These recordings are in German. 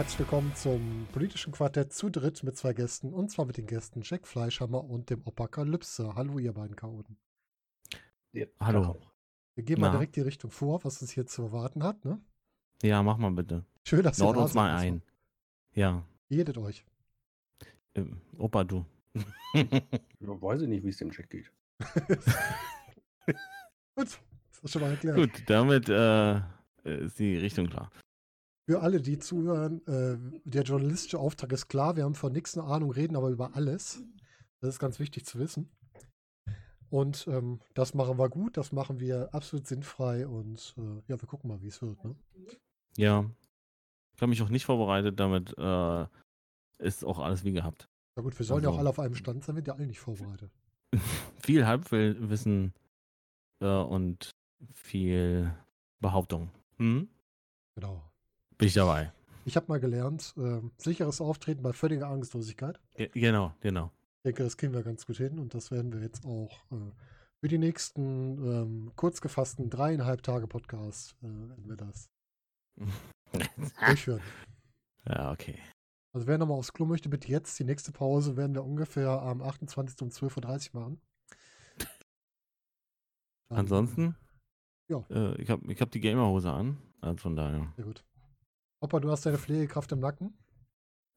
Herzlich willkommen zum politischen Quartett zu dritt mit zwei Gästen und zwar mit den Gästen Jack Fleischhammer und dem Apokalypse. Hallo, ihr beiden Chaoten. Ja, Hallo. Wir gehen mal Na? direkt die Richtung vor, was uns hier zu erwarten hat. Ne? Ja, mach mal bitte. Schön, dass Nord ihr da uns mal ein. Ja. Jedet euch. Ähm, Opa, du. Ja, weiß ich nicht, wie es dem Jack geht. Gut, das ist schon mal erklärt. Gut, damit äh, ist die Richtung klar. Für alle, die zuhören, äh, der journalistische Auftrag ist klar. Wir haben von nichts eine Ahnung, reden aber über alles. Das ist ganz wichtig zu wissen. Und ähm, das machen wir gut, das machen wir absolut sinnfrei und äh, ja, wir gucken mal, wie es wird. Ne? Ja. Ich habe mich auch nicht vorbereitet, damit äh, ist auch alles wie gehabt. Na gut, wir sollen ja auch Also- alle auf einem Stand sein, wir sind ja alle nicht vorbereitet. viel Halbwissen äh, und viel Behauptung. Hm? Genau. Bin ich dabei. Ich habe mal gelernt, ähm, sicheres Auftreten bei völliger Angstlosigkeit. Ge genau, genau. Ich denke, das kriegen wir ganz gut hin und das werden wir jetzt auch äh, für die nächsten ähm, kurz gefassten dreieinhalb Tage Podcast äh, werden wir das durchführen. ja, okay. Also wer nochmal aufs Klo möchte, bitte jetzt. Die nächste Pause werden wir ungefähr am 28. um 12.30 Uhr machen. Ansonsten? Ja. Äh, ich habe ich hab die Gamerhose an. Also von daher. Sehr gut. Opa, du hast deine Pflegekraft im Nacken.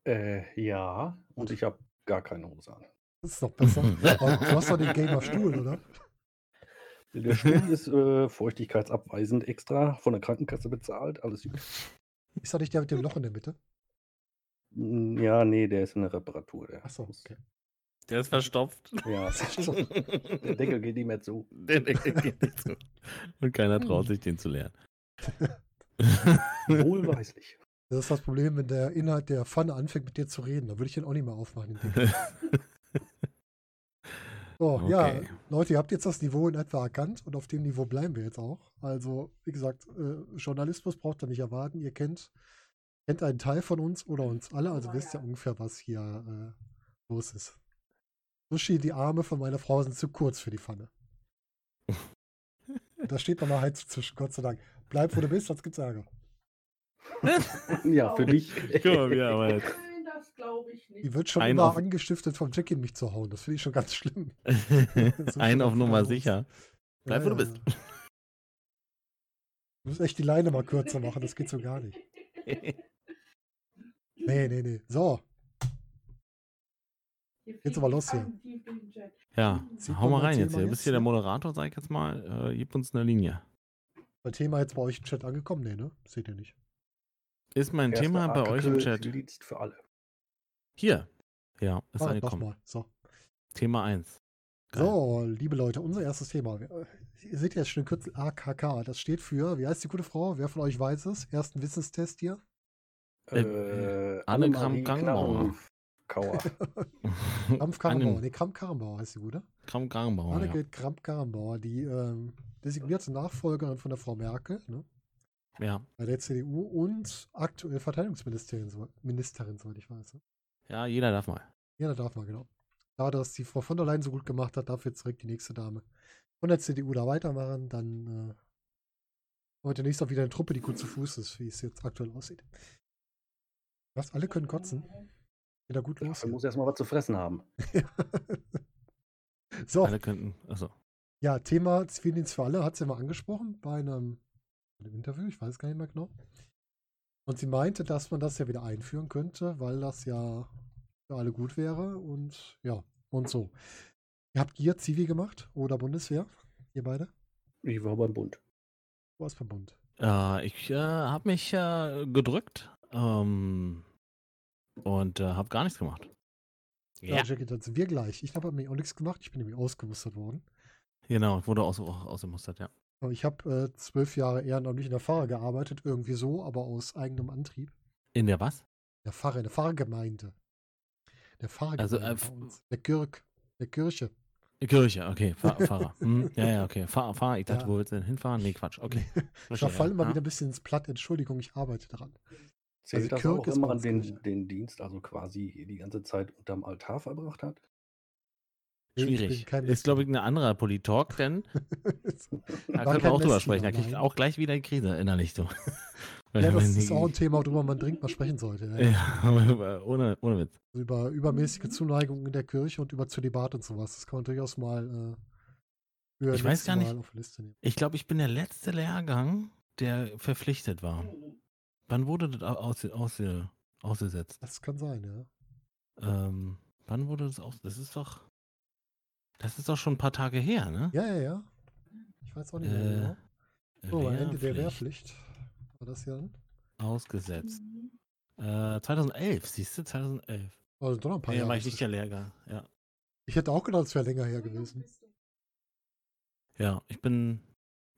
Äh, ja, und ich habe gar keine Hose an. Das ist noch besser. Du hast doch den Gamer-Stuhl, oder? Der Stuhl ist äh, feuchtigkeitsabweisend extra von der Krankenkasse bezahlt. Alles gut. Ist doch nicht der mit dem Loch in der Mitte? Ja, nee, der ist in der Reparatur. Der Achso, okay. Der ist verstopft. Ja, der Deckel geht nicht mehr zu. Der Deckel geht nicht zu. Und keiner Hm. traut sich, den zu leeren. Wohlweislich. Das ist das Problem, wenn der Inhalt der Pfanne anfängt mit dir zu reden. Dann würde ich den auch nicht mehr aufmachen. So, ja, Okay. Leute, ihr habt jetzt das Niveau in etwa erkannt und auf dem Niveau bleiben wir jetzt auch. Also, wie gesagt, äh, Journalismus braucht ihr nicht erwarten. Ihr kennt, kennt einen Teil von uns oder uns alle, also wisst ihr ungefähr, was hier äh, los ist. Sushi, die Arme von meiner Frau sind zu kurz für die Pfanne. da steht nochmal Heizung zwischen, Gott sei Dank. Bleib, wo du bist, sonst gibt's Ärger. Ja, für mal, wie er aber jetzt. Das glaube ich nicht. Die wird schon Ein immer auf- angestiftet vom Jackie, mich zu hauen. Das finde ich schon ganz schlimm. So Ein auf Nummer Raus. sicher. Bleib, wo du bist. Du musst echt die Leine mal kürzer machen, das geht so gar nicht. Nee, nee, nee. So, Jetzt aber los hier. Ja, Sieht hau mal rein jetzt hier. jetzt, Bist hier der? Moderator, sag ich jetzt mal. Äh, gib uns eine Linie. mein Thema jetzt bei euch im Chat angekommen? Nee, ne? Seht ihr nicht. Ist mein Erster Thema bei euch im Artikel, Chat. Dienst für alle. Hier. Ja, ist Ah, angekommen. nochmal. So. Thema 1. Geil. so, liebe Leute, unser erstes Thema. Äh, Ihr seht jetzt schon den Kürzel AKK. Das steht für, wie heißt die gute Frau? Wer von euch weiß es? Ersten Wissenstest hier. Äh, Äh, Annemarie Gangbauer. Knarrenkauer. Kramp Karrenbauer. Nee, Kramp Karrenbauer heißt die gute. Kram Krankenbauer. Ja. Annegret Kramp Karrenbauer, die ähm, designierte Nachfolgerin von der Frau Merkel ne, ja. bei der CDU und aktuell Verteidigungsministerin, so- Ministerin, soweit ich weiß. Ne? Ja, jeder darf mal. Ja, da darf man, genau. Da das die Frau von der Leyen so gut gemacht hat, darf jetzt direkt die nächste Dame von der CDU da weitermachen. Dann äh, heute nächstes auch wieder eine Truppe, die gut zu Fuß ist, wie es jetzt aktuell aussieht. Was? Alle können kotzen? Wieder gut los. Hier. muss erstmal was zu fressen haben. so, Alle könnten. Achso. ja, Thema Zivildienst für alle hat sie mal angesprochen bei einem, bei einem Interview, ich weiß gar nicht mehr genau. Und sie meinte, dass man das ja wieder einführen könnte, weil das ja für alle gut wäre und ja, und so. Habt ihr Zivi gemacht oder Bundeswehr? Ihr beide? Ich war beim Bund. Du warst beim Bund. Äh, ich äh, habe mich äh, gedrückt ähm, und äh, habe gar nichts gemacht. Ja, Jackie, dann sind wir gleich. Ich habe nämlich auch nichts gemacht. Ich bin nämlich ausgemustert worden. Genau, ich wurde aus, ausgemustert, ja. Aber ich habe äh, zwölf Jahre ehrenamtlich in der Pfarre gearbeitet, irgendwie so, aber aus eigenem Antrieb. In der was? Der Pfarre, in der Pfarrgemeinde. Der Pfarrgemeinde Also, äh, bei uns. Der Kirk, der Kirche. Kirche, okay, Fahr Fahrer. Hm, ja, ja, okay. Fahr, fahr. Ich dachte, Ja. wo willst du denn hinfahren? Nee, Quatsch, okay. Ich verfalle immer ja. wieder ein bisschen ins Platt. Entschuldigung, ich arbeite dran. Zählt das Kirk auch ist immer an den, den Dienst, also quasi die ganze Zeit unterm Altar verbracht hat? Schwierig. Ist, glaube ich, ein anderer Polit-Talk, denn da können wir auch drüber sprechen. Da kriege ich auch gleich wieder eine Krise innerlich. So. Ja, das ist die- auch ein Thema, worüber man dringend mal sprechen sollte. Ja. Ja, ohne, ohne Witz. Also über übermäßige Zuneigung in der Kirche und über Zölibat und sowas. Das kann man durchaus mal äh, Ich weiß gar nicht- Mal auf die Liste nehmen. Ich glaube, ich bin der letzte Lehrgang, der verpflichtet war. Wann wurde das au- aus, aus, ausgesetzt? Das kann sein, ja. Ähm, wann wurde das aus? Das ist doch. Das ist doch schon ein paar Tage her, ne? Ja, ja, ja. Ich weiß auch nicht mehr Äh, genau. So, am Ende der Wehrpflicht. War das ja dann? Ausgesetzt. Mhm. Äh, 2011, siehst du, 2011. Also doch noch ein paar Ja, Jahre. war ich nicht der. Lehrgang. Ja. Ich hätte auch gedacht, es wäre länger her gewesen. ja, ich bin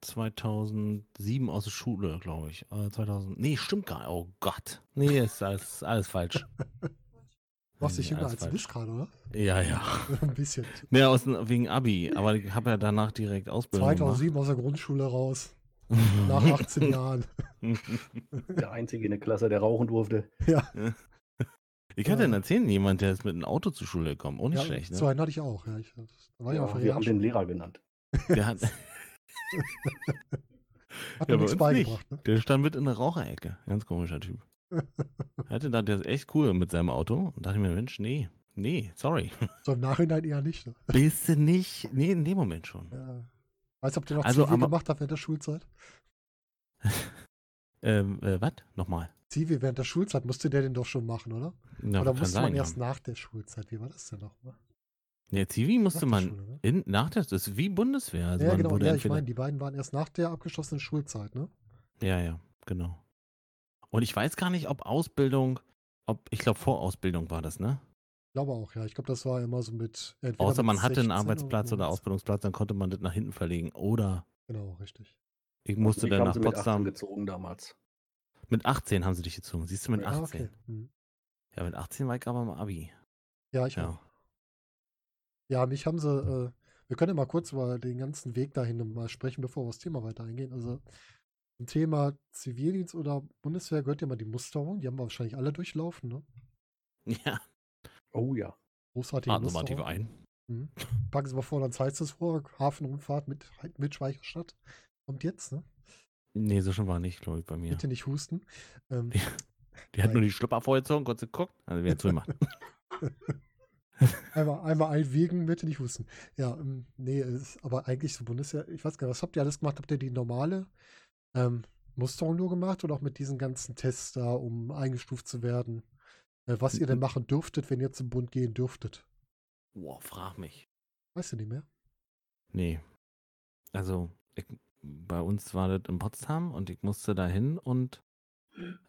2007 aus der Schule, glaube ich. Äh, 2000. Nee, stimmt gar nicht. Oh Gott. Nee, ist alles, alles falsch. Du machst dich jünger als du falsch. bist gerade, oder? Ja, ja. ein bisschen. Nee, aus, wegen Abi. Aber ich habe ja danach direkt Ausbildung 2007 aus der Grundschule raus. gemacht. Nach 18 Jahren. Der Einzige in der Klasse, der rauchen durfte. Ja, Ich kann Ja. dir erzählen, jemand, der ist mit einem Auto zur Schule gekommen. Auch nicht ja schlecht, ne? so einen hatte ich auch. Ja, ich, da war ich Ja, auf der wir haben den. Lehrer genannt. Der, hat, Hat Ja, nichts beigebracht. Ne? der stand mit in der Raucherecke. Ganz komischer Typ. Hatte da, der ist echt cool mit seinem Auto. Und dachte ich mir, Mensch, nee, nee, sorry. So im Nachhinein eher nicht. Ne? Bist du nicht? Nee, in dem Moment schon. Ja. Weißt du, ob der noch Also, Zivi aber- gemacht hat während der Schulzeit? Ähm, äh, was? Nochmal. Zivi während der Schulzeit musste der den doch schon machen, oder? Ja, oder musste sein, man ja. erst nach der Schulzeit? Wie war das denn nochmal? Ja, Zivi musste man Schule, ne? in, nach der, das ist wie Bundeswehr. Also ja, genau. Ja, ich meine, die beiden waren erst nach der abgeschlossenen Schulzeit, ne? Ja, ja, genau. Und ich weiß gar nicht, ob Ausbildung, ob, ich glaube, Vorausbildung war das, ne? Ich glaube auch, ja. Ich glaube, das war immer so mit. Außer mit man hatte 16 einen Arbeitsplatz oder 19. Ausbildungsplatz, dann konnte man das nach hinten verlegen. Oder Genau, richtig. ich musste dann nach sie mit 18 Potsdam. gezogen damals. Mit 18 haben sie dich gezogen. Siehst du, mit Ja, Ah, 18. okay. Hm. Ja, mit 18 war ich aber im Abi. Ja, ich Ja. auch. Ja, mich haben sie. Äh, wir können ja mal kurz über den ganzen Weg dahin mal sprechen, bevor wir aufs Thema weiter eingehen. Also, zum Thema Zivildienst oder Bundeswehr gehört ja mal die Musterung. Die haben wir wahrscheinlich alle durchlaufen, ne? Ja, Oh ja. Großartige Atmomative Musterung. ein. Mhm. Packen Sie mal vor, dann heißt es vor, Hafenrundfahrt mit, mit Speicherstadt. Kommt jetzt, ne? Nee, so schon war nicht, glaube ich, bei mir. Bitte nicht husten. Ähm, Ja. Die hat nur die Schlüpper vorgezogen, kurz geguckt, also wieder zugemacht. einmal, einmal einwiegen, bitte nicht husten. Ja, ähm, nee, ist aber eigentlich so Bundeswehr. Ich weiß gar nicht, was habt ihr alles gemacht? Habt ihr die normale ähm, Musterung nur gemacht oder auch mit diesen ganzen Tests da, um eingestuft zu werden? Äh, was ihr denn machen dürftet, wenn ihr zum Bund gehen dürftet? Boah, frag mich. Weißt du nicht mehr? Nee. Also, ich, bei uns war das in Potsdam und ich musste da hin und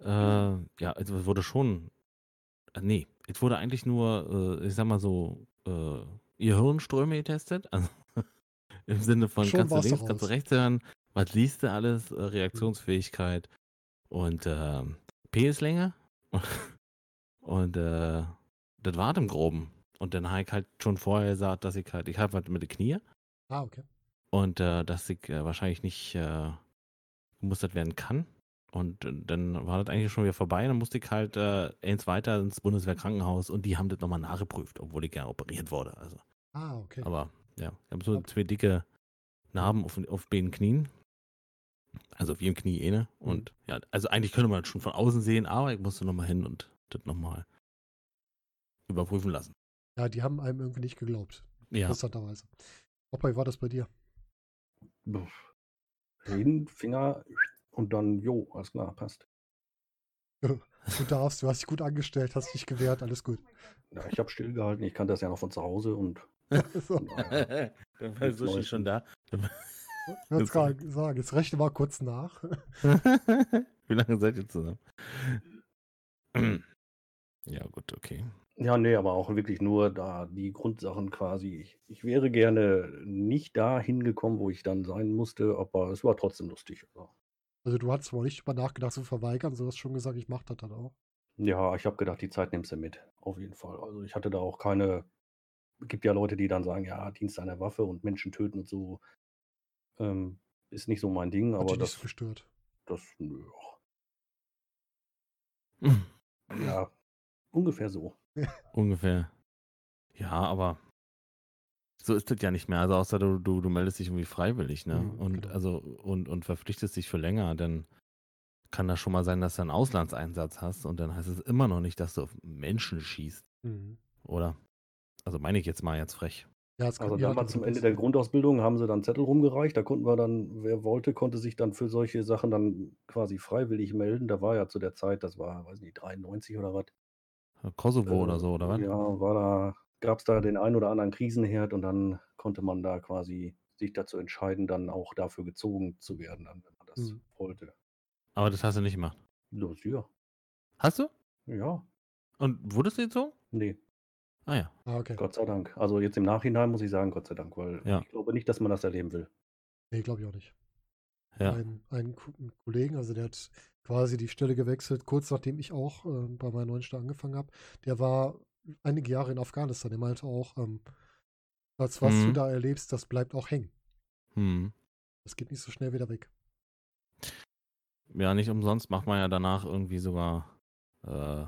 äh, ja, also es wurde schon. Äh, nee, es wurde eigentlich nur, äh, ich sag mal so, äh, ihr Hirnströme getestet. Also im Sinne von Schon kannst du links, kannst du rechts hören, was liest du alles, äh, Reaktionsfähigkeit und äh, PS-Länge. und äh, das war im Groben. Und dann habe ich halt schon vorher gesagt, dass ich halt, ich habe halt mit den Knie Ah, okay. und äh, dass ich äh, wahrscheinlich nicht äh, gemustert werden kann. Und dann war das eigentlich schon wieder vorbei. Dann musste ich halt äh, eins weiter ins Bundeswehrkrankenhaus und die haben das nochmal nachgeprüft, obwohl ich ja operiert wurde. Also, Ah, okay. aber ja, ich habe so Ab- zwei dicke Narben auf, auf beiden Knien. Also wie im Knie eh, ne? Mhm. Und ja, also eigentlich könnte man das schon von außen sehen, aber ich musste nochmal hin und das nochmal überprüfen lassen. Ja, die haben einem irgendwie nicht geglaubt. Ja, Interessanterweise. Opa, wie war das bei dir? Hin, Finger und dann, jo, alles klar, passt. Du darfst, du hast dich gut angestellt, hast dich gewehrt, alles gut. Ja, ich habe stillgehalten, ich kannte das ja noch von zu Hause und so, naja, dann war so schon da. Jetzt kann ich sagen, jetzt rechne mal kurz nach. Wie lange seid ihr zusammen? ja, gut, okay. Ja, nee, aber auch wirklich nur da die Grundsachen quasi. Ich, ich wäre gerne nicht da hingekommen, wo ich dann sein musste, aber es war trotzdem lustig. Also, Also du hattest wohl nicht über nachgedacht zu verweigern, so hast schon gesagt, ich mach das dann auch. ja, ich habe gedacht, die Zeit nimmst du mit, auf jeden Fall. Also ich hatte da auch keine. Gibt ja Leute, die dann sagen, ja, Dienst an der Waffe und Menschen töten und so. Ähm, ist nicht so mein Ding, Hat aber das, so gestört. das, nö. Ja, ungefähr so. Ungefähr. Ja, aber so ist das ja nicht mehr. Also außer du, du, du meldest dich irgendwie freiwillig, ne? Mhm, und genau. also und, und verpflichtest dich für länger, dann kann das schon mal sein, dass du einen Auslandseinsatz hast und dann heißt es immer noch nicht, dass du auf Menschen schießt, Mhm. oder? Also meine ich jetzt mal jetzt frech. Ja, es Also damals wo zum Ende der Grundausbildung haben sie dann Zettel rumgereicht. Da konnten wir dann, wer wollte, konnte sich dann für solche Sachen dann quasi freiwillig melden. Da war ja zu der Zeit, das war, weiß nicht, 93 oder was. Kosovo oder Äh, so, oder was? Ja, war da, gab es da den einen oder anderen Krisenherd und dann konnte man da quasi sich dazu entscheiden, dann auch dafür gezogen zu werden, dann, wenn man das Mhm. wollte. Aber das hast du nicht gemacht. Das, ja, Hast du? ja, Und wurdest du jetzt so? nee, Ah ja. Ah, okay. Gott sei Dank. Also jetzt im Nachhinein muss ich sagen, Gott sei Dank, weil Ja. ich glaube nicht, dass man das erleben will. Nee, glaube ich auch nicht. Ja. Ein, einen Ko- einen Kollegen, also der hat quasi die Stelle gewechselt, kurz nachdem ich auch äh, bei meiner neuen Stelle angefangen habe. Der war einige Jahre in Afghanistan. Der meinte auch, ähm, das, was du Mhm. da erlebst, das bleibt auch hängen. Hm. Das geht nicht so schnell wieder weg. Ja, nicht umsonst macht man ja danach irgendwie sogar äh,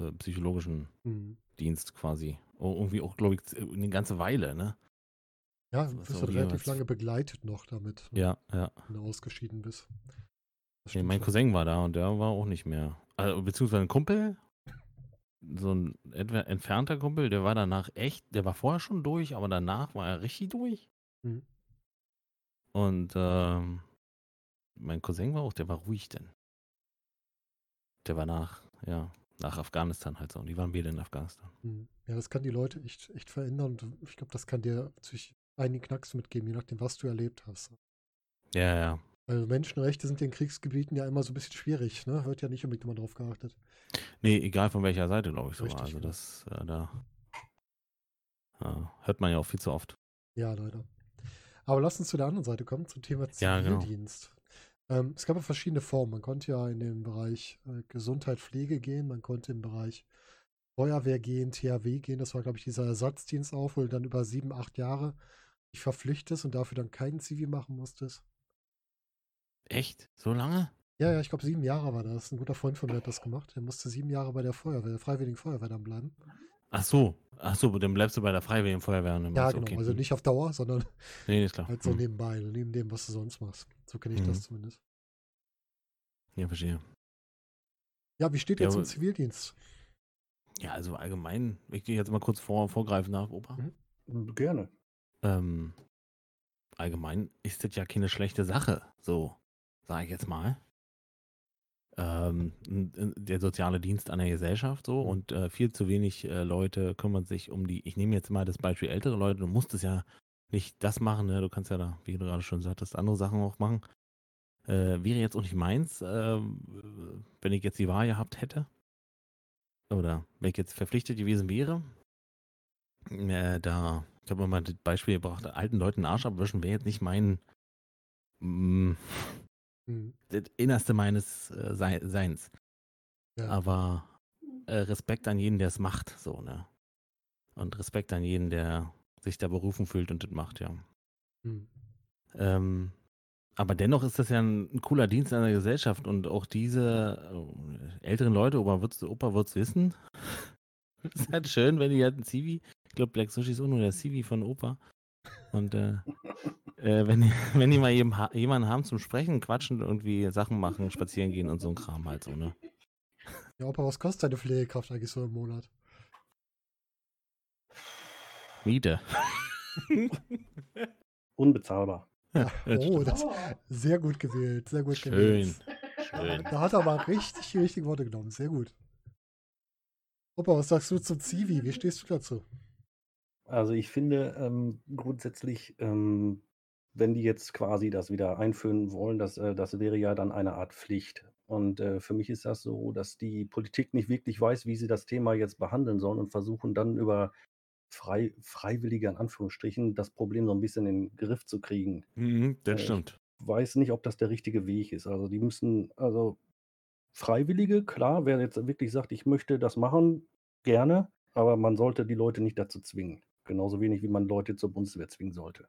äh, psychologischen Mhm. Dienst quasi. O- irgendwie auch, glaube ich, eine ganze Weile, ne? Ja, du bist halt relativ lange begleitet noch damit, ne, Ja, ja. wenn du ausgeschieden bist. Nee, mein schon. Cousin war da und der war auch nicht mehr. Also, beziehungsweise ein Kumpel, so ein etwa entfernter Kumpel, der war danach echt, der war vorher schon durch, aber danach war er richtig durch. Mhm. Und ähm, mein Cousin war auch, der war ruhig denn. Der war nach, ja, nach Afghanistan halt so. Und die waren beide in Afghanistan. Mhm. Ja, das kann die Leute echt, echt verändern. Und ich glaube, das kann dir natürlich einigen Knacks mitgeben, je nachdem, was du erlebt hast. Ja, ja. Also Menschenrechte sind in Kriegsgebieten ja immer so ein bisschen schwierig, ne? Wird ja nicht unbedingt immer drauf geachtet. Nee, egal von welcher Seite, glaube ich sogar. Richtig, Also das, äh, da ja, hört man ja auch viel zu oft. Ja, leider. Aber lass uns zu der anderen Seite kommen, zum Thema Ja, genau. Ähm, es gab ja verschiedene Formen. Man konnte ja in den Bereich äh, Gesundheit, Pflege gehen, man konnte im Bereich Feuerwehr gehen, THW gehen. Das war, glaube ich, dieser Ersatzdienst auch, wo du dann über sieben, acht Jahre dich verpflichtest und dafür dann keinen Zivi machen musstest. Echt? So lange? Ja, ja, ich glaube, sieben Jahre war das. Ein guter Freund von mir hat das gemacht. Der musste sieben Jahre bei der Feuerwehr, der Freiwilligen Feuerwehr dann bleiben. Ach so. Ach so, dann bleibst du bei der Freiwilligen Feuerwehr. und Ja, genau. okay. Also hm. nicht auf Dauer, sondern Nee, ist klar. halt so Hm. nebenbei, neben dem, was du sonst machst. So kenne ich Mhm. das zumindest. Ja, verstehe. Ja, wie steht Ja, ihr zum aber- Zivildienst? Ja, also allgemein, ich gehe jetzt mal kurz vor, vorgreifen nach Opa. Mhm. Gerne. Ähm, allgemein ist das ja keine schlechte Sache, so, sage ich jetzt mal. Ähm, der soziale Dienst an der Gesellschaft so Mhm. und äh, viel zu wenig äh, Leute kümmern sich um die, ich nehme jetzt mal das Beispiel ältere Leute, du musst es ja nicht das machen, ne? du kannst ja da, wie du gerade schon sagtest, andere Sachen auch machen. Äh, wäre jetzt auch nicht meins, ähm, wenn ich jetzt die Wahl gehabt hätte. Oder wenn ich jetzt verpflichtet gewesen wäre. Äh, da, ich habe mal das Beispiel gebracht, alten Leuten den Arsch abwischen wäre jetzt nicht mein mm, Mhm. das Innerste meines äh, Sei Seins. Ja. Aber äh, Respekt an jeden, der es macht, so, ne? Und Respekt an jeden, der sich da berufen fühlt und das macht, ja. Mhm. Ähm, aber dennoch ist das ja ein, ein cooler Dienst an der Gesellschaft und auch diese äh, älteren Leute, Opa wird's, Opa wird's wissen. ist halt schön, wenn die halt ein Zivi, ich glaube Black Sushi ist auch nur der Zivi von Opa. Und äh, äh, wenn, die, wenn die mal jemanden haben zum Sprechen, quatschen, irgendwie Sachen machen, spazieren gehen und so ein Kram halt so, ne? Ja, Opa, was kostet deine Pflegekraft eigentlich so im Monat? Miete. Unbezahlbar. Ja, oh, das sehr gut gewählt, sehr gut Schön. gewählt. Schön. Da hat er aber richtig die richtigen Worte genommen, sehr gut. Opa, was sagst du zum Zivi? Wie stehst du dazu? Also ich finde ähm, grundsätzlich, ähm, wenn die jetzt quasi das wieder einführen wollen, das, äh, das wäre ja dann eine Art Pflicht. Und äh, für mich ist das so, dass die Politik nicht wirklich weiß, wie sie das Thema jetzt behandeln sollen und versuchen dann über frei, Freiwillige in Anführungsstrichen das Problem so ein bisschen in den Griff zu kriegen. Mhm, das Äh, stimmt. weiß nicht, ob das der richtige Weg ist. Also die müssen, also Freiwillige, klar, wer jetzt wirklich sagt, ich möchte das machen, gerne, aber man sollte die Leute nicht dazu zwingen. Genauso wenig, wie man Leute zur Bundeswehr zwingen sollte.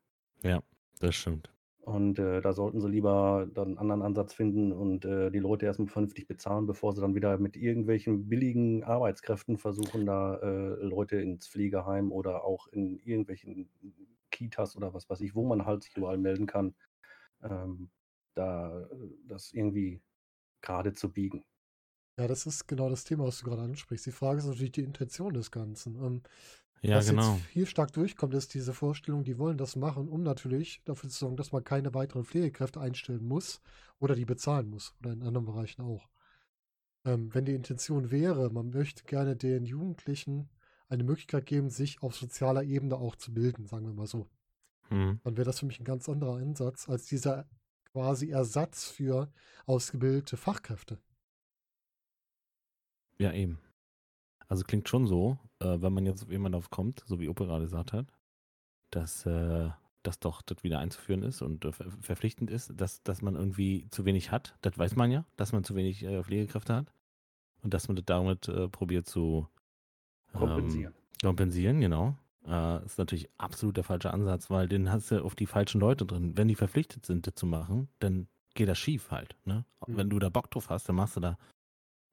Das stimmt. Und äh, da sollten sie lieber dann einen anderen Ansatz finden und äh, die Leute erstmal vernünftig bezahlen, bevor sie dann wieder mit irgendwelchen billigen Arbeitskräften versuchen, da äh, Leute ins Pflegeheim oder auch in irgendwelchen Kitas oder was weiß ich, wo man halt sich überall melden kann, ähm, da das irgendwie gerade zu biegen. Ja, das ist genau das Thema, was du gerade ansprichst. Die Frage ist natürlich die Intention des Ganzen. Ähm, Ja, was genau. jetzt hier stark durchkommt, ist diese Vorstellung, die wollen das machen, um natürlich dafür zu sorgen, dass man keine weiteren Pflegekräfte einstellen muss oder die bezahlen muss oder in anderen Bereichen auch. Ähm, wenn die Intention wäre, man möchte gerne den Jugendlichen eine Möglichkeit geben, sich auf sozialer Ebene auch zu bilden, sagen wir mal so, Hm. dann wäre das für mich ein ganz anderer Ansatz als dieser quasi Ersatz für ausgebildete Fachkräfte. Ja, eben. Also klingt schon so, äh, wenn man jetzt auf jemanden drauf kommt, so wie Opa gerade gesagt hat, dass äh, das doch das wieder einzuführen ist und äh, ver verpflichtend ist, dass, dass man irgendwie zu wenig hat. Das weiß man ja, dass man zu wenig äh, Pflegekräfte hat. Und dass man das damit äh, probiert zu ähm, Kompensieren. kompensieren, genau. Äh, ist natürlich absolut der falsche Ansatz, weil den hast du auf die falschen Leute drin. Wenn die verpflichtet sind, das zu machen, dann geht das schief halt. Ne? Mhm. Wenn du da Bock drauf hast, dann machst du da,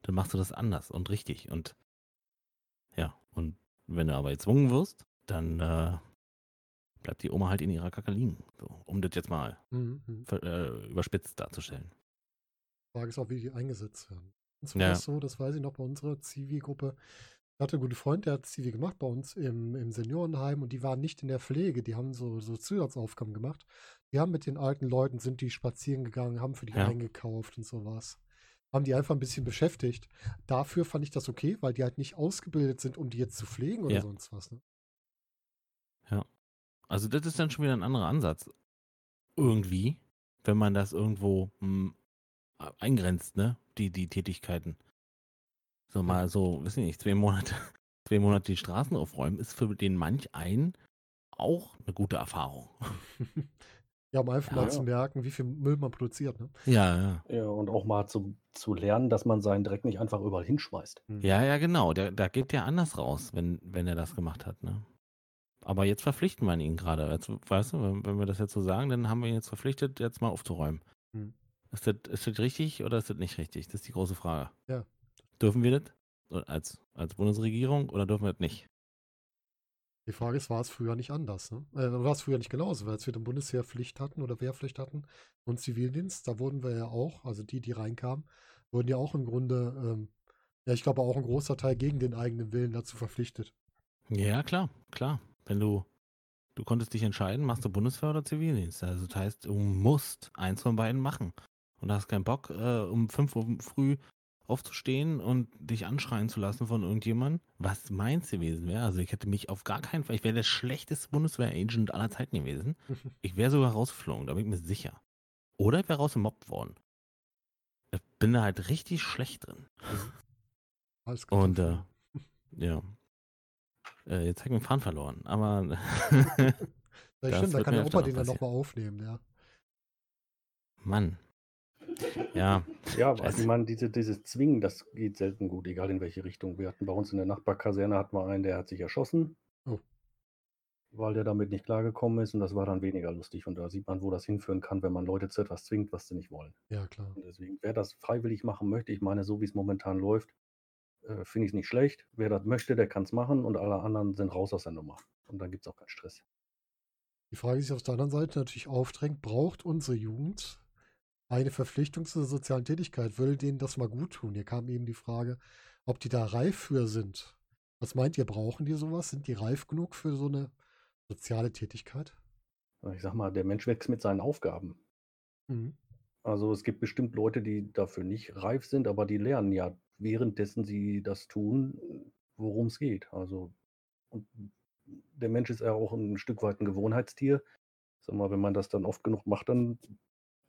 dann machst du das anders und richtig. Und ja, und wenn du aber gezwungen wirst, dann äh, bleibt die Oma halt in ihrer Kacke liegen. So, um das jetzt mal Mhm. mhm. äh, überspitzt darzustellen. Frage ist auch, wie die eingesetzt werden. Und so Ja. es so, das weiß ich noch bei unserer Zivi-Gruppe. Ich hatte einen guten Freund, der hat Zivi gemacht bei uns im, im Seniorenheim und die waren nicht in der Pflege, die haben so, so Zusatzaufgaben gemacht. Die haben mit den alten Leuten, sind die spazieren gegangen, haben für die Ja. eingekauft und sowas. Haben die einfach ein bisschen beschäftigt. Dafür fand ich das okay, weil die halt nicht ausgebildet sind, um die jetzt zu pflegen oder Ja. sonst was. Ne? Also das ist dann schon wieder ein anderer Ansatz. Irgendwie, wenn man das irgendwo hm, eingrenzt, ne? Die, die Tätigkeiten. So mal so, weiß ich nicht, zwei Monate, zwei Monate die Straßen aufräumen, ist für den manch einen auch eine gute Erfahrung. ja, um einfach Ja. mal zu merken, wie viel Müll man produziert. Ne? Ja, ja. Ja, und auch mal zu, zu lernen, dass man seinen Dreck nicht einfach überall hinschmeißt. Ja, ja, genau. Der, da geht der anders raus, wenn, wenn er das gemacht hat, ne? Aber jetzt verpflichten wir ihn gerade. Jetzt, weißt du, wenn, wenn wir das jetzt so sagen, dann haben wir ihn jetzt verpflichtet, jetzt mal aufzuräumen. Hm. Ist, das, ist das richtig oder ist das nicht richtig? Das ist die große Frage. Ja. Dürfen wir das Oder als, als Bundesregierung oder dürfen wir das nicht? Die Frage ist, war es früher nicht anders? Ne? Äh, war es früher nicht genauso? Weil als wir dann Bundeswehrpflicht hatten oder Wehrpflicht hatten und Zivildienst, da wurden wir ja auch, also die, die reinkamen, wurden ja auch im Grunde, ähm, ja, ich glaube auch ein großer Teil gegen den eigenen Willen dazu verpflichtet. Ja, klar, klar. Wenn du, du konntest dich entscheiden, machst du Bundeswehr oder Zivildienst. Also das heißt, du musst eins von beiden machen. Und hast keinen Bock, äh, um 5 Uhr früh aufzustehen und dich anschreien zu lassen von irgendjemandem, was meins gewesen wäre. Also ich hätte mich auf gar keinen Fall, ich wäre der schlechteste Bundeswehr-Agent aller Zeiten gewesen. Ich wäre sogar rausgeflogen, da bin ich mir sicher. Oder ich wäre rausgemobbt worden. Ich bin da halt richtig schlecht drin. Alles Und, Kartoffeln. Ja. Äh, jetzt habe ich den Faden verloren, aber das stimmt, da kann der Opa den dann nochmal aufnehmen, ja. Mann. Ja, Ja, Scheiße. ich meine, diese, dieses Zwingen, das geht selten gut, egal in welche Richtung. Wir hatten bei uns in der Nachbarkaserne hatten wir einen, der hat sich erschossen, Oh. weil der damit nicht klargekommen ist und das war dann weniger lustig. Und da sieht man, wo das hinführen kann, wenn man Leute zu etwas zwingt, was sie nicht wollen. Ja, klar. Und deswegen, wer das freiwillig machen möchte, ich meine, so wie es momentan läuft, äh, finde ich es nicht schlecht. Wer das möchte, der kann es machen und alle anderen sind raus aus der Nummer. Und dann gibt es auch keinen Stress. Die Frage, die sich auf der anderen Seite natürlich aufdrängt, braucht unsere Jugend eine Verpflichtung zur sozialen Tätigkeit? Will denen das mal gut tun? Hier kam eben die Frage, ob die da reif für sind. Was meint ihr, brauchen die sowas? Sind die reif genug für so eine soziale Tätigkeit? Ich sag mal, der Mensch wächst mit seinen Aufgaben. Mhm. Also es gibt bestimmt Leute, die dafür nicht reif sind, aber die lernen ja währenddessen sie das tun, worum es geht. Also der Mensch ist ja auch ein Stück weit ein Gewohnheitstier. Sag mal, wenn man das dann oft genug macht, dann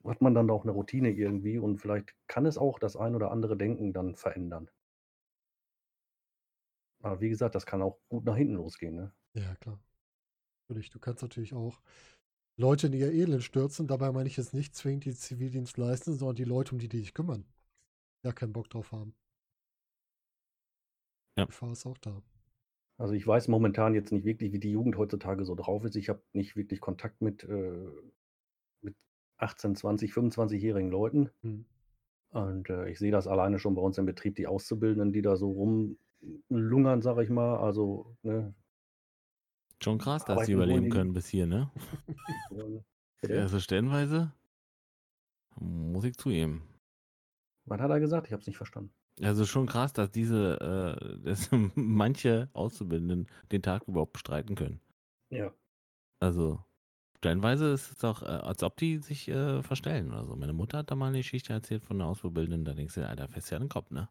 hat man dann auch eine Routine irgendwie und vielleicht kann es auch das ein oder andere Denken dann verändern. Aber wie gesagt, das kann auch gut nach hinten losgehen. Ne? Ja, klar. Natürlich, du kannst natürlich auch Leute in ihr Elend stürzen. Dabei meine ich jetzt nicht zwingend die Zivildienst leisten, sondern die Leute, um die, die sich kümmern. Ja, keinen Bock drauf haben. Ja. Die Gefahr ist auch da. Also ich weiß momentan jetzt nicht wirklich, wie die Jugend heutzutage so drauf ist. Ich habe nicht wirklich Kontakt mit, äh, mit 18, 20, 25-jährigen Leuten. Hm. Und äh, ich sehe das alleine schon bei uns im Betrieb, die Auszubildenden, die da so rumlungern, sag ich mal. Also, ne, Schon krass, dass sie überleben können bis hier, ne? Bitte? Also stellenweise muss ich zugeben. Was hat er gesagt? Ich habe es nicht verstanden. Also schon krass, dass diese, äh, dass manche Auszubildenden den Tag überhaupt bestreiten können. Ja. Also stellenweise ist es doch, äh, als ob die sich äh, verstellen oder so. Meine Mutter hat da mal eine Geschichte erzählt von einer Auszubildenden, da denkst du, Alter, fährst du ja an den Kopf, ne?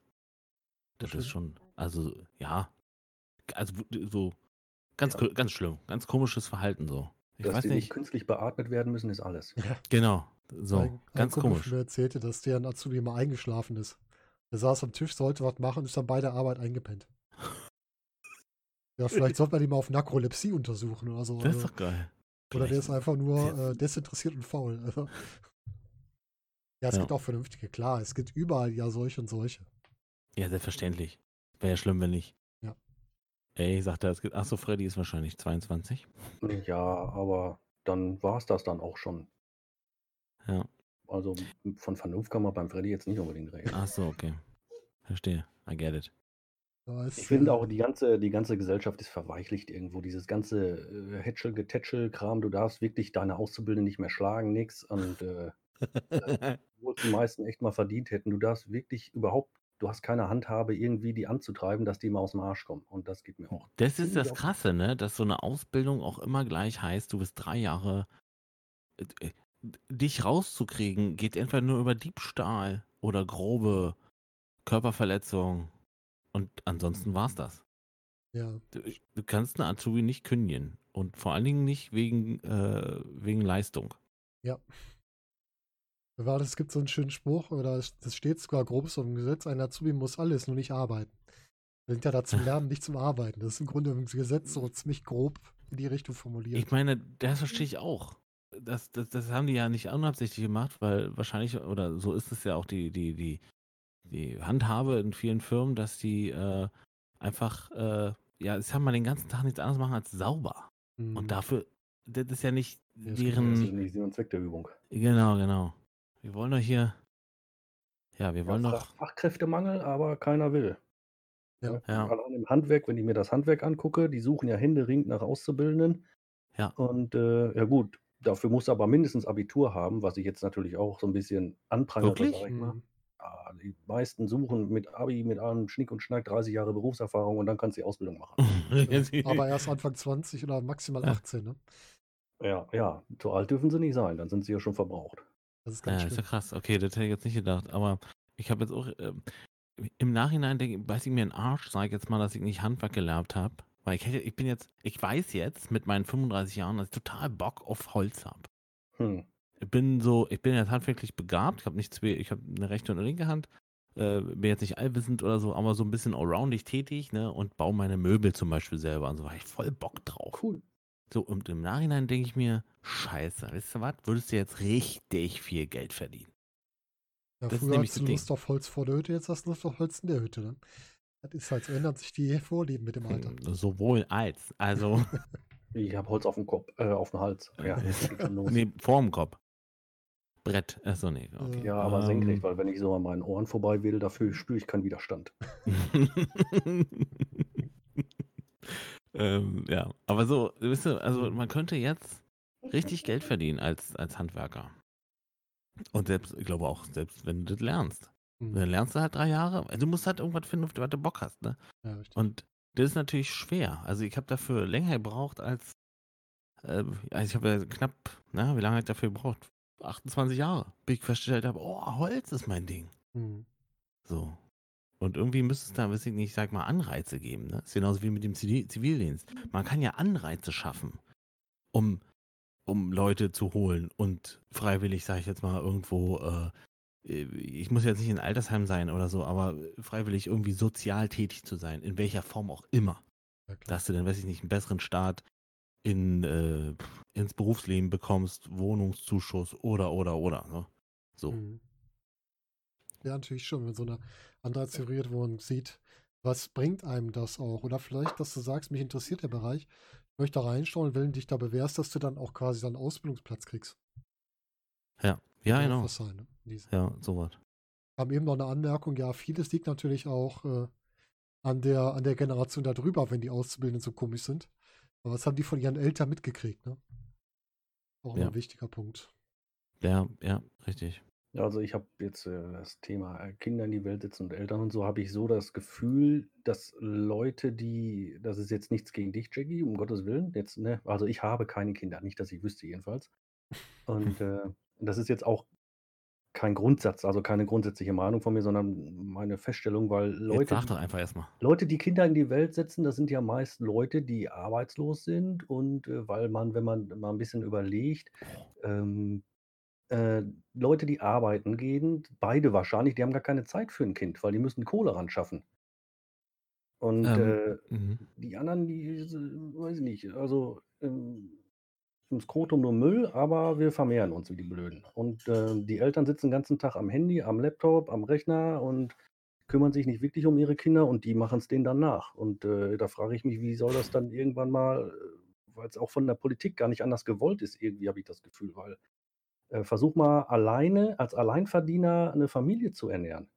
Das Schlimm. ist schon, also ja, also so ganz, Ja. ganz schlimm, ganz komisches Verhalten so. Ich Dass weiß die nicht nicht, künstlich beatmet werden müssen, ist alles. genau, so, ein, ein ganz Kumpel komisch. mir erzählte, dass der ein Azubi mal eingeschlafen ist. Der saß am Tisch, sollte was machen und ist dann bei der Arbeit eingepennt. Ja, vielleicht sollte man ihn mal auf Narkolepsie untersuchen oder so. Das ist Also, doch geil. Oder der ist einfach nur äh, desinteressiert und faul. Also. Ja, es Ja. gibt auch vernünftige, klar. Es gibt überall ja solche und solche. Ja, selbstverständlich. Wäre ja schlimm, wenn nicht. Ja. Ey, sagt er, es gibt. Achso, Freddy ist wahrscheinlich 22. Ja, aber dann war es das dann auch schon. Ja. Also von Vernunft kann man beim Freddy jetzt nicht unbedingt reden. Achso, okay. Verstehe. I get it. Ich finde äh, auch, die ganze, die ganze Gesellschaft ist verweichlicht irgendwo. Dieses ganze äh, Hätschel, Getätschel, Kram, du darfst wirklich deine Auszubildenden nicht mehr schlagen, nix. Und äh, wo es die meisten echt mal verdient hätten, du darfst wirklich überhaupt, du hast keine Handhabe, irgendwie die anzutreiben, dass die mal aus dem Arsch kommen. Und das geht mir auch. Das ist das Krasse, ne? Dass so eine Ausbildung auch immer gleich heißt, du bist drei Jahre. äh, äh, Dich rauszukriegen, geht entweder nur über Diebstahl oder grobe Körperverletzung. Und ansonsten war's das. ja, Du, du kannst eine Azubi nicht kündigen. Und vor allen Dingen nicht wegen, äh, wegen Leistung. Weil es gibt so einen schönen Spruch, oder es das steht sogar grob so im Gesetz, ein Azubi muss alles, nur nicht arbeiten. Wir sind ja da zum Lernen, nicht zum Arbeiten. Das ist im Grunde im Gesetz so ziemlich grob in die Richtung formuliert. Ich meine, das verstehe ich auch. Das, das, das haben die ja nicht unabsichtlich gemacht, weil wahrscheinlich, oder so ist es ja auch die, die, die, die Handhabe in vielen Firmen, dass die äh, einfach, äh, ja, es haben mal den ganzen Tag nichts anderes machen als sauber. Mhm. Und dafür, das ist ja nicht Ja, das Das ist deren, nicht Sinn und Zweck der Übung. genau, genau. Wir wollen doch hier, ja, wir wollen Ja, doch, Fach- Fachkräftemangel, aber keiner will. Ja. Ja. Allein im Handwerk, wenn ich mir das Handwerk angucke, die suchen ja händeringend nach Auszubildenden. Ja. Und äh, ja gut, dafür muss aber mindestens Abitur haben, was ich jetzt natürlich auch so ein bisschen anprangere, Wirklich? Ja, die meisten suchen mit Abi, mit allem Schnick und Schnack 30 Jahre Berufserfahrung und dann kannst du die Ausbildung machen. Aber erst Anfang 20 oder maximal Ja. 18, ne? ja, ja, zu alt dürfen sie nicht sein, dann sind sie ja schon verbraucht. Das ist Ja, ganz ist ja krass. Okay, das hätte ich jetzt nicht gedacht. Aber ich habe jetzt auch, ähm, im Nachhinein denke weiß ich mir einen Arsch, sage ich jetzt mal, dass ich nicht Handwerk gelernt habe. Weil ich hätte, ich bin jetzt, ich weiß jetzt mit meinen 35 Jahren, dass ich total Bock auf Holz habe. Hm. Ich bin so, ich bin jetzt handwerklich begabt. Ich habe nicht zwei, ich habe eine rechte und eine linke Hand. Äh, bin jetzt nicht allwissend oder so, aber so ein bisschen allroundig tätig, ne? Und baue meine Möbel zum Beispiel selber und so. Hab ich voll Bock drauf. Cool. So, und im Nachhinein denke ich mir, scheiße, weißt du was, würdest du jetzt richtig viel Geld verdienen. Ja, das ist früher nämlich hast du Ding. Lust auf Holz vor der Hütte, jetzt hast du Lust auf Holz in der Hütte. Ne? Das ist halt, so ändern sich die Vorlieben mit dem Alter. Sowohl als. Also, Ich habe Holz auf dem Kopf, äh, auf dem Hals. Ja, nee, vorm Kopf. Brett. Achso, nee. Okay. Ja, aber Ähm, senkrecht, weil wenn ich so an meinen Ohren vorbei will, dafür spüre ich keinen Widerstand. ähm, ja, aber so, wisst ihr, also man könnte jetzt richtig Geld verdienen als, als Handwerker. Und selbst, ich glaube auch, selbst wenn du das lernst. Hm. Dann lernst du halt drei Jahre. Du musst halt irgendwas finden, auf das du Bock hast, ne? Ja, richtig. Und das ist natürlich schwer. Also ich habe dafür länger gebraucht als, äh, also ich habe ja knapp, na, wie lange habe ich dafür gebraucht? 28 Jahre, bis ich festgestellt habe, oh, Holz ist mein Ding. Hm. So. Und irgendwie müsste es da, weiß ich nicht, ich sag mal, Anreize geben. Ne? Ist genauso wie mit dem Zivil Zivildienst. Man kann ja Anreize schaffen, um, um Leute zu holen und freiwillig, sage ich jetzt mal, irgendwo, äh, ich muss jetzt nicht in Altersheim sein oder so, aber freiwillig irgendwie sozial tätig zu sein, in welcher Form auch immer. Ja. Dass du dann, weiß ich nicht, einen besseren Start in, äh, ins Berufsleben bekommst, Wohnungszuschuss oder, oder, oder. Ne? So. Mhm. Ja, natürlich schon, wenn so eine Anreiztheorie, hat, wo man sieht, was bringt einem das auch? Oder vielleicht, dass du sagst, mich interessiert der Bereich, ich möchte da reinschauen, wenn du dich da bewährst, dass du dann auch quasi dann einen Ausbildungsplatz kriegst. Ja, ja, genau. sein, ne? Ja, sowas. haben eben noch eine Anmerkung, ja, vieles liegt natürlich auch äh, an, der, an der Generation darüber, wenn die Auszubildenden so komisch sind. Aber was haben die von ihren Eltern mitgekriegt, ne? Auch Ja. ein wichtiger Punkt. Ja, ja, richtig. Ja, Also ich habe jetzt äh, das Thema äh, Kinder in die Welt setzen und Eltern und so, habe ich so das Gefühl, dass Leute, die, das ist jetzt nichts gegen dich, Jackie, um Gottes Willen, jetzt, ne, also ich habe keine Kinder, nicht, dass ich wüsste jedenfalls. Und äh, das ist jetzt auch kein Grundsatz, also keine grundsätzliche Meinung von mir, sondern meine Feststellung, weil Jetzt Leute, sag doch einfach erstmal. Leute, die Kinder in die Welt setzen, das sind ja meist Leute, die arbeitslos sind und äh, weil man, wenn man mal ein bisschen überlegt, ähm, äh, Leute, die arbeiten gehen, beide wahrscheinlich, die haben gar keine Zeit für ein Kind, weil die müssen Kohle ran schaffen. Und Ähm, äh, mhm. die anderen, die, weiß ich nicht, also ähm, im Skrotum nur Müll, aber wir vermehren uns wie die Blöden. Und äh, die Eltern sitzen den ganzen Tag am Handy, am Laptop, am Rechner und kümmern sich nicht wirklich um ihre Kinder und die machen es denen dann nach. Und äh, da frage ich mich, wie soll das dann irgendwann mal, weil es auch von der Politik gar nicht anders gewollt ist, irgendwie habe ich das Gefühl, weil äh, versuch mal alleine als Alleinverdiener eine Familie zu ernähren.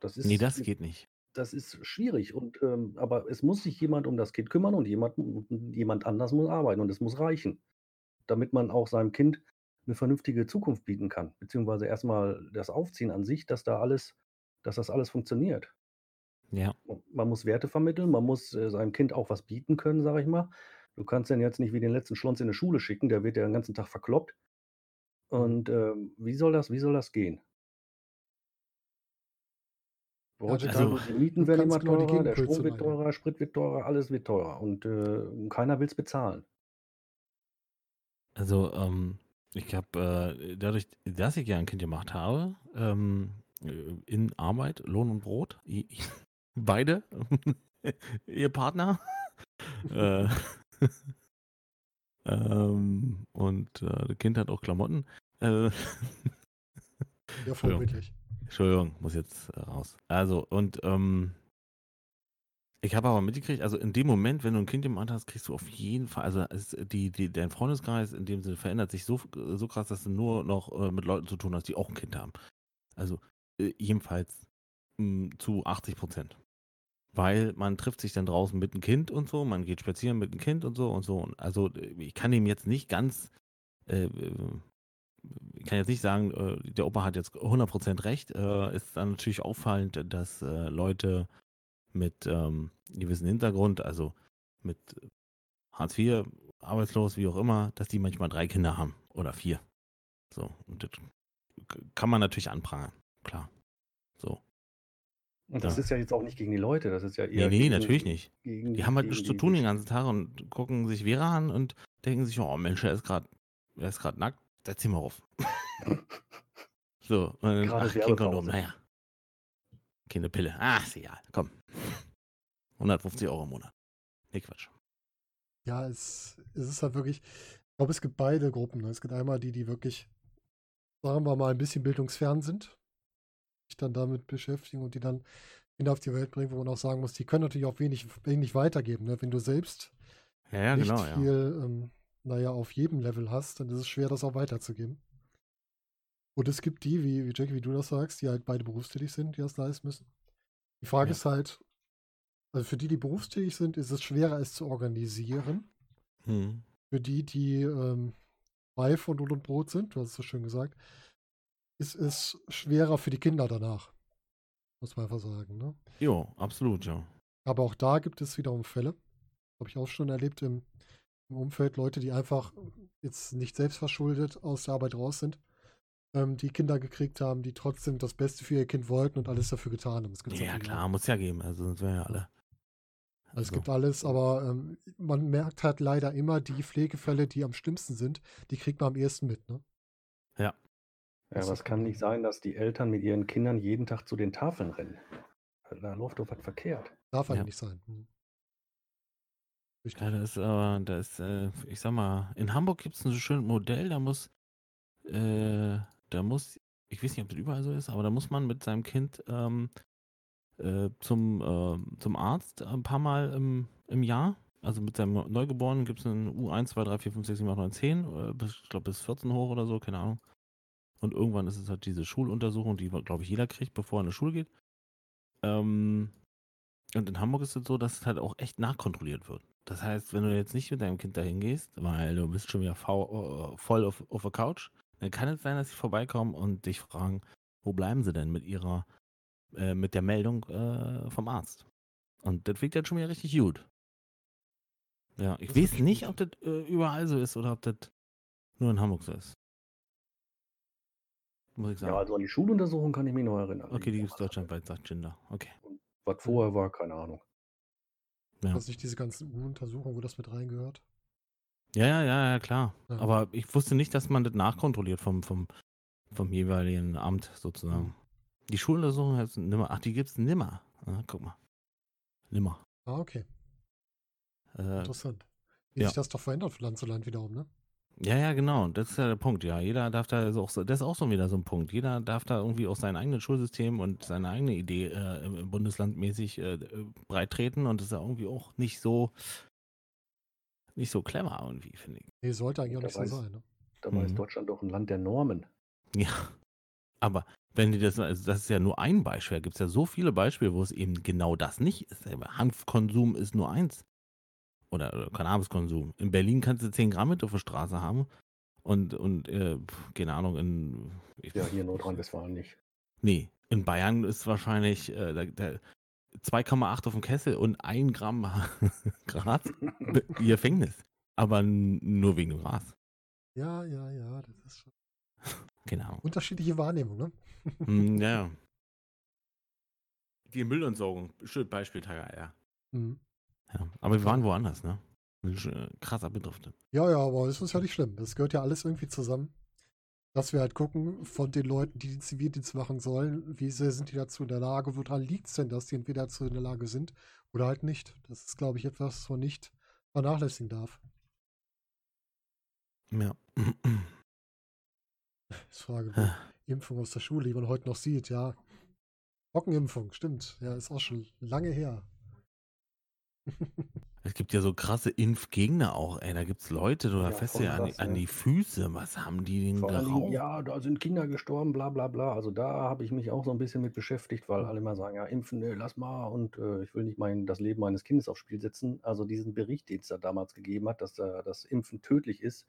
Das ist, Nee, das geht nicht. das ist schwierig. Und, ähm, aber es muss sich jemand um das Kind kümmern und jemand, jemand anders muss arbeiten und es muss reichen, damit man auch seinem Kind eine vernünftige Zukunft bieten kann. Beziehungsweise erstmal das Aufziehen an sich, dass da alles, dass das alles funktioniert. Ja. Man muss Werte vermitteln, man muss äh, seinem Kind auch was bieten können, sage ich mal. Du kannst den jetzt nicht wie den letzten Schlons in die Schule schicken, der wird ja den ganzen Tag verkloppt. Und ähm, wie soll das, wie soll das gehen? Heutzutage Also, die Mieten werden immer teurer, der Strom wird teurer, Sprit wird teurer, alles wird teurer und äh, keiner will es bezahlen. Also, ähm, ich habe äh, dadurch, dass ich ja ein Kind gemacht habe, ähm, äh, in Arbeit, Lohn und Brot, i- i- beide, ihr Partner, äh, ähm, und äh, das Kind hat auch Klamotten. Äh, Ja, Entschuldigung. vorbildlich. Entschuldigung, muss jetzt äh, raus. Also, und ähm, ich habe aber mitgekriegt, also in dem Moment, wenn du ein Kind im Alter hast, kriegst du auf jeden Fall, also es, die, die, dein Freundeskreis in dem Sinne verändert sich so, so krass, dass du nur noch äh, mit Leuten zu tun hast, die auch ein Kind haben. Also äh, jedenfalls mh, zu 80 Prozent. Weil man trifft sich dann draußen mit einem Kind und so, man geht spazieren mit einem Kind und so und so. Und also äh, ich kann ihm jetzt nicht ganz, äh, ich kann jetzt nicht sagen, der Opa hat jetzt 100% recht. Äh, ist dann natürlich auffallend, dass Leute mit ähm, gewissen Hintergrund, also mit Hartz IV, arbeitslos, wie auch immer, dass die manchmal drei Kinder haben oder vier. So, und das kann man natürlich anprangern, klar. So. Und das Ja. ist ja jetzt auch nicht gegen die Leute, das ist ja Nee, eher nee, gegen, natürlich nicht. Gegen, Die haben halt nichts zu tun den ganzen Tag und gucken sich Vera an und denken sich, oh Mensch, er ist gerade, er ist gerade nackt, setz ihn mal auf. so, und dann, ach, Kondom, naja. Keine Pille. Ah, ist egal, komm. 150 Euro im Monat. Nee, Quatsch. Ja, es, es ist halt wirklich, ich glaube, es gibt beide Gruppen. Ne? Es gibt einmal die, die wirklich, sagen wir mal, ein bisschen bildungsfern sind, sich dann damit beschäftigen und die dann Kinder auf die Welt bringen, wo man auch sagen muss, die können natürlich auch wenig, wenig weitergeben. Ne? Wenn du selbst Ja, ja, nicht genau, ja. viel, ähm, naja, auf jedem Level hast, dann ist es schwer, das auch weiterzugeben. Und es gibt die, wie, wie Jackie, wie du das sagst, die halt beide berufstätig sind, die das leisten müssen. Die Frage Ja. ist halt, also für die, die berufstätig sind, ist es schwerer, es zu organisieren. Hm. Für die, die ähm, frei von Lohn und Brot sind, du hast es so schön gesagt, ist es schwerer für die Kinder danach. Muss man einfach sagen. Ne? Jo, absolut, ja. Aber auch da gibt es wiederum Fälle. Habe ich auch schon erlebt im, im Umfeld, Leute, die einfach jetzt nicht selbstverschuldet aus der Arbeit raus sind, ähm, die Kinder gekriegt haben, die trotzdem das Beste für ihr Kind wollten und alles dafür getan haben. Das gibt's Ja, klar, muss ja geben, also sonst wären ja alle. Also es Also, gibt alles, aber ähm, man merkt halt leider immer die Pflegefälle, die am schlimmsten sind, die kriegt man am ehesten mit. Ne? Ja, Das aber es kann nicht sein, dass die Eltern mit ihren Kindern jeden Tag zu den Tafeln rennen. Da läuft doch was verkehrt. Darf eigentlich Ja. nicht sein. Hm. Richtig. Ja, da ist, äh, da ist, äh, ich sag mal, in Hamburg gibt es ein so schönes Modell, da muss, äh, da muss, ich weiß nicht, ob das überall so ist, aber da muss man mit seinem Kind ähm, äh, zum, äh, zum Arzt ein paar Mal im, im Jahr. Also mit seinem Neugeborenen gibt es einen U1, 2, 3, 4, 5, 6, 7, 8, 9, 10, äh, bis, ich glaube bis 14 hoch oder so, keine Ahnung. Und irgendwann ist es halt diese Schuluntersuchung, die, glaube ich, jeder kriegt, bevor er in die Schule geht. Ähm, und in Hamburg ist es so, dass es halt auch echt nachkontrolliert wird. Das heißt, wenn du jetzt nicht mit deinem Kind dahin gehst, weil du bist schon wieder äh, voll auf, auf der Couch, kann es sein, dass sie vorbeikommen und dich fragen, wo bleiben sie denn mit ihrer, äh, mit der Meldung äh, vom Arzt? Und das wirkt dann schon wieder richtig gut. Ja, ich Das weiß nicht, gut. ob das äh, überall so ist oder ob das nur in Hamburg so ist. Muss ich sagen. Ja, also an die Schuluntersuchung kann ich mich noch erinnern. okay, die gibt es deutschlandweit, sagt Jinder. Okay. Was vorher war, keine Ahnung. Ja. Was nicht diese ganzen U-Untersuchungen, wo das mit reingehört. Ja, ja, ja, ja, klar. Ja. Aber ich wusste nicht, dass man das nachkontrolliert vom, vom, vom jeweiligen Amt sozusagen. Mhm. Die Schuluntersuchung heißt nimmer. Ach, die gibt's nimmer. Ah, guck mal. Nimmer. Ah, okay. Äh, Interessant. Wie ja. sich das doch verändert von Land zu Land wiederum, ne? ja, ja, genau. Das ist ja der Punkt. Ja, jeder darf da auch so, das ist auch so wieder so ein Punkt. Jeder darf da irgendwie auch sein eigenes Schulsystem und seine eigene Idee äh, Bundeslandmäßig äh, äh, breit treten und das ist ja irgendwie auch nicht so nicht so clever irgendwie, finde ich. Nee, sollte eigentlich auch nicht so Dabei ist- sein, ne? Dabei ist Mhm. Deutschland doch ein Land der Normen. Ja, aber wenn die das, also das ist ja nur ein Beispiel, da gibt es ja so viele Beispiele, wo es eben genau das nicht ist. Hanfkonsum ist nur eins. Oder, oder Cannabiskonsum. In Berlin kannst du 10 Gramm mit auf der Straße haben. Und, und äh, keine Ahnung, in. ich- Ja, hier in Nordrhein-Westfalen nicht. Nee, in Bayern ist wahrscheinlich äh, da, da 2,8 auf dem Kessel und 1 Gramm Gras Gefängnis. Aber nur wegen dem Gras. Ja, ja, ja, das ist schon Genau. unterschiedliche Wahrnehmung, ne? Hm, ja. Die Müllentsorgung, schön Beispiel Tiger, ja. Mhm. ja. Aber wir waren woanders, ne? Äh, Krasser Bedriftet. Ja, ja, aber das ist ja nicht schlimm. Das gehört ja alles irgendwie zusammen. Dass wir halt gucken, von den Leuten, die den Zivildienst machen sollen, wie sehr sind die dazu in der Lage, woran liegt es denn, dass die entweder dazu in der Lage sind oder halt nicht. Das ist, glaube ich, etwas, was man nicht vernachlässigen darf. Ja. Ich frage, die Impfung aus der Schule, die man heute noch sieht, ja. Pockenimpfung, stimmt. Ja, ist auch schon lange her. Es gibt ja so krasse Impfgegner auch, ey. Da gibt's Leute, du Ja, fährst dir an, an ja. die Füße. Was haben die denn geraucht? ja, da sind Kinder gestorben, bla bla bla. Also da habe ich mich auch so ein bisschen mit beschäftigt, weil alle mal sagen, ja, impfen, nee, lass mal und äh, ich will nicht mein, das Leben meines Kindes aufs Spiel setzen. Also diesen Bericht, den es da damals gegeben hat, dass äh, das Impfen tödlich ist,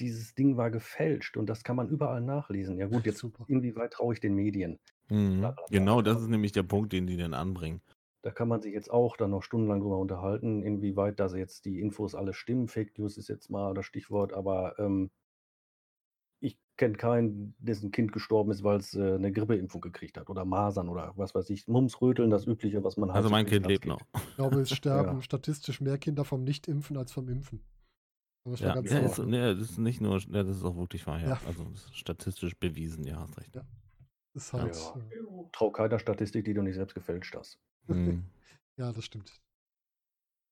dieses Ding war gefälscht und das kann man überall nachlesen. Ja gut, jetzt inwieweit traue ich den Medien? Mhm. bla, bla, bla. Genau, das ist nämlich der Punkt, den die dann anbringen. Da kann man sich jetzt auch dann noch stundenlang drüber unterhalten, inwieweit da jetzt die Infos alle stimmen. Fake News ist jetzt mal das Stichwort, aber ähm, ich kenne keinen, dessen Kind gestorben ist, weil es äh, eine Grippeimpfung gekriegt hat oder Masern oder was weiß ich. Mumps, Röteln, das Übliche, was man halt. Also so mein Kind lebt noch. Ich glaube, es sterben Ja. statistisch mehr Kinder vom Nicht-Impfen als vom Impfen. Mal Ja, ja, ist, nee, das ist nicht nur, ja, das ist auch wirklich wahr, ja. Ja. Also das ist statistisch bewiesen, ja, hast recht. Ja. ist halt, Ja. äh. Trau keiner Statistik, die du nicht selbst gefälscht hast. Mhm. Ja, das stimmt.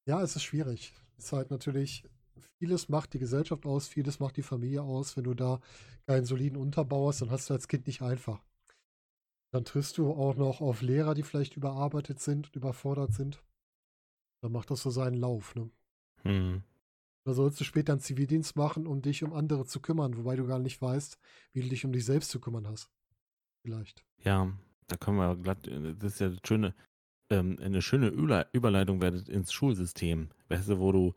Ja, es ist schwierig. Es ist halt natürlich, vieles macht die Gesellschaft aus, vieles macht die Familie aus. Wenn du da keinen soliden Unterbau hast, dann hast du als Kind nicht einfach. Dann triffst du auch noch auf Lehrer, die vielleicht überarbeitet sind, überfordert sind. Dann macht das so seinen Lauf. Ne? Mhm. Da sollst du später einen Zivildienst machen, um dich um andere zu kümmern, wobei du gar nicht weißt, wie du dich um dich selbst zu kümmern hast. Vielleicht. Ja, da können wir glatt, äh, das ist ja das schöne, ähm, eine schöne Üle- Überleitung werdet ins Schulsystem. Weißt du, wo du,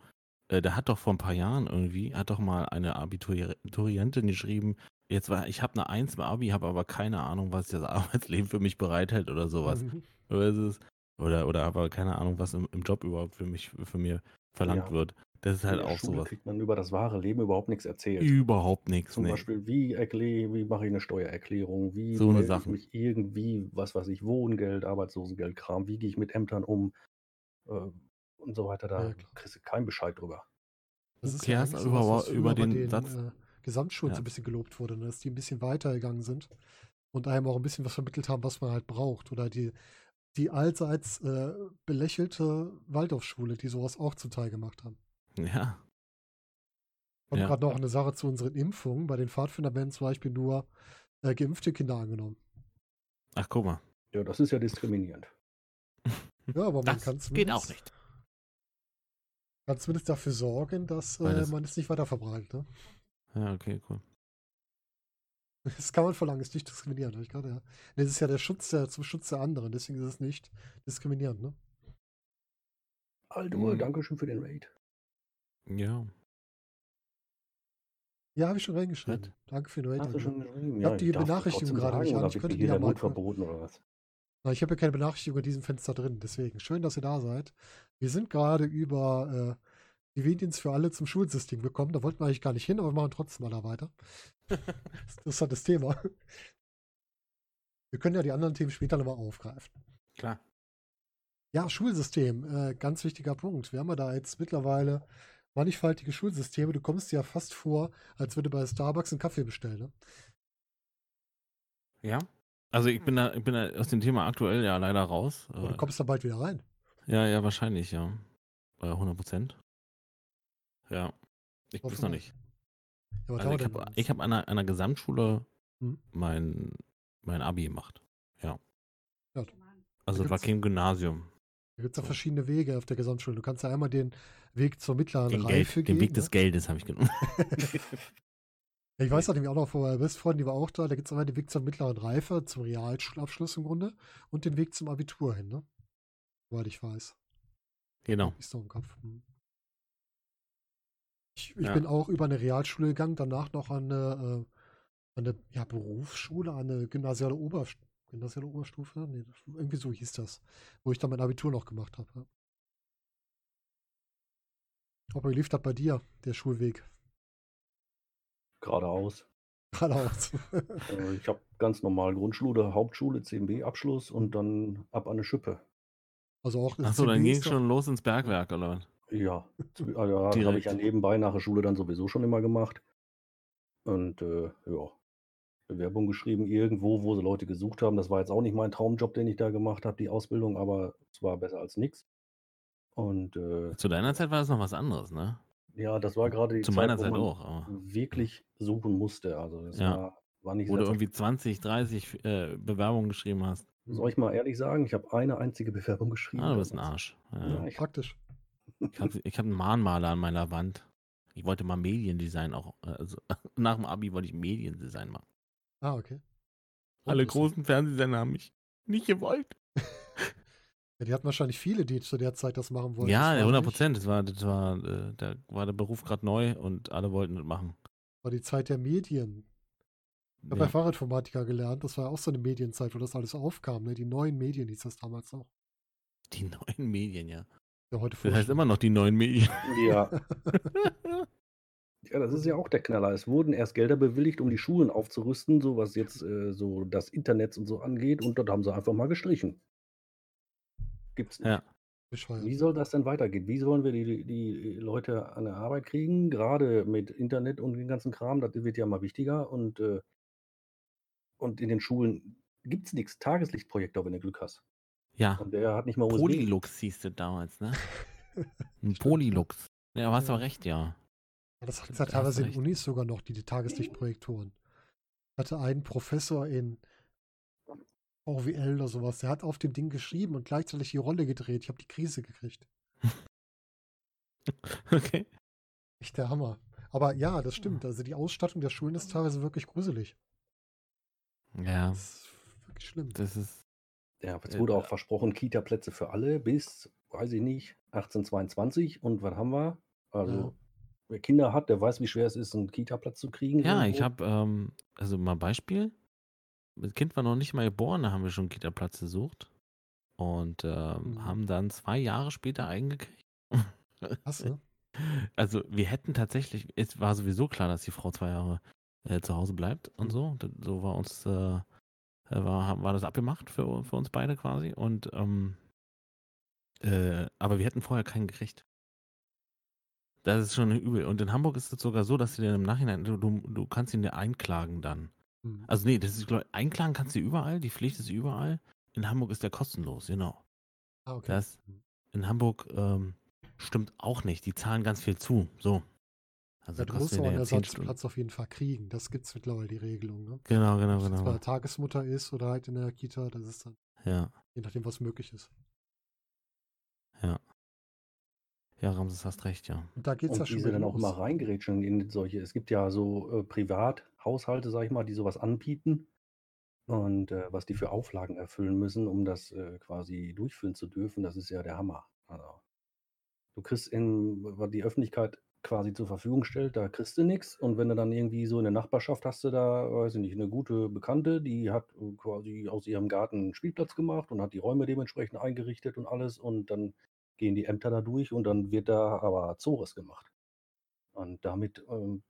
äh, da hat doch vor ein paar Jahren irgendwie, hat doch mal eine Abiturientin geschrieben, jetzt war, ich habe eine Eins im Abi, habe aber keine Ahnung, was das Arbeitsleben für mich bereithält oder sowas. Mhm. Oder oder aber keine Ahnung, was im, im Job überhaupt für mich, für mir verlangt Ja. wird. Das ist halt auch Schule sowas. kriegt man über das wahre Leben überhaupt nichts erzählt. Überhaupt nichts, Zum nee. Beispiel, wie erkläre, wie mache ich eine Steuererklärung, wie So eine Sachen. mich irgendwie, was weiß ich, Wohngeld, Arbeitslosengeld, Kram, wie gehe ich mit Ämtern um äh, und so weiter. Da Ja, kriegst du keinen Bescheid drüber. Das ist ja über- sowas, was über früher bei den Satz- Äh, Gesamtschulen Ja. so ein bisschen gelobt wurde, ne? dass die ein bisschen weitergegangen sind und einem auch ein bisschen was vermittelt haben, was man halt braucht. Oder die, die allseits äh, belächelte Waldorfschule, die sowas auch zuteil gemacht haben. Ja. Und Ja. gerade noch eine Sache zu unseren Impfungen. Bei den Pfadfindern werden zum Beispiel nur äh, geimpfte Kinder angenommen. Ach, guck mal. Ja, das ist ja diskriminierend. Ja, aber man Das kann geht zumindest, auch nicht. kann zumindest dafür sorgen, dass äh, das- man es nicht weiter verbreitet. Ne? Ja, okay, cool. Das kann man verlangen, ist nicht diskriminierend, habe ich gerade, ja. Nee, das ist ja der Schutz der, zum Schutz der anderen, deswegen ist es nicht diskriminierend, ne? Aldur, Mhm. Dankeschön für den Raid. Ja. Ja, habe ich schon reingeschrieben. Nett. Danke für den. Hast du schon geschrieben? Ich hab die darf das Benachrichtigung gerade nicht an. Ich könnte die hier ja der mal verboten oder was? Na, ich habe ja keine Benachrichtigung in diesem Fenster drin, deswegen schön, dass ihr da seid. Wir sind gerade über äh, die Mediendienst für alle zum Schulsystem gekommen. Da wollten wir eigentlich gar nicht hin, aber wir machen trotzdem mal da weiter. das ist ein interessantes Thema. Wir können ja die anderen Themen später nochmal aufgreifen. Klar. Ja, Schulsystem, äh, ganz wichtiger Punkt. Wir haben ja da jetzt mittlerweile mannigfaltige Schulsysteme. Du kommst dir ja fast vor, als würde bei Starbucks einen Kaffee bestellen. Ne? Ja. Also ich bin da, ich bin da aus dem Thema aktuell ja leider raus. Aber du Äh, kommst da bald wieder rein. Ja, ja, wahrscheinlich, ja. Äh, 100 Prozent. Ja. Ich weiß noch nicht. Ja, Also ich habe hab an, einer, an einer Gesamtschule Hm? mein, mein Abi gemacht. Ja. Ja, Also es war kein Gymnasium. Da gibt es ja verschiedene Wege auf der Gesamtschule. Du kannst ja einmal den Weg zur mittleren Den, Reife Geld, den gehen. Weg des ne? Geldes habe ich genommen. Ich weiß nämlich auch noch von meiner Bestfreundin, die war auch da. Da gibt es einmal den Weg zur mittleren Reife, zum Realschulabschluss im Grunde und den Weg zum Abitur hin, ne? Soweit ich weiß. genau. Ist noch im Kopf. Hm. Ich, ich Ja. bin auch über eine Realschule gegangen, danach noch an eine, äh, an eine ja, Berufsschule, an eine gymnasiale, Oberst gymnasiale Oberstufe. Nee, irgendwie so hieß das, wo ich dann mein Abitur noch gemacht habe. Ja. Aber wie lief das bei dir, der Schulweg? Geradeaus. Geradeaus. Äh, Ich habe ganz normal Grundschule, Hauptschule, CMB-Abschluss und dann ab an eine Schippe. Also auch Achso, dann ging es schon los ins Bergwerk, oder? Ja, ah ja habe ich ja nebenbei nach der Schule dann sowieso schon immer gemacht. Und äh, ja, Bewerbung geschrieben irgendwo, wo sie Leute gesucht haben. Das war jetzt auch nicht mein Traumjob, den ich da gemacht habe, die Ausbildung, aber es war besser als nichts. Und äh, Zu deiner Zeit war das noch was anderes, ne? ja, das war gerade die Zu Zeit, meiner wo Zeit man auch, aber wirklich suchen musste. Also das Ja. war, war nicht wo du irgendwie 20, 30 äh, Bewerbungen geschrieben hast. Soll ich mal ehrlich sagen, ich habe eine einzige Bewerbung geschrieben. Ah, du bist ein. Arsch. Ja, Ja. ich, Praktisch. Ich habe ich hab einen Mahnmaler an meiner Wand. Ich wollte mal Mediendesign auch. Also nach dem Abi wollte ich Mediendesign machen. Ah, okay. Alle Lustig. großen Fernsehsender haben mich nicht gewollt. Ja, die hatten wahrscheinlich viele, die zu der Zeit das machen wollten. ja, Das war 100 nicht- Prozent. Das war, das war, äh, da war der Beruf gerade neu und alle wollten das machen. war die Zeit der Medien. Ich habe Ja. bei Fahrradinformatiker gelernt. Das war auch so eine Medienzeit, wo das alles aufkam. Ne? Die neuen Medien hieß das damals auch. Die neuen Medien, ja. Ja, heute Das heißt immer noch die neuen Medien. ja, ja, das ist ja auch der Knaller. Es wurden erst Gelder bewilligt, um die Schulen aufzurüsten, so was jetzt äh, so das Internet und so angeht. Und dort haben sie einfach mal gestrichen. Gibt's nicht. Ja. Bescheuert. Wie soll das denn weitergehen? Wie sollen wir die, die Leute an der Arbeit kriegen? Gerade mit Internet und dem ganzen Kram, das wird ja mal wichtiger. Und, äh, und in den Schulen gibt es nichts. Tageslichtprojektor, wenn du Glück hast. Ja. Und der hat nicht mal USB. Polylux hieß das damals, ne? Ein Polylux. Ja, hast Ja. aber recht, ja. Ja, das hat Da ja teilweise in. Unis sogar noch, die, die Tageslichtprojektoren. Ich hatte einen Professor in VWL oder sowas, der hat auf dem Ding geschrieben und gleichzeitig die Rolle gedreht. Ich habe die Krise gekriegt. Okay. Echt der Hammer. Aber ja, das stimmt. Also die Ausstattung der Schulen ist teilweise wirklich gruselig. Ja, Das ist wirklich schlimm. das ist. Ja, es Äh, wurde auch versprochen, Kita-Plätze für alle bis, weiß ich nicht, 1822. Und was haben wir? Also, wer Kinder hat, der weiß, wie schwer es ist, einen Kita-Platz zu kriegen. Ja, ich irgendwo. habe, ähm, also mal Beispiel. Das Kind war noch nicht mal geboren, da haben wir schon einen Kita-Platz gesucht. Und ähm, Mhm. haben dann zwei Jahre später eingekriegt. Krass, ne? Also wir hätten tatsächlich, es war sowieso klar, dass die Frau zwei Jahre äh, zu Hause bleibt und Mhm. so. So war uns, äh, äh, war, war das abgemacht für, für uns beide quasi. Und ähm, äh, aber wir hätten vorher keinen gekriegt. Das ist schon übel. Und in Hamburg ist es sogar so, dass du dir im Nachhinein, du, du, kannst ihn dir einklagen dann. Hm. Also nee, das ist, glaub, einklagen kannst du überall, die Pflicht ist überall. In Hamburg ist der kostenlos, genau. Ah, okay. Das in Hamburg ähm, stimmt auch nicht. Die zahlen ganz viel zu. So. Also ja, du musst auch einen ja 10 Stunden. Ersatzplatz auf jeden Fall kriegen. Das gibt es mittlerweile, die Regelung. Ne? Genau, genau, Ob es jetzt bei genau. der Tagesmutter ist oder halt in der Kita, das ist dann Ja, je nachdem, was möglich ist. ja. Ja, Ramses hast recht, ja. Und da geht es ja Und schon wie sie wieder dann auch los. mal reingerätschen in solche. Es gibt ja so äh, Haushalte, sage ich mal, die sowas anbieten und äh, was die für Auflagen erfüllen müssen, um das äh, quasi durchführen zu dürfen, das ist ja der Hammer. Also, du kriegst in, was die Öffentlichkeit quasi zur Verfügung stellt, da kriegst du nichts. Und wenn du dann irgendwie so in der Nachbarschaft hast du da, weiß ich nicht, eine gute Bekannte, die hat äh, quasi aus ihrem Garten einen Spielplatz gemacht und hat die Räume dementsprechend eingerichtet und alles. Und dann gehen die Ämter da durch und dann wird da aber Zores gemacht. Und damit ähm,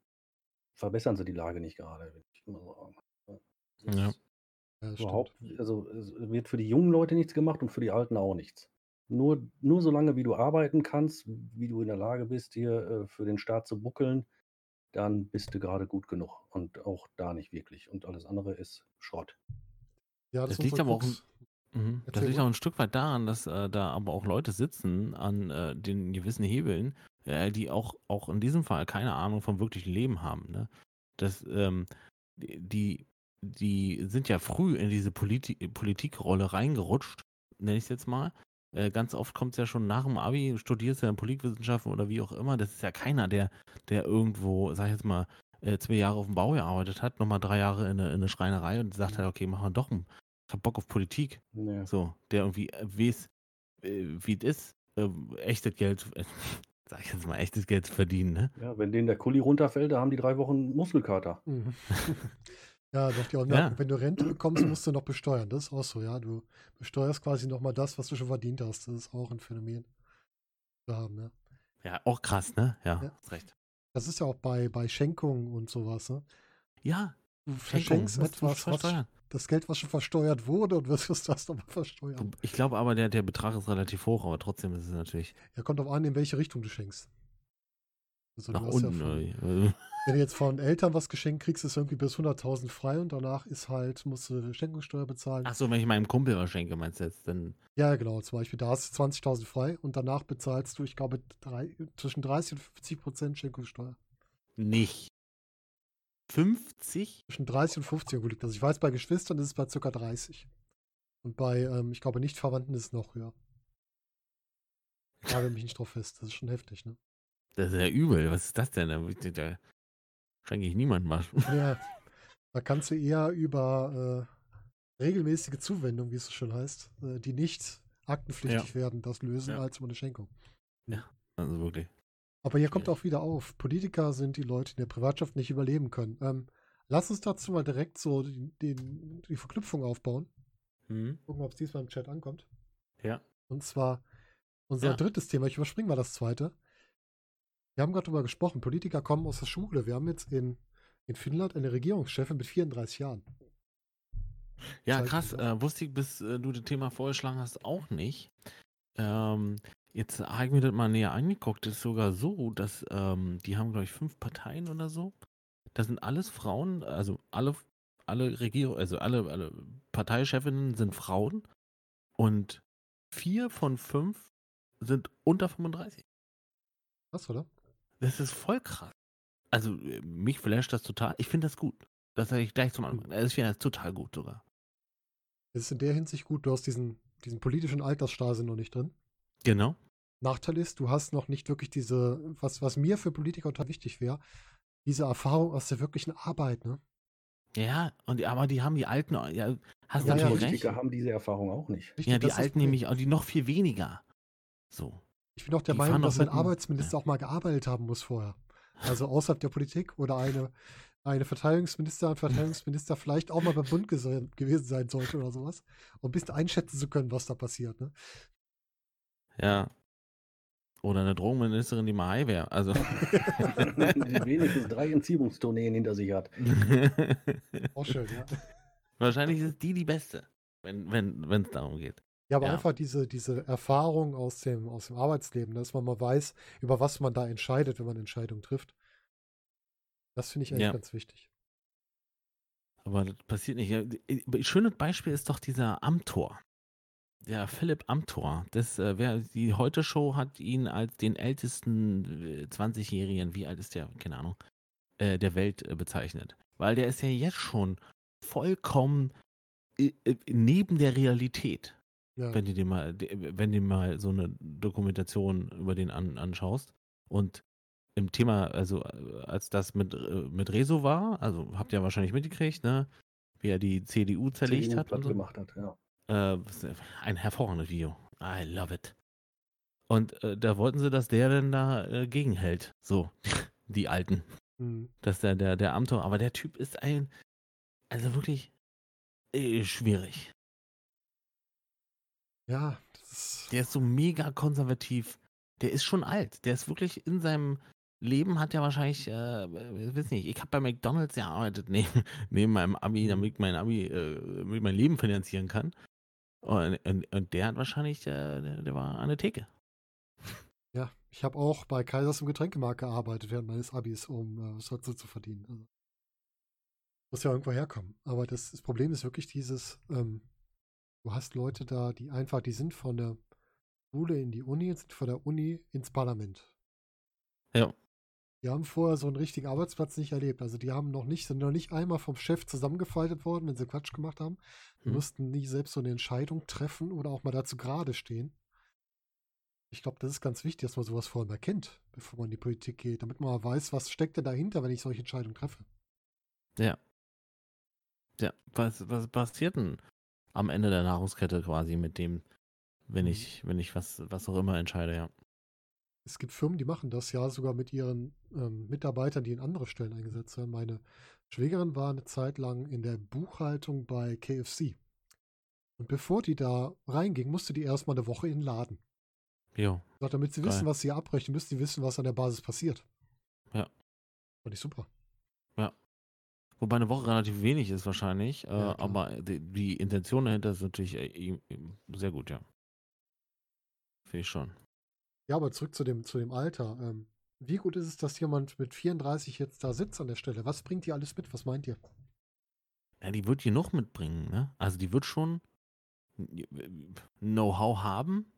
verbessern sie die Lage nicht gerade, würde ich mal sagen. Das Ja. Ja, das überhaupt, also es wird für die jungen Leute nichts gemacht und für die Alten auch nichts. Nur, nur so lange, wie du arbeiten kannst, wie du in der Lage bist, hier äh, für den Staat zu buckeln, dann bist du gerade gut genug. Und auch da nicht wirklich. Und alles andere ist Schrott. Ja, Das ist liegt aber auch. Mhm. Das liegt auch ein Stück weit daran, dass äh, da aber auch Leute sitzen an äh, den gewissen Hebeln, äh, die auch, auch in diesem Fall keine Ahnung vom wirklichen Leben haben. Ne? Das, ähm, die, die sind ja früh in diese Politi Politikrolle reingerutscht, nenne ich es jetzt mal. Äh, ganz oft kommt es ja schon nach dem Abi, studierst du ja Politikwissenschaften oder wie auch immer. Das ist ja keiner, der, der irgendwo, sag ich jetzt mal, äh, zwei Jahre auf dem Bau gearbeitet hat, nochmal drei Jahre in eine, in eine Schreinerei und sagt halt, okay, machen wir doch einen ich hab Bock auf Politik. Ja. So, der irgendwie äh, weiß, äh, wie es ist, äh, echtes Geld, äh, sag ich jetzt mal, echtes Geld zu verdienen, ne? Ja, wenn denen der Kuli runterfällt, da haben die drei Wochen Muskelkater. Mhm. ja, doch die auch, Ja. wenn du Rente bekommst, musst du noch besteuern. Das ist auch so, ja. Du besteuerst quasi nochmal das, was du schon verdient hast. Das ist auch ein Phänomen zu haben, ja. Ja, auch krass, ne? Ja, Ja. hast recht. Das ist ja auch bei, bei Schenkungen und sowas, ne? Ja, Du Schenkung, verschenkst etwas, was. Das Geld, was schon versteuert wurde und wirst es das nochmal versteuern. Ich glaube aber, der, der Betrag ist relativ hoch, aber trotzdem ist es natürlich Ja, kommt auch an, in welche Richtung du schenkst. Also, nach du hast ja unten. von, wenn du jetzt von Eltern was geschenkt kriegst, ist irgendwie bis 100.000 frei und danach ist halt, musst du Schenkungssteuer bezahlen. Ach so, wenn ich meinem Kumpel was schenke, meinst du jetzt, dann. Ja, genau, zum Beispiel, da hast du 20.000 frei und danach bezahlst du, ich glaube, drei, zwischen 30 und 50 Prozent Schenkungssteuer. Nicht. 50? Zwischen 30 und 50 Euro liegt das. Ich weiß, bei Geschwistern ist es bei ca. 30. Und bei, ähm, ich glaube, Nicht-Verwandten ist es noch höher. Nagel mich nicht drauf fest. Das ist schon heftig, ne? Das ist ja übel. Was ist das denn? Da, da schenke ich niemandem was. Ja, da kannst du eher über äh, regelmäßige Zuwendung, wie es so schön heißt, äh, die nicht aktenpflichtig werden, das lösen, Ja. als über eine Schenkung. Also wirklich. Aber hier kommt auch wieder auf, Politiker sind die Leute, die in der Privatwirtschaft nicht überleben können. Ähm, lass uns dazu mal direkt so die, den, die Verknüpfung aufbauen. Hm? Gucken, ob es diesmal im Chat ankommt. Ja. Und zwar unser Ja. drittes Thema. Ich überspringe mal das zweite. Wir haben gerade darüber gesprochen. Politiker kommen aus der Schule. Wir haben jetzt in, in Finnland eine Regierungschefin mit 34 Jahren. Ja, krass. Äh, wusste ich, bis äh, du das Thema vorgeschlagen hast, auch nicht. Ähm, jetzt habe ich mir das mal näher angeguckt. Das ist sogar so, dass ähm, die haben, glaube ich, fünf Parteien oder so. Das sind alles Frauen, also alle, alle Regierung, also alle, alle Parteichefinnen sind Frauen und vier von fünf sind unter 35. Was, oder? Das ist voll krass. Also äh, mich flasht das total. Ich finde das gut. Das sage ich gleich zum Anfang. Also ich finde das total gut sogar. Es ist in der Hinsicht gut, du hast diesen, diesen politischen Altersstasel noch nicht drin. Genau. Nachteil ist, du hast noch nicht wirklich diese, was, was mir für Politiker total wichtig wäre, diese Erfahrung aus der wirklichen Arbeit, ne? Ja, und aber die haben die alten, ja, hast Ja, du ja, natürlich recht. Politiker haben diese Erfahrung auch nicht. Richtig, Ja, die alten nämlich, auch die noch viel weniger. So. Ich bin auch der die Meinung, dass ein Arbeitsminister auch mal gearbeitet haben muss vorher. Also außerhalb der Politik oder eine, eine Verteidigungsminister, ein Verteidigungsminister vielleicht auch mal beim Bund gewesen sein sollte oder sowas, um ein bisschen einschätzen zu können, was da passiert. Ne? Ja. Oder eine Drogenministerin, die mal high wäre. Also. die wenigstens drei Entziehungstourneen hinter sich hat. Auch schön, ja. Wahrscheinlich ist die die beste, wenn es wenn, es darum geht. Ja, aber Ja. einfach diese, diese Erfahrung aus dem, aus dem Arbeitsleben, dass man mal weiß, über was man da entscheidet, wenn man Entscheidungen trifft. Das finde ich eigentlich Ja. ganz wichtig. Aber das passiert nicht. Ein schönes Beispiel ist doch dieser Amtor. Der Philipp Amthor. Das, äh, wer, die Heute-Show hat ihn als den ältesten äh, 20-Jährigen, wie alt ist der? Keine Ahnung, äh, der Welt äh, bezeichnet. Weil der ist ja jetzt schon vollkommen äh, äh, neben der Realität. Ja. wenn du dir mal, wenn du mal so eine Dokumentation über den an, anschaust. Und im Thema, also äh, als das mit, äh, mit Rezo war, also habt ihr wahrscheinlich mitgekriegt, ne? Wie er die CDU zerlegt CDU hat und so. gemacht hat, ja. Äh, was- ein hervorragendes Video. I love it. Und äh, da wollten sie, dass der denn da äh, gegenhält. So, die Alten. Hm. Dass der, der, der Amtor, aber der Typ ist ein, also wirklich äh, schwierig. Ja, das ist. Der ist so mega konservativ. Der ist schon alt. Der ist wirklich in seinem Leben hat ja wahrscheinlich, äh, ich weiß nicht, ich habe bei McDonalds gearbeitet neben, neben meinem Abi, damit ich mein Abi, äh, damit ich mein Leben finanzieren kann. Und, und, und der hat wahrscheinlich, äh, der, der war an der Theke. Ja, ich habe auch bei Kaisers im Getränkemarkt gearbeitet während meines Abis, um äh, was dazu zu verdienen. Also, muss ja irgendwo herkommen. Aber das, das Problem ist wirklich dieses, ähm, du hast Leute da, die einfach, die sind von der Schule in die Uni, sind von der Uni ins Parlament. Ja. Die haben vorher so einen richtigen Arbeitsplatz nicht erlebt. Also die haben noch nicht, sind noch nicht einmal vom Chef zusammengefaltet worden, wenn sie Quatsch gemacht haben. Die Hm. mussten nie selbst so eine Entscheidung treffen oder auch mal dazu gerade stehen. Ich glaube, das ist ganz wichtig, dass man sowas vorher mal kennt, bevor man in die Politik geht, damit man mal weiß, was steckt denn dahinter, wenn ich solche Entscheidungen treffe. Ja. Ja, was, was passiert denn am Ende der Nahrungskette quasi mit dem, wenn Mhm. ich, wenn ich was, was auch immer entscheide, ja. Es gibt Firmen, die machen das ja sogar mit ihren ähm, Mitarbeitern, die in andere Stellen eingesetzt werden. Meine Schwägerin war eine Zeit lang in der Buchhaltung bei KFC. Und bevor die da reinging, musste die erstmal eine Woche in den Laden. Jo. Sagt, damit sie Geil. wissen, was sie abrechnen, müssen sie wissen, was an der Basis passiert. Ja. Fand ich super. Wobei eine Woche relativ wenig ist wahrscheinlich, äh, Ja, klar. aber die, die Intention dahinter ist natürlich äh, sehr gut, ja. Finde ich schon. Ja, aber zurück zu dem, zu dem Alter. Ähm, wie gut ist es, dass jemand mit 34 jetzt da sitzt an der Stelle? Was bringt die alles mit? Was meint ihr? Ja, die wird genug mitbringen, ne? Also die wird schon Know-how haben.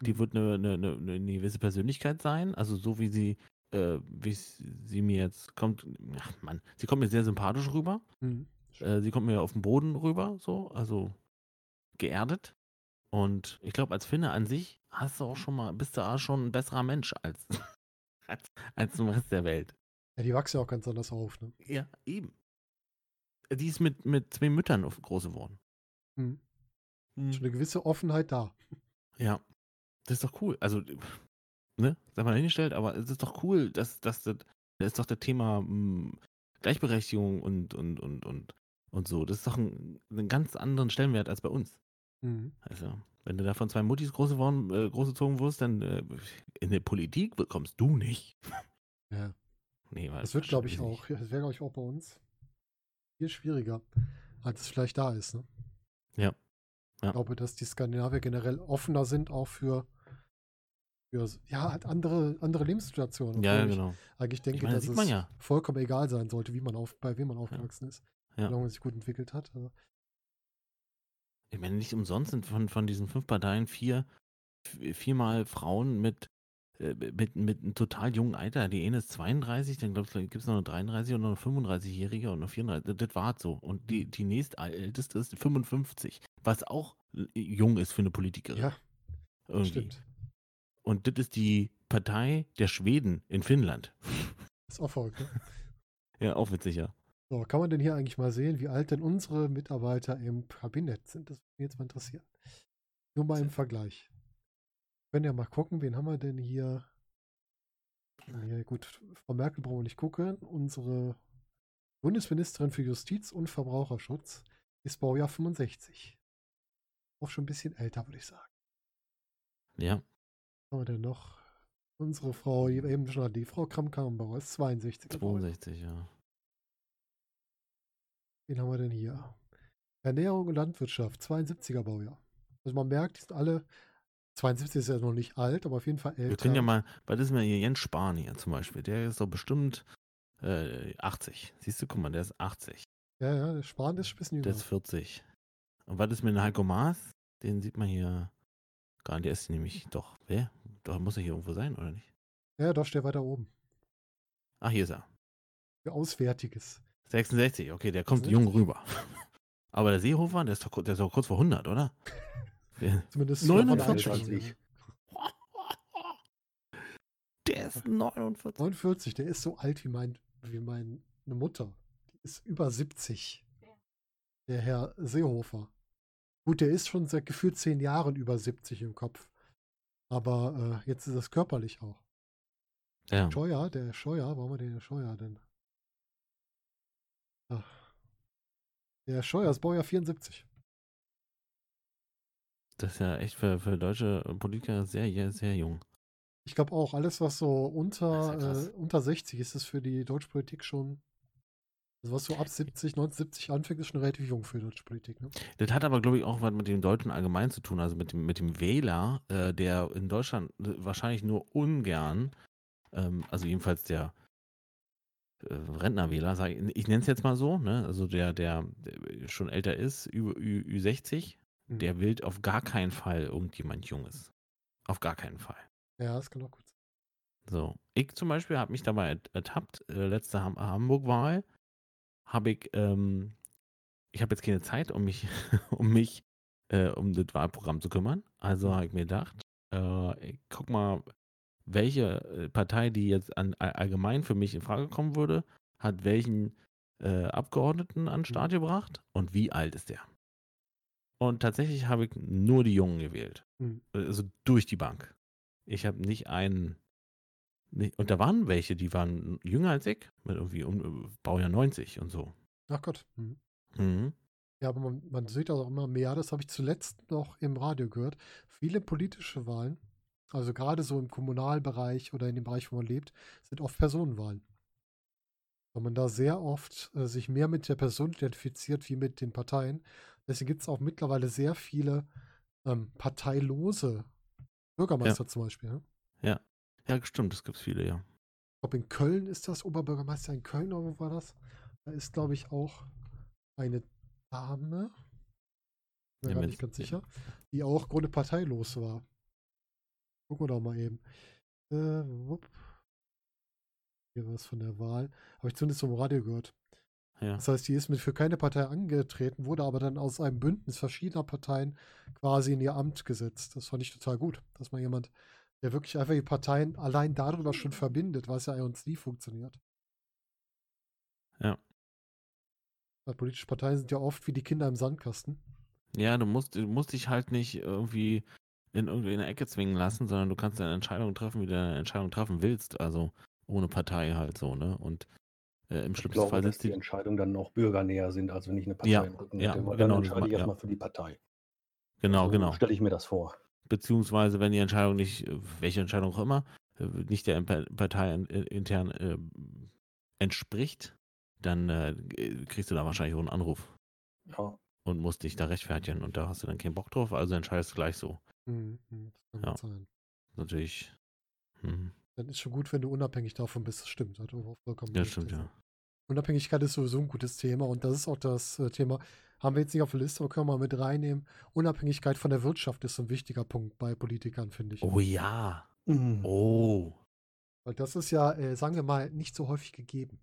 Die Mhm. wird eine, eine, eine, eine gewisse Persönlichkeit sein. Also so wie sie, äh, wie sie mir jetzt kommt, ach Mann, sie kommt mir sehr sympathisch rüber. Mhm. Äh, sie kommt mir auf den Boden rüber, so, also geerdet. Und ich glaube, als Finne an sich hast du auch schon mal, bist du auch schon ein besserer Mensch als, als, als im Rest der Welt. Ja, die wachsen ja auch ganz anders auf, ne? Ja, eben. Die ist mit, mit zwei Müttern auf, groß geworden. Mhm. Hm. Schon eine gewisse Offenheit da. Ja, das ist doch cool. Also, ne, sei mal hingestellt, aber es ist doch cool, dass, dass das, das ist doch das Thema hm, Gleichberechtigung und, und, und, und, und so. Das ist doch ein, einen ganz anderen Stellenwert als bei uns. Mhm. Also, wenn du da von zwei Muttis groß geworden, äh, großgezogen wirst, dann äh, in der Politik bekommst du nicht. Ja. Nee, weil Das wird, glaube ich, auch. Ja, das wäre, glaube ich, auch bei uns viel schwieriger, als es vielleicht da ist. Ne? Ja. Ja. Ich glaube, dass die Skandinavier generell offener sind, auch für, für ja, halt andere, andere Lebenssituationen. Ja, ja, obwohl ich genau. Eigentlich denke, Ich meine, das dass es ja. vollkommen egal sein sollte, wie man auf, bei wem man aufgewachsen ist, Ja. solange man sich gut entwickelt hat. Also, Ich meine, nicht umsonst sind von, von diesen fünf Parteien vier, viermal Frauen mit, äh, mit, mit einem total jungen Alter. Die eine ist 32, dann glaube ich, gibt es noch eine 33 und noch eine 35-Jährige und eine 34. Das war so. Und die, die nächstälteste ist 55, was auch jung ist für eine Politikerin. ja, irgendwie. stimmt. Und das ist die Partei der Schweden in Finnland. ist auch verrückt. Ne? ja, auch witzig, ja. So, kann man denn hier eigentlich mal sehen, wie alt denn unsere Mitarbeiter im Kabinett sind? Das würde mich jetzt mal interessieren. Nur mal im Vergleich. Wir können ja mal gucken, wen haben wir denn hier? Ja, gut, Frau Merkel brauchen wir nicht gucken. Unsere Bundesministerin für Justiz und Verbraucherschutz ist Baujahr 65. Auch schon ein bisschen älter, würde ich sagen. Ja, Was haben wir denn noch? Unsere Frau, eben schon die Frau Kramp-Karrenbauer ist 62. 62, ja. Wen haben wir denn hier? Ernährung und Landwirtschaft, 72er Baujahr. Also man merkt, die sind alle, 72 ist ja noch nicht alt, aber auf jeden Fall älter. Wir können ja mal, was ist denn hier Jens Spahn hier zum Beispiel? Der ist doch bestimmt äh, 80. Siehst du, guck mal, der ist 80. Ja, ja, der Spahn ist ein bisschen Der jünger. ist 40. Und was ist mit dem Heiko Maas? Den sieht man hier gar nicht. Der ist nämlich doch, wer? Doch, muss er hier irgendwo sein, oder nicht? Ja, doch, steht weiter oben. Ach, hier ist er. Für Auswärtiges. 66, okay, der kommt 66. jung rüber. Aber der Seehofer, der ist doch, der ist doch kurz vor 100, oder? Der, Zumindest 49. von der ist 49. 49, der ist so alt wie, mein, wie meine Mutter. Die ist über 70. Der Herr Seehofer. Gut, der ist schon seit gefühlt zehn Jahren über 70 im Kopf. Aber äh, jetzt ist es körperlich auch. Ja. Scheuer, der Scheuer, warum hat der der Scheuer denn? Ach. Der Scheuer ist Baujahr 74. Das ist ja echt für, für deutsche Politiker sehr, sehr, jung. Ich glaube auch, alles, was so unter, ja äh, unter 60 ist, ist für die deutsche Politik schon. Also was so ab 70, 1970 anfängt, ist schon relativ jung für die deutsche Politik. Ne? Das hat aber, glaube ich, auch was mit dem Deutschen allgemein zu tun, also mit dem, mit dem Wähler, äh, der in Deutschland äh, wahrscheinlich nur ungern, ähm, also jedenfalls der äh, Rentnerwähler, sag ich, ich nenne es jetzt mal so, ne? also der, der, der schon älter ist, Ü, Ü, Ü60, Mhm. der wählt auf gar keinen Fall irgendjemand Junges. Auf gar keinen Fall. Ja, das kann auch gut sein. So, ich zum Beispiel habe mich dabei ert- ertappt, äh, letzte Ham Hamburg-Wahl, habe ich, ähm, ich habe jetzt keine Zeit, um mich, um mich, äh, um das Wahlprogramm zu kümmern. Also habe ich mir gedacht, äh, ich guck mal, welche äh, Partei, die jetzt an, all- allgemein für mich in Frage kommen würde, hat welchen äh, Abgeordneten an den Start gebracht und wie alt ist der? Und tatsächlich habe ich nur die Jungen gewählt. Mhm. Also durch die Bank. Ich habe nicht einen. Nicht, und da waren welche, die waren jünger als ich, mit irgendwie um, Baujahr 90 und so. Ach Gott. Mhm. Mhm. Ja, aber man, man sieht das auch immer mehr. Das habe ich zuletzt noch im Radio gehört. Viele politische Wahlen, also gerade so im Kommunalbereich oder in dem Bereich, wo man lebt, sind oft Personenwahlen. Weil man da sehr oft äh, sich mehr mit der Person identifiziert wie mit den Parteien. Deswegen gibt es auch mittlerweile sehr viele ähm, parteilose Bürgermeister zum Beispiel. Ne? Ja, stimmt, es gibt viele, ja. Ich glaube, in Köln ist das Oberbürgermeister in Köln, oder wo war das? Da ist, glaube ich, auch eine Dame, bin mir Ja, gar nicht ganz sicher, die auch Grunde parteilos war. Gucken wir doch mal eben. Äh, wupp. Hier war es von der Wahl. Habe ich zumindest vom Radio gehört. Ja. Das heißt, die ist mit für keine Partei angetreten, wurde aber dann aus einem Bündnis verschiedener Parteien quasi in ihr Amt gesetzt. Das fand ich total gut, dass man jemand, der wirklich einfach die Parteien allein darüber schon verbindet, was ja uns nie funktioniert. Ja. Weil politische Parteien sind ja oft wie die Kinder im Sandkasten. Ja, du musst, du musst dich halt nicht irgendwie in irgendwie in eine Ecke zwingen lassen, sondern du kannst deine Entscheidung treffen, wie du deine Entscheidung treffen willst. Also ohne Partei halt so, ne? Und äh, im Ich schlimmsten glaube, Fall dass die die. Entscheidungen dann auch bürgernäher sind, als wenn ich eine Partei Ja, im Rücken ja, hätte. Weil genau, dann entscheide ich ja. erstmal für die Partei. Genau, so genau. stelle ich mir das vor. Beziehungsweise, wenn die Entscheidung nicht, äh, welche Entscheidung auch immer, äh, nicht der Partei in- intern äh, entspricht, dann äh, kriegst du da wahrscheinlich auch einen Anruf Ja. und musst dich da rechtfertigen und da hast du dann keinen Bock drauf, also entscheidest du gleich so. Mhm, mhm, das kann Ja. sein. Natürlich. Hm, Dann ist schon gut, wenn du unabhängig davon bist. Das stimmt. Hat auch vollkommen ja, stimmt, also. ja. Unabhängigkeit ist sowieso ein gutes Thema und das ist auch das äh, Thema, haben wir jetzt nicht auf der Liste, aber können wir mal mit reinnehmen. Unabhängigkeit von der Wirtschaft ist so ein wichtiger Punkt bei Politikern, finde ich. Oh ja. Mhm. Oh. Weil das ist ja, äh, sagen wir mal, nicht so häufig gegeben.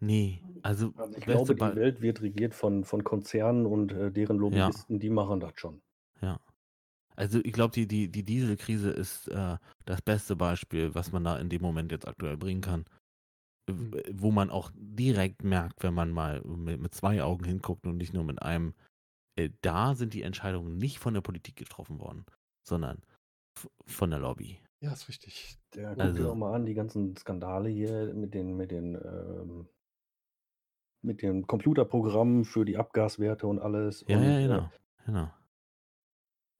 Nee. Also, Also ich glaube, Be- die Welt wird regiert von, von Konzernen und äh, deren Lobbyisten, die machen das schon. Also ich glaube, die, die, die Dieselkrise ist äh, das beste Beispiel, was man da in dem Moment jetzt aktuell bringen kann. Äh, Hm. Wo man auch direkt merkt, wenn man mal mit, mit zwei Augen hinguckt und nicht nur mit einem, äh, da sind die Entscheidungen nicht von der Politik getroffen worden, sondern f- von der Lobby. Ja, ist richtig. Der guckt Also- dir doch mal an, die ganzen Skandale hier mit den, mit den, ähm, mit den Computerprogrammen für die Abgaswerte und alles. Ja, und, ja, äh, genau. genau.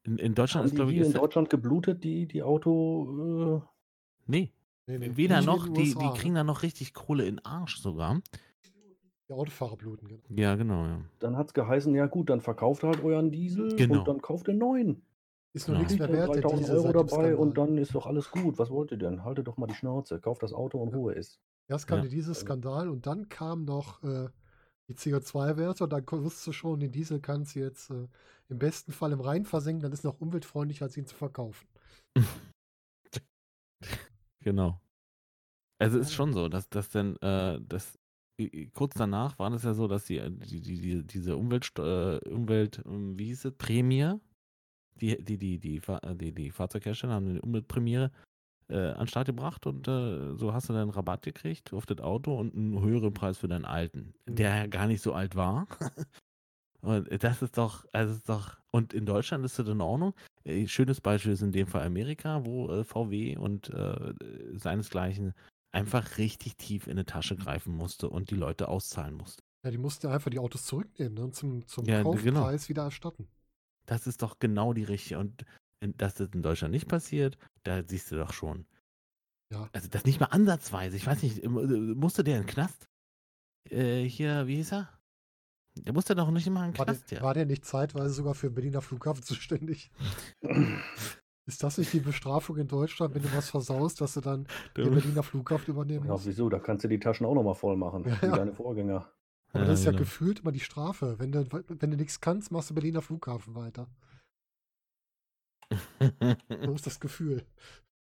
In, in Deutschland Haben ist, die glaube ich, hier in ist, Deutschland geblutet, die, die Auto. nee, Nee, nee, weder noch, die, die ne? kriegen da noch richtig Kohle in den Arsch sogar. Die Autofahrer bluten, genau. Ja, genau, ja. Äh, dann hat es geheißen, ja gut, dann verkauft halt euren Diesel Genau. und dann kauft den neuen. Ist noch Genau. nichts mehr wert, der 3000 Diesel Euro dabei und Skandal. dann ist doch alles gut. Was wollt ihr denn? Haltet doch mal die Schnauze. Kauft das Auto und Ruhe ist. Erst kam Ja. der Dieselskandal und dann kam noch äh, die CO2-Werte und dann wusstest du schon, den Diesel kannst du jetzt äh, im besten Fall im Rhein versenken, dann ist es noch umweltfreundlicher, als ihn zu verkaufen. Genau. Also ist schon so, dass das dann, äh, das i- i- kurz danach war es ja so, dass die, äh, die, die, die diese Umwelt, äh, Umwelt, ähm, wie hieß es, Prämie, die, die, die, die, äh, die, die Fahrzeughersteller haben eine Umweltprämie äh, an den Start gebracht und äh, so hast du dann Rabatt gekriegt auf das Auto und einen höheren Preis für deinen alten, Mhm. der ja gar nicht so alt war. und das ist doch, also ist doch, und in Deutschland ist das in Ordnung. Äh, Schönes Beispiel ist in dem Fall Amerika, wo äh, VW und äh, seinesgleichen einfach richtig tief in die Tasche greifen musste und die Leute auszahlen musste. Ja, die mussten einfach die Autos zurücknehmen ne, und zum, zum Ja, genau. Kaufpreis wieder erstatten. Das ist doch genau die richtige. Und dass das in Deutschland nicht passiert, da siehst du doch schon. Ja. Also das nicht mal ansatzweise. Ich weiß nicht, äh, musste der in den Knast? Äh, hier, wie hieß er? Der musste doch nicht mal in den War der, Knast, ja. war der nicht zeitweise sogar für den Berliner Flughafen zuständig? Ist das nicht die Bestrafung in Deutschland, wenn du was versaust, dass du dann den Berliner Flughafen übernehmen Ja, musst? wieso? Da kannst du die Taschen auch nochmal voll machen, Ja, wie ja. deine Vorgänger. Aber das ist ja genau. gefühlt immer die Strafe. Wenn du, wenn du nichts kannst, machst du Berliner Flughafen weiter. So ist das Gefühl.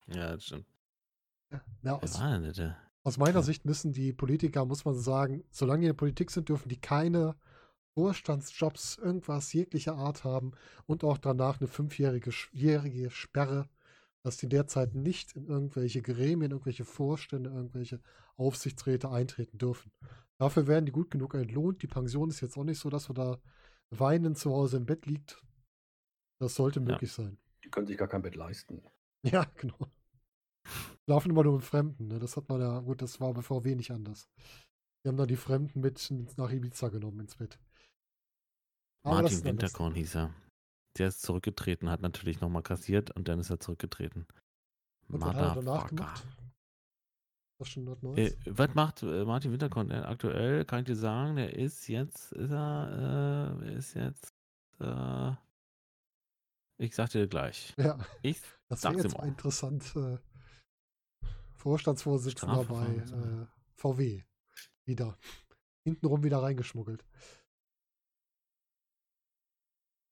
ja, das stimmt. Ja, aus, aus meiner Sicht müssen die Politiker, muss man sagen, solange die in der Politik sind, dürfen die keine Vorstandsjobs irgendwas jeglicher Art haben und auch danach eine fünfjährige Sperre, dass die derzeit nicht in irgendwelche Gremien, irgendwelche Vorstände, irgendwelche Aufsichtsräte eintreten dürfen. Dafür werden die gut genug entlohnt. Die Pension ist jetzt auch nicht so, dass man da weinend zu Hause im Bett liegt. Das sollte Ja. möglich sein. Die können sich gar kein Bett leisten. Ja, genau. Schlafen immer nur mit Fremden. Ne? Das hat man ja, gut, das war bei VW nicht anders. Die haben dann die Fremden mit nach Ibiza genommen ins Bett. Aber Martin Winterkorn hieß er. Der ist zurückgetreten, hat natürlich nochmal kassiert und dann ist er zurückgetreten. Was hat er danach gemacht? Was schon was Neues? Äh, was macht äh, Martin Winterkorn denn aktuell? Kann ich dir sagen, der ist jetzt, ist er, äh, ist jetzt, äh, ich sag dir gleich. ja, Ich das wäre jetzt mal interessant. Äh, Vorstandsvorsitzender bei äh, VW. Wieder. Hintenrum wieder reingeschmuggelt.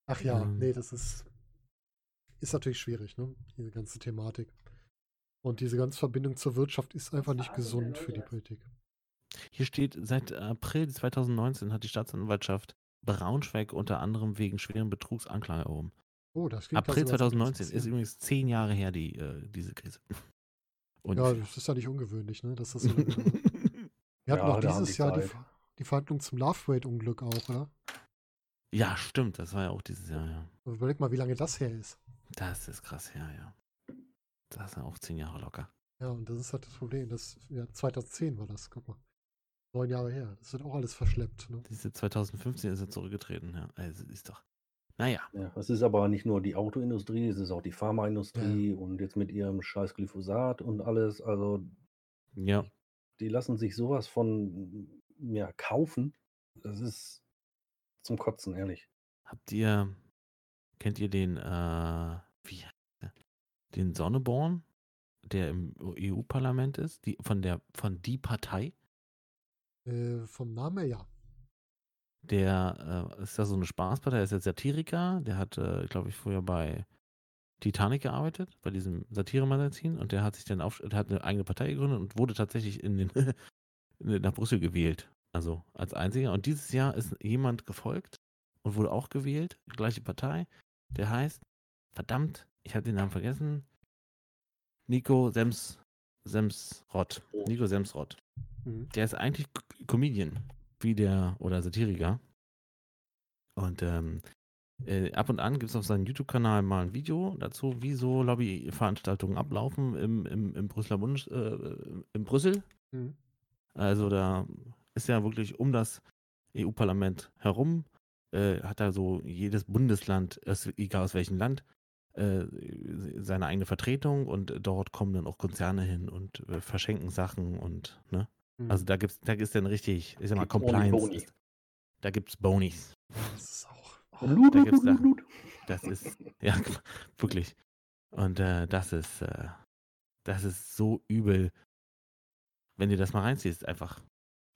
Ach ja, Ähm. nee, das ist, ist natürlich schwierig, ne? Diese ganze Thematik. Und diese ganze Verbindung zur Wirtschaft ist einfach nicht gesund für die Politik. Hier steht, seit April 2019 hat die Staatsanwaltschaft Braunschweig unter anderem wegen schweren Betrugs Anklage erhoben. Oh, das klingt April also, als würde das 2019 ist übrigens zehn Jahre her, die, äh, diese Krise. Und Ja, das ist ja nicht ungewöhnlich, ne? Dass das so lange. Wir hatten Ja, auch dieses die Jahr die, die Verhandlung zum Love Parade-Unglück auch, oder? ja, stimmt, das war ja auch dieses Jahr, ja. Überleg mal, wie lange das her ist. Das ist krass, ja, ja. Das sind auch zehn Jahre locker. Ja, und das ist halt das Problem. Das, ja, 2010 war das, guck mal. Neun Jahre her. Das wird auch alles verschleppt. Ne? Diese 2015 ist er zurückgetreten, ja. Also ist doch. Naja, Ja, es ist aber nicht nur die Autoindustrie, es ist auch die Pharmaindustrie und jetzt mit ihrem scheiß Glyphosat und alles. Also ja. die lassen sich sowas von ja, kaufen. Das ist zum Kotzen, ehrlich. Habt ihr, kennt ihr den, äh, wie heißt der? Den Sonneborn, der im EU-Parlament ist, die, von der, von die Partei? Äh, vom Namen her, ja. Der äh, ist da so eine Spaßpartei, der ist jetzt Satiriker, der hat, äh, glaube ich, früher bei Titanic gearbeitet, bei diesem Satiremagazin und der hat sich dann auf, der hat eine eigene Partei gegründet und wurde tatsächlich in den, nach Brüssel gewählt. Also als einziger. Und dieses Jahr ist jemand gefolgt und wurde auch gewählt, gleiche Partei. Der heißt, verdammt, ich habe den Namen vergessen, Nico Sems, Semsrott. Nico Semsrott. Mhm. Der ist eigentlich Comedian, wie der, oder Satiriker. Und ähm, äh, ab und an gibt es auf seinem YouTube-Kanal mal ein Video dazu, wie so Lobbyveranstaltungen ablaufen im, im, im Brüsseler Bundes, äh, in Brüssel. Mhm. Also da ist ja wirklich um das EU-Parlament herum, äh, hat da so jedes Bundesland, es- egal aus welchem Land, äh, seine eigene Vertretung und dort kommen dann auch Konzerne hin und äh, verschenken Sachen und, ne? Mhm. Also da gibt's, da ist dann richtig, ich sag mal, Compliance. Boni. Ist, da gibt's Bonis. das ist auch. Und Blut, da Blut, gibt's Blut, da-. Das ist, ja, wirklich. Und äh, das ist, äh, das ist so übel, wenn du das mal reinziehst, einfach.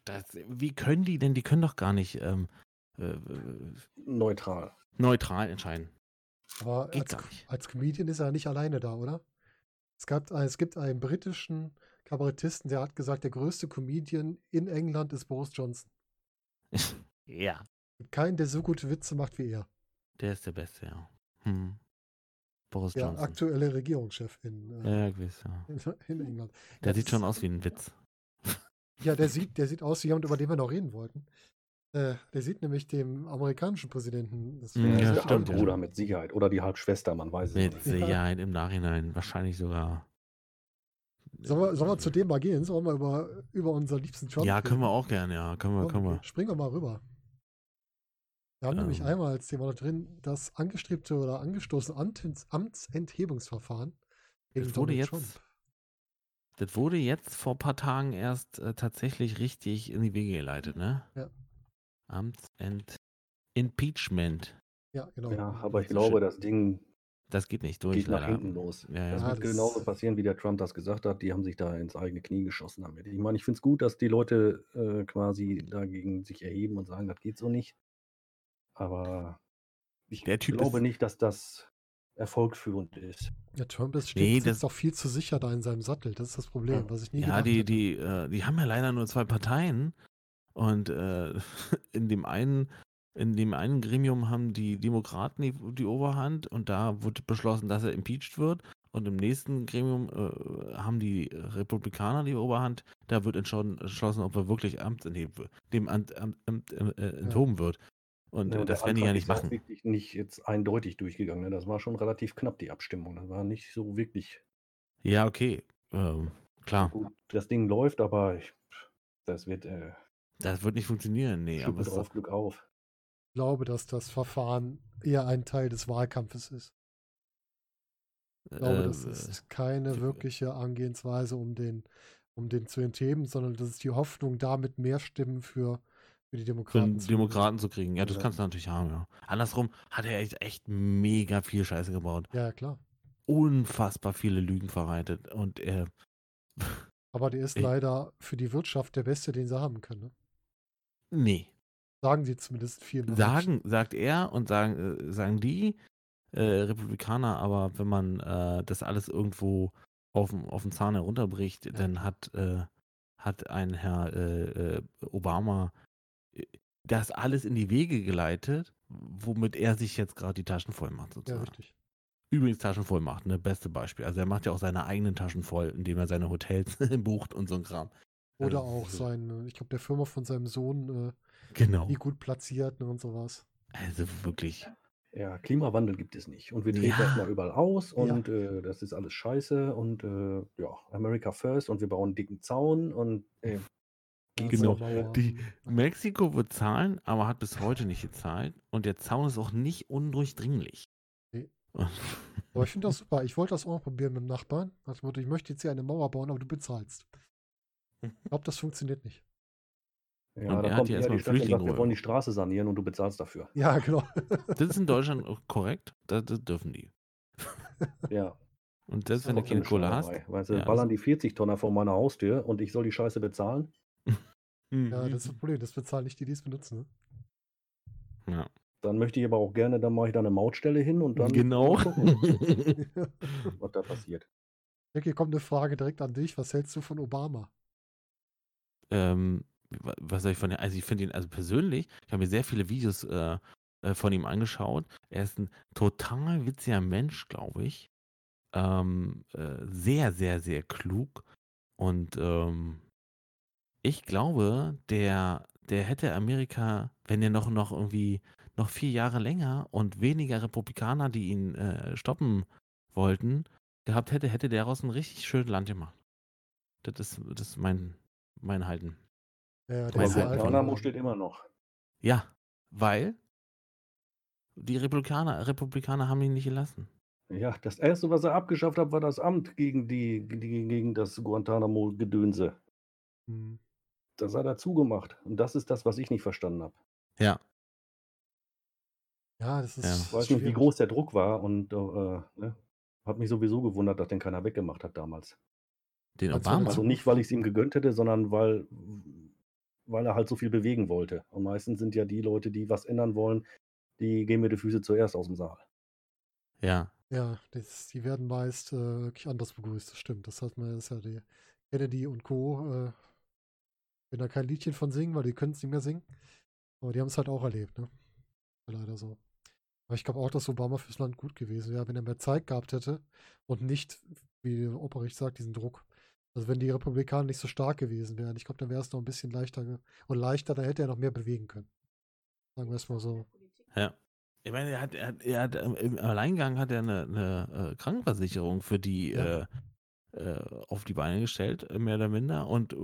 Das, wie können die denn? Die können doch gar nicht ähm, äh, Neutral. neutral entscheiden. Aber Geht als, gar nicht. als Comedian ist er nicht alleine da, oder? Es, gab, es gibt einen britischen Kabarettisten, der hat gesagt, der größte Comedian in England ist Boris Johnson. ja. Es gibt keinen, der so gute Witze macht wie er. Der ist der Beste, ja. Hm. Boris Der Johnson. aktuelle Regierungschef in, Ja, äh, ja, gewiss, ja. in, in England. Der Ja, sieht das- schon aus wie ein Witz. Ja, der sieht, der sieht aus wie jemand, über den wir noch reden wollten. Äh, der sieht nämlich dem amerikanischen Präsidenten. Das Das ja, der stimmt, ja. Halbbruder mit Sicherheit. Oder die Halbschwester, man weiß es Mit nicht. Sicherheit im Nachhinein. Wahrscheinlich sogar. Sollen wir, sollen wir zu dem mal gehen? Sollen wir über, über unseren liebsten Trump Ja, können wir auch gerne, ja. Können wir, können wir. Springen wir mal rüber. Wir haben nämlich Ähm. einmal als Thema noch drin das angestrebte oder angestoßene Amts Amtsenthebungsverfahren gegen Das wurde Donald jetzt Trump. Das wurde jetzt vor ein paar Tagen erst äh, tatsächlich richtig in die Wege geleitet, ne? Ja. Amtsent Impeachment. Ja, genau. Ja, aber ich glaube, das Ding Das geht nicht durch, geht nach leider. hinten los. Ja, ja. Das Ja, wird das- genauso passieren, wie der Trump das gesagt hat. Die haben sich da ins eigene Knie geschossen damit. Ich meine, ich finde es gut, dass die Leute äh, quasi dagegen sich erheben und sagen, das geht so nicht. Aber ich Der Typ glaube ist- nicht, dass das erfolgführend ist. Ja, Trump ist Nee, steht, das- sitzt doch viel zu sicher da in seinem Sattel. Das ist das Problem, Ja. was ich nie Ja, die, hätte. die, äh, die haben ja leider nur zwei Parteien. Und äh, in dem einen, in dem einen Gremium haben die Demokraten die, die Oberhand und da wurde beschlossen, dass er impeached wird. Und im nächsten Gremium äh, haben die Republikaner die Oberhand. Da wird entschlossen, ob er wirklich amtsentheben wird, dem Amt, Amt, Amt, äh, enthoben wird. Und Ja, äh, das werden die ja nicht ist auch machen. wirklich nicht jetzt eindeutig durchgegangen. Ne? Das war schon relativ knapp, die Abstimmung. Das war nicht so wirklich Ja, okay. Ähm, klar, gut. Das Ding läuft, aber ich, das wird äh, das wird nicht funktionieren. Nee, aber ist drauf, Glück auf. Glaube, dass das Verfahren eher ein Teil des Wahlkampfes ist. Ich glaube, das äh, ist keine w- wirkliche Angehensweise, um den, um den zu entheben, sondern das ist die Hoffnung, damit mehr Stimmen für, für die für Demokraten einen zu Demokraten zu kriegen. Ja, das Ja. kannst du natürlich haben, ja. Andersrum hat er echt, echt mega viel Scheiße gebaut. Ja, klar. Unfassbar viele Lügen verbreitet. Und er, Aber der ist leider für die Wirtschaft der Beste, den sie haben können. Ne? nee. Sagen sie zumindest viel. Sagen, sagt er und sagen, äh, sagen die äh, Republikaner, aber wenn man äh, das alles irgendwo auf, auf den Zahn herunterbricht, Ja. dann hat, äh, hat ein Herr äh, äh, Obama das alles in die Wege geleitet, womit er sich jetzt gerade die Taschen voll macht, Ja, sozusagen. richtig. Übrigens Taschen voll macht, ne? Beste Beispiel. Also er macht ja auch seine eigenen Taschen voll, indem er seine Hotels bucht und so ein Kram. Oder Also, auch sein, ich glaube, der Firma von seinem Sohn, äh, Genau. wie gut platziert ne, und sowas. Also wirklich. Ja, Klimawandel gibt es nicht. Und wir treten Ja. erstmal überall aus Ja. und äh, das ist alles scheiße und äh, ja, America first und wir bauen einen dicken Zaun und äh, Genau. äh, Die Mexiko wird zahlen, aber hat bis heute nicht gezahlt. Und der Zaun ist auch nicht undurchdringlich. Nee. Aber ich finde das super. Ich wollte das auch mal probieren mit dem Nachbarn. Motto, ich möchte jetzt hier eine Mauer bauen, aber du bezahlst. Ich glaube, das funktioniert nicht. Ja, Und da er hat hier eher erstmal Flüchtlinge wir wollen die Straße sanieren und du bezahlst dafür. Ja, genau. Das ist in Deutschland auch korrekt. Das, das dürfen die. Ja, Und selbst wenn du so keine eine Kohle hast. Weißt du, Ja, ballern die 40 Tonner vor meiner Haustür und ich soll die Scheiße bezahlen? Ja, das ist das Problem. Das bezahlen nicht die, die es benutzen. Ne? Ja. Dann möchte ich aber auch gerne, dann mache ich da eine Mautstelle hin und dann Genau. was da passiert. Jack, hier kommt eine Frage direkt an dich. Was hältst du von Obama? ähm, was soll ich von ihm, also ich finde ihn, also persönlich, ich habe mir sehr viele Videos äh, äh, von ihm angeschaut. Er ist ein total witziger Mensch, glaube ich. Ähm, äh, sehr, sehr, sehr klug. Und ähm, ich glaube, der, der hätte Amerika, wenn er noch, noch irgendwie noch vier Jahre länger und weniger Republikaner, die ihn äh, stoppen wollten, gehabt hätte, hätte der daraus ein richtig schönes Land gemacht. Das ist, das ist mein, mein Halten. Ja, der Guantanamo nur- steht immer noch. Ja, weil die Republikaner, Republikaner haben ihn nicht gelassen. Ja, das erste, was er abgeschafft hat, war das Amt gegen die, die gegen das Guantanamo-Gedönse. Hm. Das hat er zugemacht. Und das ist das, was ich nicht verstanden habe. Ja, Ja, das ist. Ja. Ich weiß nicht, wie groß der Druck war und äh, ne? hat mich sowieso gewundert, dass den keiner weggemacht hat damals. den Obama. Also nicht, weil ich es ihm gegönnt hätte, sondern weil, weil er halt so viel bewegen wollte. Und meistens sind ja die Leute, die was ändern wollen, die gehen mir die Füße zuerst aus dem Saal. Ja, Ja, das, die werden meist äh, wirklich anders begrüßt. Das stimmt. Das hat man, das ist ja die Kennedy und Co. Äh, wenn da kein Liedchen von singen, weil die können es nicht mehr singen. Aber die haben es halt auch erlebt, ne? Leider so. Aber ich glaube auch, dass Obama fürs Land gut gewesen wäre, wenn er mehr Zeit gehabt hätte und nicht, wie Opperich sagt, diesen Druck. Also wenn die Republikaner nicht so stark gewesen wären, ich glaube, dann wäre es noch ein bisschen leichter und leichter, dann hätte er noch mehr bewegen können. Sagen wir es mal so. Ja. Ich meine, er hat, er hat, er hat ähm, im Alleingang hat er eine, eine äh, Krankenversicherung für die Ja. äh, äh, auf die Beine gestellt, äh, mehr oder minder. Und äh,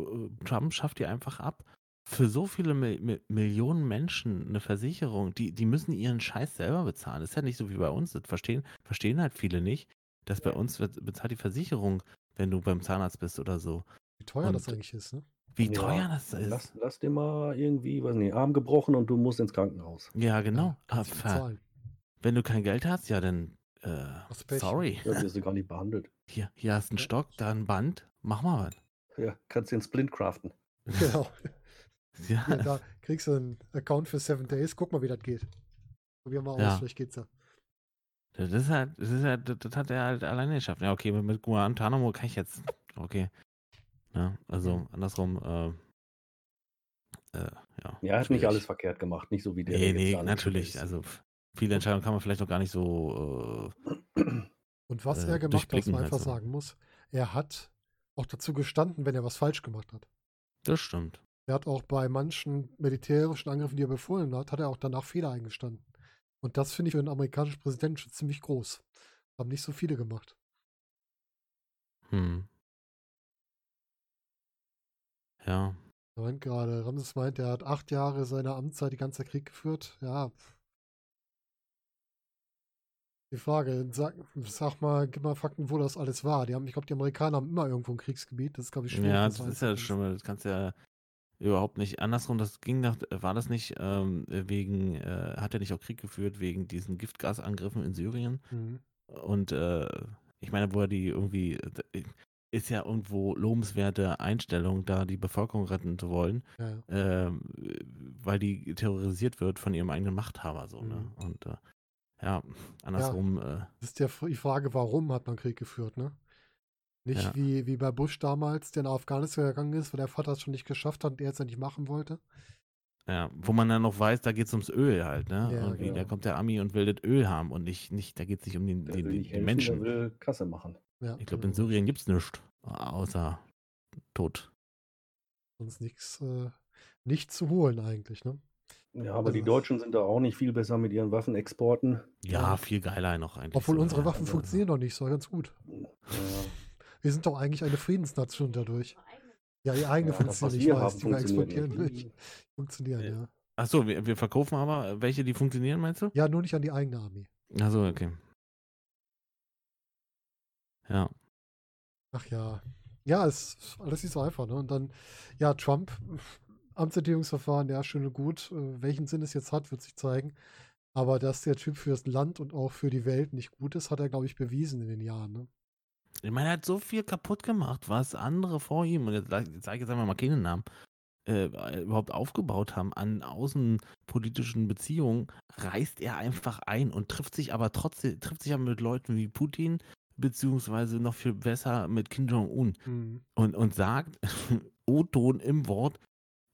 Trump schafft die einfach ab. Für so viele Mi Mi Millionen Menschen eine Versicherung, die, die müssen ihren Scheiß selber bezahlen. Das ist ja nicht so wie bei uns. Das verstehen, verstehen halt viele nicht, dass bei uns bezahlt die Versicherung, wenn du beim Zahnarzt bist oder so. Wie teuer das Und- eigentlich ist, ne? Wie Ja, teuer das ist. Lass, lass dir mal irgendwie, weiß nicht, Arm gebrochen und du musst ins Krankenhaus. ja, genau. Ja, du bezahlen. wenn du kein Geld hast, ja, dann äh, du sorry. Da wirst du gar nicht behandelt. Hier, hier hast du einen Ja. Stock, da ein Band, mach mal was. Ja, kannst den Splint craften. Genau. Ja, Hier, da kriegst du einen Account für Seven Days. Guck mal, wie das geht. Probier mal Ja. aus, vielleicht geht's ja. Das ist halt, das ist halt, das, hat er halt alleine geschafft. Ja, okay, mit, mit Guantanamo kann ich jetzt, okay. Ja, also Mhm. andersrum, äh, äh, ja. Ja, er hat nicht alles verkehrt gemacht, nicht so wie der. Nee, nee, natürlich. ist. Also viele Entscheidungen kann man vielleicht noch gar nicht so, äh, Und was äh, er gemacht hat, was man halt einfach so. sagen muss, er hat auch dazu gestanden, wenn er was falsch gemacht hat. das stimmt. Er hat auch bei manchen militärischen Angriffen, die er befohlen hat, hat er auch danach Fehler eingestanden. Und das finde ich für einen amerikanischen Präsidenten schon ziemlich groß. Haben nicht so viele gemacht. Hm. Ja, Ich meint gerade, Ramses meint, er hat acht Jahre seiner Amtszeit die ganze Krieg geführt. Ja. Die Frage, sag, sag mal, gib mal Fakten, wo das alles war. Die haben, ich glaube, die Amerikaner haben immer irgendwo ein Kriegsgebiet. Das ist, glaube ich, schwierig. ja, das ist ja das einzugrenzen. Schlimme. Das kannst ja überhaupt nicht. Andersrum, das ging nach, war das nicht ähm, wegen, äh, hat er nicht auch Krieg geführt wegen diesen Giftgasangriffen in Syrien? Mhm. Und äh, ich meine, wo er die irgendwie, äh, ist ja irgendwo lobenswerte Einstellung, da die Bevölkerung retten zu wollen, Ja, ja. ähm, weil die terrorisiert wird von ihrem eigenen Machthaber so, ne? Mhm. Und äh, ja, andersrum, äh, Das ist ja die Frage, warum hat man Krieg geführt, ne? Nicht Ja. wie, wie bei Bush damals, der nach Afghanistan gegangen ist, weil der Vater es schon nicht geschafft hat und er es ja nicht machen wollte. ja, wo man dann noch weiß, da geht es ums Öl halt, ne? Ja, genau. da kommt der Ami und will das Öl haben und nicht, nicht da geht es nicht um den, den, den, nicht den helfen, Menschen. Der will Kasse machen. Ja, Ich glaube, in genau. Syrien gibt es nichts, außer Tod. Sonst nichts äh, nicht zu holen eigentlich, ne? Ja, aber die Also- Deutschen sind da auch nicht viel besser mit ihren Waffenexporten. Ja, Ja. viel geiler noch eigentlich. Obwohl so, unsere. Waffen aber- funktionieren noch nicht so ganz gut. Ja, Wir sind doch eigentlich eine Friedensnation dadurch. Ja, die eigene Ja, ich wir weiß, haben, die wir funktioniert exportieren nicht. nicht. Funktionieren, Ja. ja. Achso, wir, wir verkaufen aber welche, die funktionieren, meinst du? Ja, nur nicht an die eigene Armee. Achso, okay. Ja. Ach ja. Ja, es ist alles nicht so einfach, ne? Und dann, ja, Trump, Amtsenthebungsverfahren, ja, schön und gut. Äh, Welchen Sinn es jetzt hat, wird sich zeigen. Aber dass der Typ fürs Land und auch für die Welt nicht gut ist, hat er, glaube ich, bewiesen in den Jahren, ne? Ich meine, er hat so viel kaputt gemacht, was andere vor ihm, und jetzt, jetzt sage ich jetzt einfach mal keinen Namen, äh, überhaupt aufgebaut haben an außenpolitischen Beziehungen, reißt er einfach ein und trifft sich aber trotzdem, trifft sich aber mit Leuten wie Putin, beziehungsweise noch viel besser mit Kim Jong-un Hm. und, und sagt, O-Ton im Wort,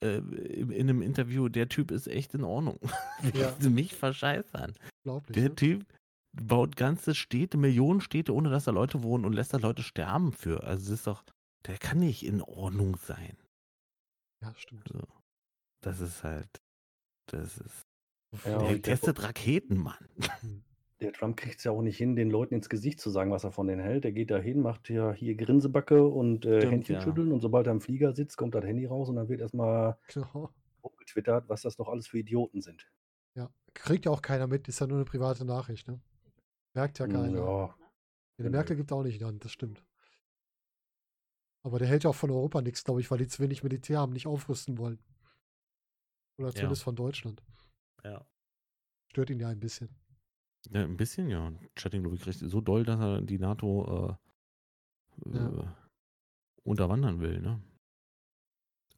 äh, in, in einem Interview, der Typ ist echt in Ordnung. Ja. Willst du mich verscheißern? Der Ne? Typ baut ganze Städte, Millionen Städte, ohne dass da Leute wohnen und lässt da Leute sterben für. Also es ist doch, der kann nicht in Ordnung sein. Ja, stimmt. So. Das ist halt, das ist, Ja, der und der- testet Raketen, Mann. Hm. Der Trump kriegt es ja auch nicht hin, den Leuten ins Gesicht zu sagen, was er von denen hält. Der geht da hin, macht ja hier Grinsebacke und äh, Stimmt, Händchen ja. schütteln und sobald er im Flieger sitzt, kommt das Handy raus und dann wird erstmal Genau. getwittert, was das doch alles für Idioten sind. Ja. Kriegt ja auch keiner mit, ist ja nur eine private Nachricht, ne? Merkt ja keiner. Ja, Ja, der Merkel gibt auch nicht Hand, das stimmt. Aber der hält ja auch von Europa nichts, glaube ich, weil die zu wenig Militär haben, nicht aufrüsten wollen. Oder zumindest von Deutschland. Ja. Stört ihn ja ein bisschen. ja ein bisschen, ja. Chatting, glaube ich, kriegt so doll, dass er die NATO äh, Ja. äh, unterwandern will, ne?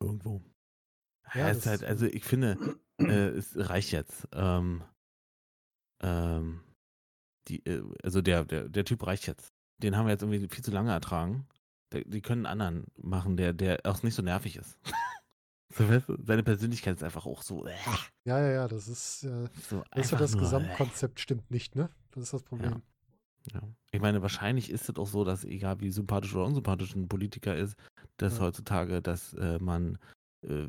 Irgendwo. Ja, Ja, ist halt, also ich finde, äh, es reicht jetzt. Ähm, ähm, die, äh, also der, der, der Typ reicht jetzt. Den haben wir jetzt irgendwie viel zu lange ertragen. Der, die können einen anderen machen, der, der auch nicht so nervig ist. Seine Persönlichkeit ist einfach auch so. Äh, Ja, ja, ja, das ist, äh, so das, ja das nur, äh. Gesamtkonzept stimmt nicht, ne? Das ist das Problem. Ja. Ich meine, wahrscheinlich ist es auch so, dass egal wie sympathisch oder unsympathisch ein Politiker ist, dass Ja. heutzutage, dass äh, man äh,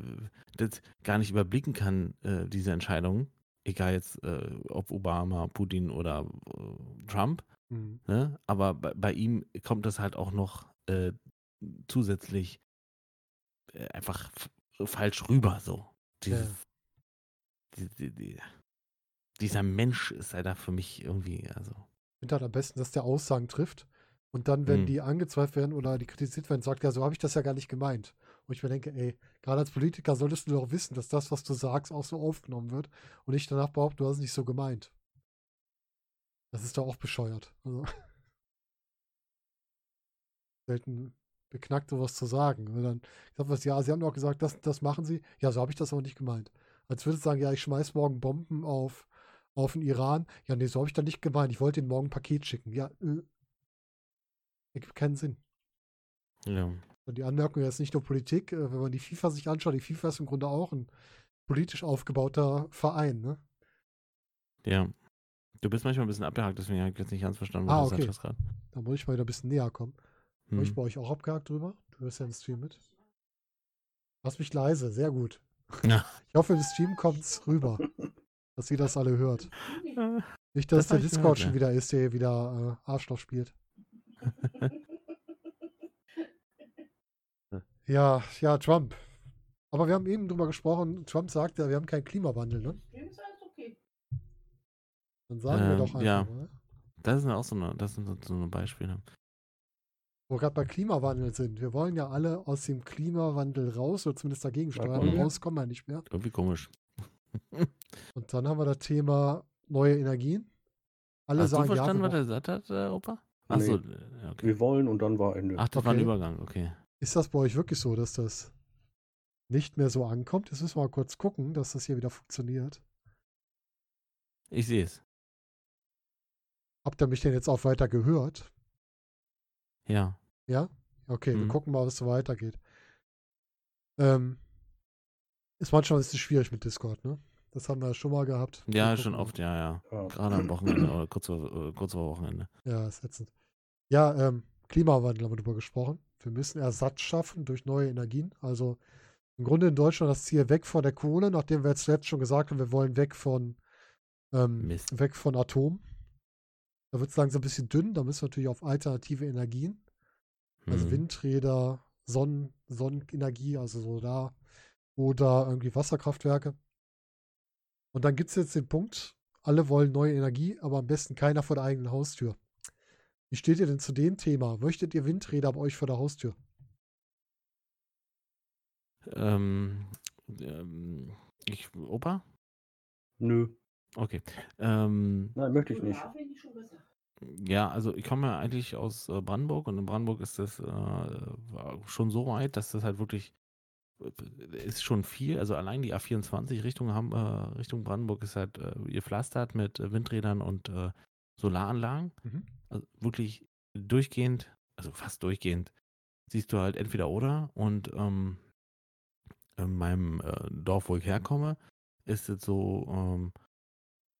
das gar nicht überblicken kann, äh, diese Entscheidungen, egal jetzt äh, ob Obama, Putin oder äh, Trump, Mhm. ne? aber bei, bei ihm kommt das halt auch noch äh, zusätzlich äh, einfach falsch rüber, so. Dieses, die, die, die, dieser Mensch ist halt da für mich irgendwie, also. Ich finde halt am besten, dass der Aussagen trifft und dann, wenn Mhm. die angezweifelt werden oder die kritisiert werden, sagt, ja, so habe ich das ja gar nicht gemeint. Und ich mir denke, ey, gerade als Politiker solltest du doch wissen, dass das, was du sagst, auch so aufgenommen wird und nicht danach behaupten, du hast es nicht so gemeint. Das ist doch auch bescheuert. Also, selten beknackt, sowas zu sagen. Und dann sagt was, ja, sie haben doch gesagt, das, das machen sie. Ja, so habe ich das aber nicht gemeint. Als würde ich sagen, ja, ich schmeiß morgen Bomben auf, auf den Iran. Ja, nee, so habe ich da nicht gemeint. Ich wollte ihnen morgen ein Paket schicken. Ja, äh, ergibt keinen Sinn. Ja. Und die Anmerkung ist nicht nur Politik, äh, wenn man die FIFA sich anschaut, die FIFA ist im Grunde auch ein politisch aufgebauter Verein, ne? Ja. Du bist manchmal ein bisschen abgehakt, deswegen habe ich jetzt nicht ganz verstanden, Ah, was du okay. gesagt hast gerade. Da muss ich mal wieder ein bisschen näher kommen. War ich Hm. bei euch auch abgehakt drüber? Du hörst ja im Stream mit. Lass mich leise, sehr gut. Ja. Ich hoffe, im Stream kommt's rüber, dass ihr das alle hört. Äh, Nicht, dass Das der Discord gehört, schon wieder ist, der hier wieder äh, Arschloch spielt. Ja, ja, Trump. Aber wir haben eben drüber gesprochen, Trump sagt ja, wir haben keinen Klimawandel, ne? Ist alles okay. Dann sagen wir Ähm, doch einfach ja. mal. Das sind auch so eine, das sind so- so eine Beispiele. Wo wir gerade bei Klimawandel sind. Wir wollen ja alle aus dem Klimawandel raus oder zumindest dagegen steuern. aber wir. Raus kommen wir nicht mehr. Irgendwie komisch. Und dann haben wir das Thema neue Energien. Alle Hast du sagen verstanden, ja, was wir er gesagt hat, äh, Opa? Achso, Nee. ja, okay. Wir wollen und dann war Ende. Ach, das war ein Okay. Übergang, okay. Ist das bei euch wirklich so, dass das nicht mehr so ankommt? Jetzt müssen wir mal kurz gucken, dass das hier wieder funktioniert. Ich sehe es. Habt ihr mich denn jetzt auch weiter gehört? Ja. Ja? Okay, wir Mhm. gucken mal, was so weitergeht. Ähm, ist manchmal ein bisschen schwierig mit Discord, ne? Das haben wir schon mal gehabt. Wir Ja, schon oft, ja, ja. Ja. Gerade am Wochenende oder kurz vor, äh, kurz vor Wochenende. Ja, ist ätzend. Ja, ähm, Klimawandel haben wir drüber gesprochen. Wir müssen Ersatz schaffen durch neue Energien. Also im Grunde in Deutschland das Ziel weg von der Kohle, nachdem wir jetzt zuletzt schon gesagt haben, wir wollen weg von, ähm, weg von Atom. Da wird es langsam ein bisschen dünn. Da müssen wir natürlich auf alternative Energien, also Hm. Windräder, Sonnen, Sonnenenergie, also Solar oder irgendwie Wasserkraftwerke. Und dann gibt es jetzt den Punkt, alle wollen neue Energie, aber am besten keiner vor der eigenen Haustür. Wie steht ihr denn zu dem Thema? Möchtet ihr Windräder bei euch vor der Haustür? Ähm, ähm, ich, Opa? Nö, Okay. Ähm, nein, möchte ich nicht. Ja, also ich komme ja eigentlich aus äh, Brandenburg und in Brandenburg ist das äh, schon so weit, dass das halt wirklich äh, ist schon viel. Also allein die A24 Richtung, Ham, äh, Richtung Brandenburg ist halt äh, gepflastert mit äh, Windrädern und äh, Solaranlagen. Mhm. Also wirklich durchgehend, also fast durchgehend, siehst du halt entweder oder. Und ähm, in meinem äh, Dorf, wo ich herkomme, ist es so, ähm,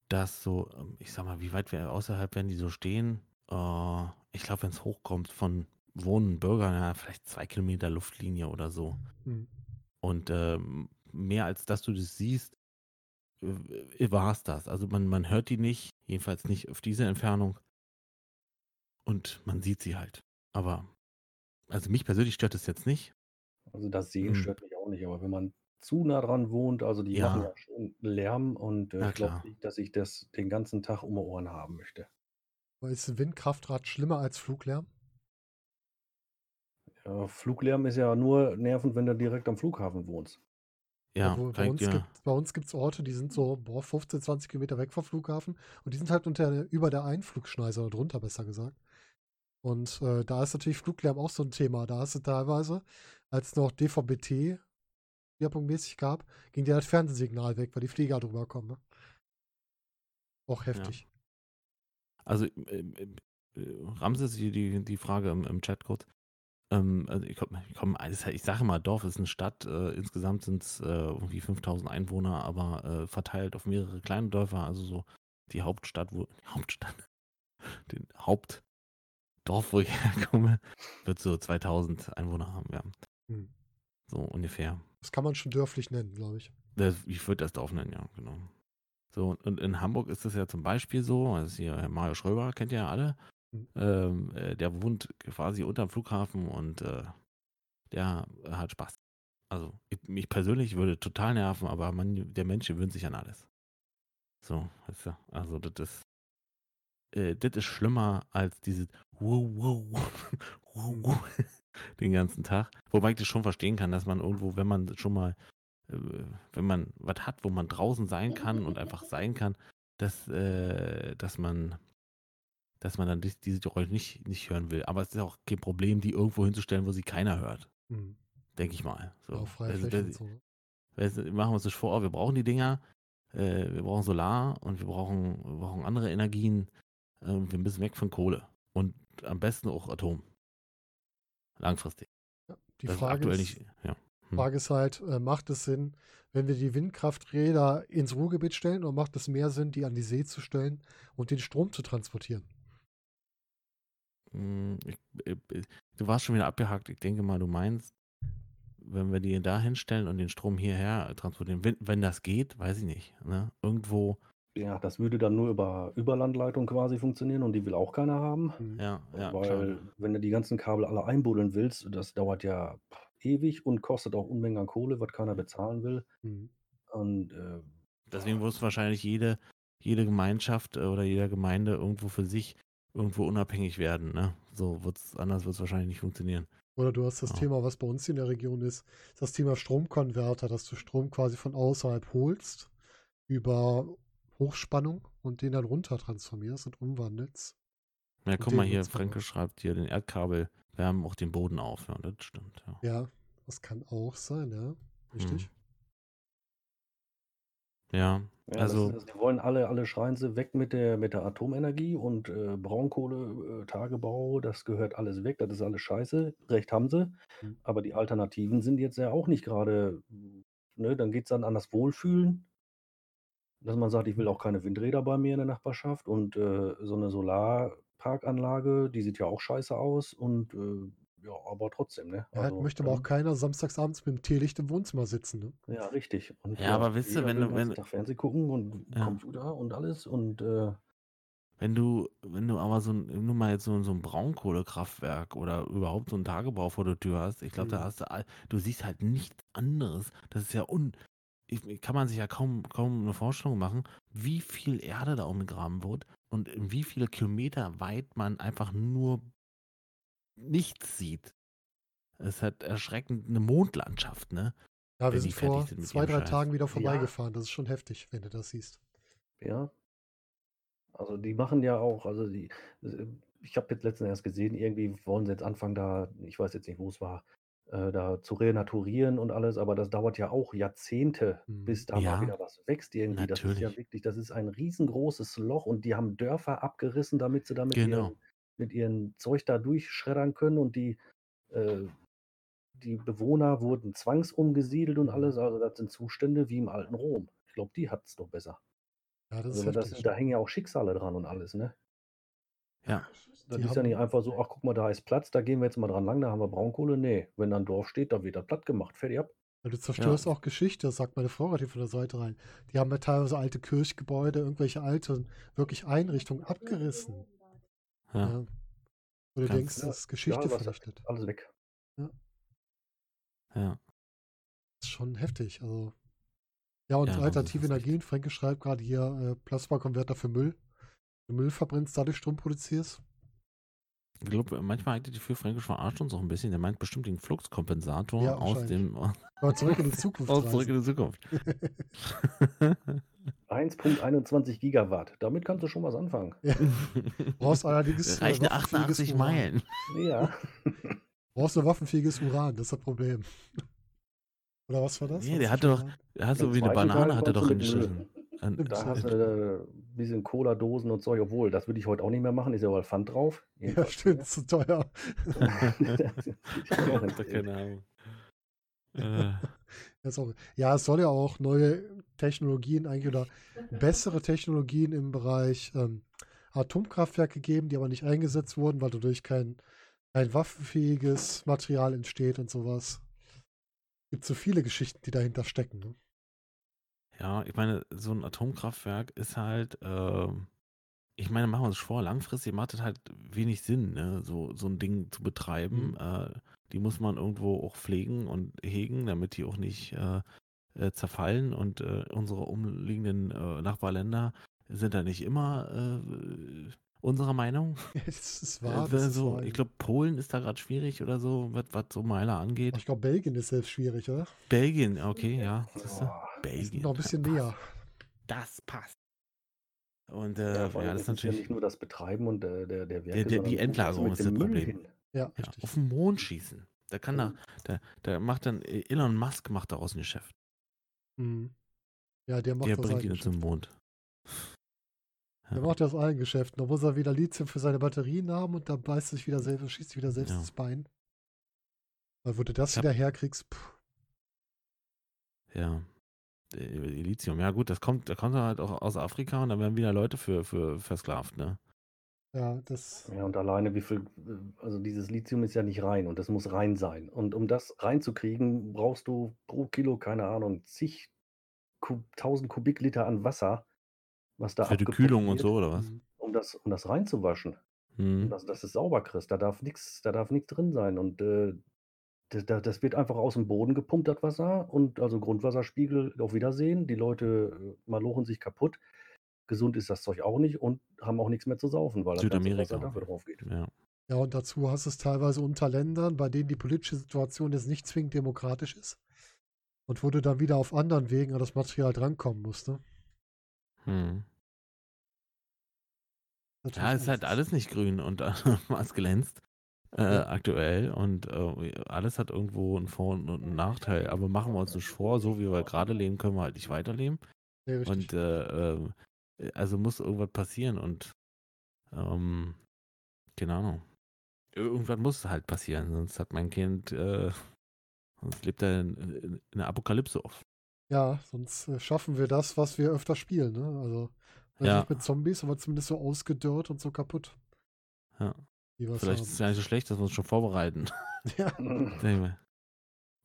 dass so, ähm, ich sag mal, wie weit wir außerhalb werden die so stehen? Äh, ich glaube, wenn es hochkommt von wohnen Bürgern, ja, vielleicht zwei Kilometer Luftlinie oder so. Mhm. Und ähm, mehr als dass du das siehst, äh, war es das. Also man, man hört die nicht, jedenfalls nicht auf diese Entfernung. Und man sieht sie halt. Aber, also mich persönlich stört es jetzt nicht. Also das Sehen Hm. stört mich auch nicht, aber wenn man zu nah dran wohnt, also die Ja. machen ja schon Lärm und äh, ich glaube nicht, dass ich das den ganzen Tag um die Ohren haben möchte. Aber ist ein Windkraftrad schlimmer als Fluglärm? Ja, Fluglärm ist ja nur nervend, wenn du direkt am Flughafen wohnst. Ja, Obwohl, bei uns dir, gibt bei uns gibt es Orte, die sind so boah, 15, 20 Kilometer weg vom Flughafen und die sind halt unter über der Einflugschneise oder drunter, besser gesagt. Und äh, da ist natürlich Fluglärm auch so ein Thema. Da hast du teilweise, als es noch DVB-T schwerpunktmäßig gab, ging dir das Fernsehsignal weg, weil die Flieger drüber kommen. Ne? Auch heftig. also äh, äh, äh, Ramses, die, die, die Frage im, im Chat kurz. Ähm, also ich komme, ich, komm, das- ich sage mal, Dorf ist eine Stadt. Äh, insgesamt sind es äh, irgendwie 5000 Einwohner, aber äh, verteilt auf mehrere kleine Dörfer. Also so die Hauptstadt, wo die Hauptstadt, den Hauptdorf, wo ich herkomme, wird so 2000 Einwohner haben. Ja, Hm. so ungefähr. Das kann man schon dörflich nennen, glaube ich. Das, ich würde das Dorf nennen, ja, genau. So, und in Hamburg ist das ja zum Beispiel so, also hier Mario Schröber, kennt ihr ja alle, Mhm. ähm, äh, der wohnt quasi unterm Flughafen und äh, der hat Spaß. Also, ich, mich persönlich würde total nerven, aber man, der Mensch gewöhnt sich an alles. So, weißt du, also das ist, äh, das ist schlimmer als dieses wow, wow, wow, den ganzen Tag. Wobei ich das schon verstehen kann, dass man irgendwo, wenn man schon mal äh, wenn man was hat, wo man draußen sein kann und einfach sein kann, dass, dass man dass man dann dies- diese Geräusche nicht, nicht hören will. Aber es ist auch kein Problem, die irgendwo hinzustellen, wo sie keiner hört. Hm. Denke ich mal. So. Auf freie Also, das- so. das- machen wir uns das vor, wir brauchen die Dinger, äh, wir brauchen Solar und wir brauchen, wir brauchen andere Energien. Äh, wir müssen weg von Kohle. Und am besten auch Atom. Langfristig. Ja, die das ist Frage aktuell ist, nicht. Ja. Hm. Frage ist halt, äh, macht es Sinn, wenn wir die Windkrafträder ins Ruhrgebiet stellen oder macht es mehr Sinn, die an die See zu stellen und den Strom zu transportieren? Mm, Ich, äh, äh, du warst schon wieder abgehakt. Ich denke mal, du meinst, wenn wir die da hinstellen und den Strom hierher transportieren, wenn, wenn das geht, weiß ich nicht. Ne? Irgendwo, Ja, das würde dann nur über Überlandleitung quasi funktionieren und die will auch keiner haben. Hm. ja, ja, weil, klar. wenn du die ganzen Kabel alle einbuddeln willst, das dauert ja ewig und kostet auch Unmengen an Kohle, was keiner bezahlen will. Hm. Und äh, Deswegen muss wahrscheinlich jede, jede Gemeinschaft äh, oder jeder Gemeinde irgendwo für sich irgendwo unabhängig werden. Ne? So wird's, anders wird es wahrscheinlich nicht funktionieren. Oder du hast das Ja. Thema, was bei uns in der Region ist, das Thema Stromkonverter, dass du Strom quasi von außerhalb holst über Hochspannung und den dann runter transformierst und umwandelst. Ja, guck mal hier, Franke schreibt hier, den Erdkabel wärmen auch den Boden auf. Ja, das stimmt. Ja. Ja, das kann auch sein, ja. Richtig. Ja, ja, also, das, das, die wollen alle, alle schreien sie weg mit der, mit der Atomenergie und äh, Braunkohle, äh, Tagebau, das gehört alles weg, das ist alles scheiße. Recht haben sie. Mhm. Aber die Alternativen sind jetzt ja auch nicht gerade, ne, dann geht es dann an das Wohlfühlen. Dass man sagt, ich will auch keine Windräder bei mir in der Nachbarschaft und äh, so eine Solarparkanlage, die sieht ja auch scheiße aus und äh, ja, aber trotzdem, ne? Ja, halt möchte aber auch dann- keiner samstagsabends mit dem Teelicht im Wohnzimmer sitzen. Ne? Ja, richtig. Und Ja, aber wisst ihr, wenn du- wenn- Tag Fernsehen gucken und Ja. Computer und alles und äh, Wenn du, wenn du aber so ein, nur mal jetzt so, so ein Braunkohlekraftwerk oder überhaupt so ein Tagebau vor der Tür hast, ich glaube, da Mhm. hast du, all- du siehst halt nichts anderes. Das ist ja un, ich, kann man sich ja kaum, kaum eine Vorstellung machen, wie viel Erde da umgegraben wird und in wie viele Kilometer weit man einfach nur nichts sieht. Es hat erschreckend eine Mondlandschaft, ne? Ja, wir Wenn sind vor sind zwei, drei Scheiß. Tagen wieder Ja. vorbeigefahren. Das ist schon heftig, wenn du das siehst. ja. Also die machen ja auch, also die, äh, ich habe jetzt letztens erst gesehen, irgendwie wollen sie jetzt anfangen, da, ich weiß jetzt nicht, wo es war, äh, da zu renaturieren und alles, aber das dauert ja auch Jahrzehnte, Mhm. bis da Ja, mal wieder was wächst irgendwie. Das ist ja natürlich. wirklich, das ist ein riesengroßes Loch und die haben Dörfer abgerissen, damit sie damit Genau. ihren, mit ihrem Zeug da durchschreddern können und die, äh, die Bewohner wurden zwangsumgesiedelt und alles. Also das sind Zustände wie im alten Rom. Ich glaube, die hat es doch besser. Ja, das Also ist das, da hängen ja auch Schicksale dran und alles, ne? Ja, Das Die ist ja nicht einfach so, ach guck mal, da ist Platz, da gehen wir jetzt mal dran lang, da haben wir Braunkohle. Nee, wenn da ein Dorf steht, dann wird das platt gemacht. Fertig ab. Ja, du zerstörst auch Geschichte, sagt meine Frau gerade von der Seite rein. Die haben ja teilweise alte Kirchgebäude, irgendwelche alten, wirklich Einrichtungen abgerissen. Ja. Ja. Du Ganz- denkst, das ist Geschichte Ja, vernichtet. Alles weg. ja. Das ist schon heftig. Also. Ja, und Ja, alternative Energien. Franke schreibt gerade hier äh, Plasmakonverter für Müll. Du Müll verbrennst, dadurch Strom produzierst. Ich glaube, manchmal eigentlich die für Fränkisch verarscht uns auch ein bisschen. Der meint bestimmt den Fluxkompensator Ja, aus dem Aber zurück in die Zukunft. aus zurück in die Zukunft. 1.21 Gigawatt. Damit kannst du schon was anfangen. ja. Brauchst allerdings. äh, Reicht eine waffenfähiges 88 Uran. Meilen. Ja. Brauchst du waffenfähiges Uran, das ist das Problem. Oder was war das? Nee, der hatte doch- Uran? Er hat so wie eine Banane hat er doch. An- Stimmt, Da hast Ja. du äh, bisschen Cola-Dosen und Zeug, obwohl, das würde ich heute auch nicht mehr machen, ist ja überall Pfand drauf. Ja, Jedenfalls stimmt, hier. ist zu teuer. Ich hab keine Ahnung. Äh, auch, ja, es soll ja auch neue Technologien eigentlich oder bessere Technologien im Bereich ähm, Atomkraftwerke geben, die aber nicht eingesetzt wurden, weil dadurch kein, kein waffenfähiges Material entsteht und sowas. Gibt so viele Geschichten, die dahinter stecken. Ne? ja, ich meine, so ein Atomkraftwerk ist halt, ähm, ich meine, machen wir uns vor, langfristig macht es halt wenig Sinn, ne? so, so ein Ding zu betreiben. Mhm. Äh, die muss man irgendwo auch pflegen und hegen, damit die auch nicht äh, äh, zerfallen. Und äh, unsere umliegenden äh, Nachbarländer sind da nicht immer äh, unserer Meinung. Das ist wahr. Äh, Das ist so, wahr. ich glaube, Polen ist da gerade schwierig oder so, was, was so Meiler angeht. ich glaube, Belgien ist selbst schwierig, oder? Belgien, okay, ja. sind Belgien. noch ein bisschen das näher. passt. Das passt. Und äh, Ja, ja, das es ist ist ja natürlich. nicht nur das Betreiben und der, der, der Werke, der- die Endlagerung ist das Problem. hin? Ja, Ja, auf den Mond schießen. Da kann da, da, da macht dann äh, Elon Musk macht daraus ein Geschäft. Mhm. Ja, der macht Der das bringt ihn zum. Mond. Der Ja. macht das allen Geschäften. Da muss er wieder Lithium für seine Batterien haben und dann beißt sich wieder selbst, schießt sich wieder selbst Ja. ins Bein. Weil wo du das hab- wieder herkriegst, puh. Ja. Äh, Lithium, ja gut, das kommt, da kommt halt auch aus Afrika und da werden wieder Leute für, für versklavt, ne? Ja, das. Ja, und alleine wie viel, also dieses Lithium ist ja nicht rein und das muss rein sein. Und um das reinzukriegen, brauchst du pro Kilo, keine Ahnung, zig Kub, tausend Kubikliter an Wasser, was da Für die Kühlung und so, oder was? Mhm. um das, um das reinzuwaschen. Hm. Und dass, es sauber kriegst. Da darf nichts, da darf nichts drin sein. Und äh, das, das das wird einfach aus dem Boden gepumpt, das Wasser. Und also Grundwasserspiegel auf Wiedersehen. Die Leute äh, malochen sich kaputt. Gesund ist das Zeug auch nicht und haben auch nichts mehr zu saufen, weil das Südamerika. Wasser dafür drauf geht. Ja. Ja, und dazu hast du es teilweise unter Ländern, bei denen die politische Situation jetzt nicht zwingend demokratisch ist. Und wo du dann wieder auf anderen Wegen an das Material drankommen musst. Ne? Hm. Natürlich Ja, ist halt alles nicht grün und äh, was glänzt äh, Ja. aktuell und äh, alles hat irgendwo einen Vor- und einen Nachteil. Aber machen wir uns nicht vor, so wie wir gerade leben, können wir halt nicht weiterleben. Richtig. Und äh, äh, also muss irgendwas passieren und ähm, keine Ahnung. Irgendwas muss halt passieren, sonst hat mein Kind, äh, sonst lebt er in, in, in der Apokalypse auf. Ja, sonst äh, schaffen wir das, was wir öfter spielen. Ne? Also Ja. nicht mit Zombies, aber zumindest so ausgedörrt und so kaputt. Ja. Vielleicht ist es ja nicht so schlecht, dass wir uns schon vorbereiten. haben. Ja,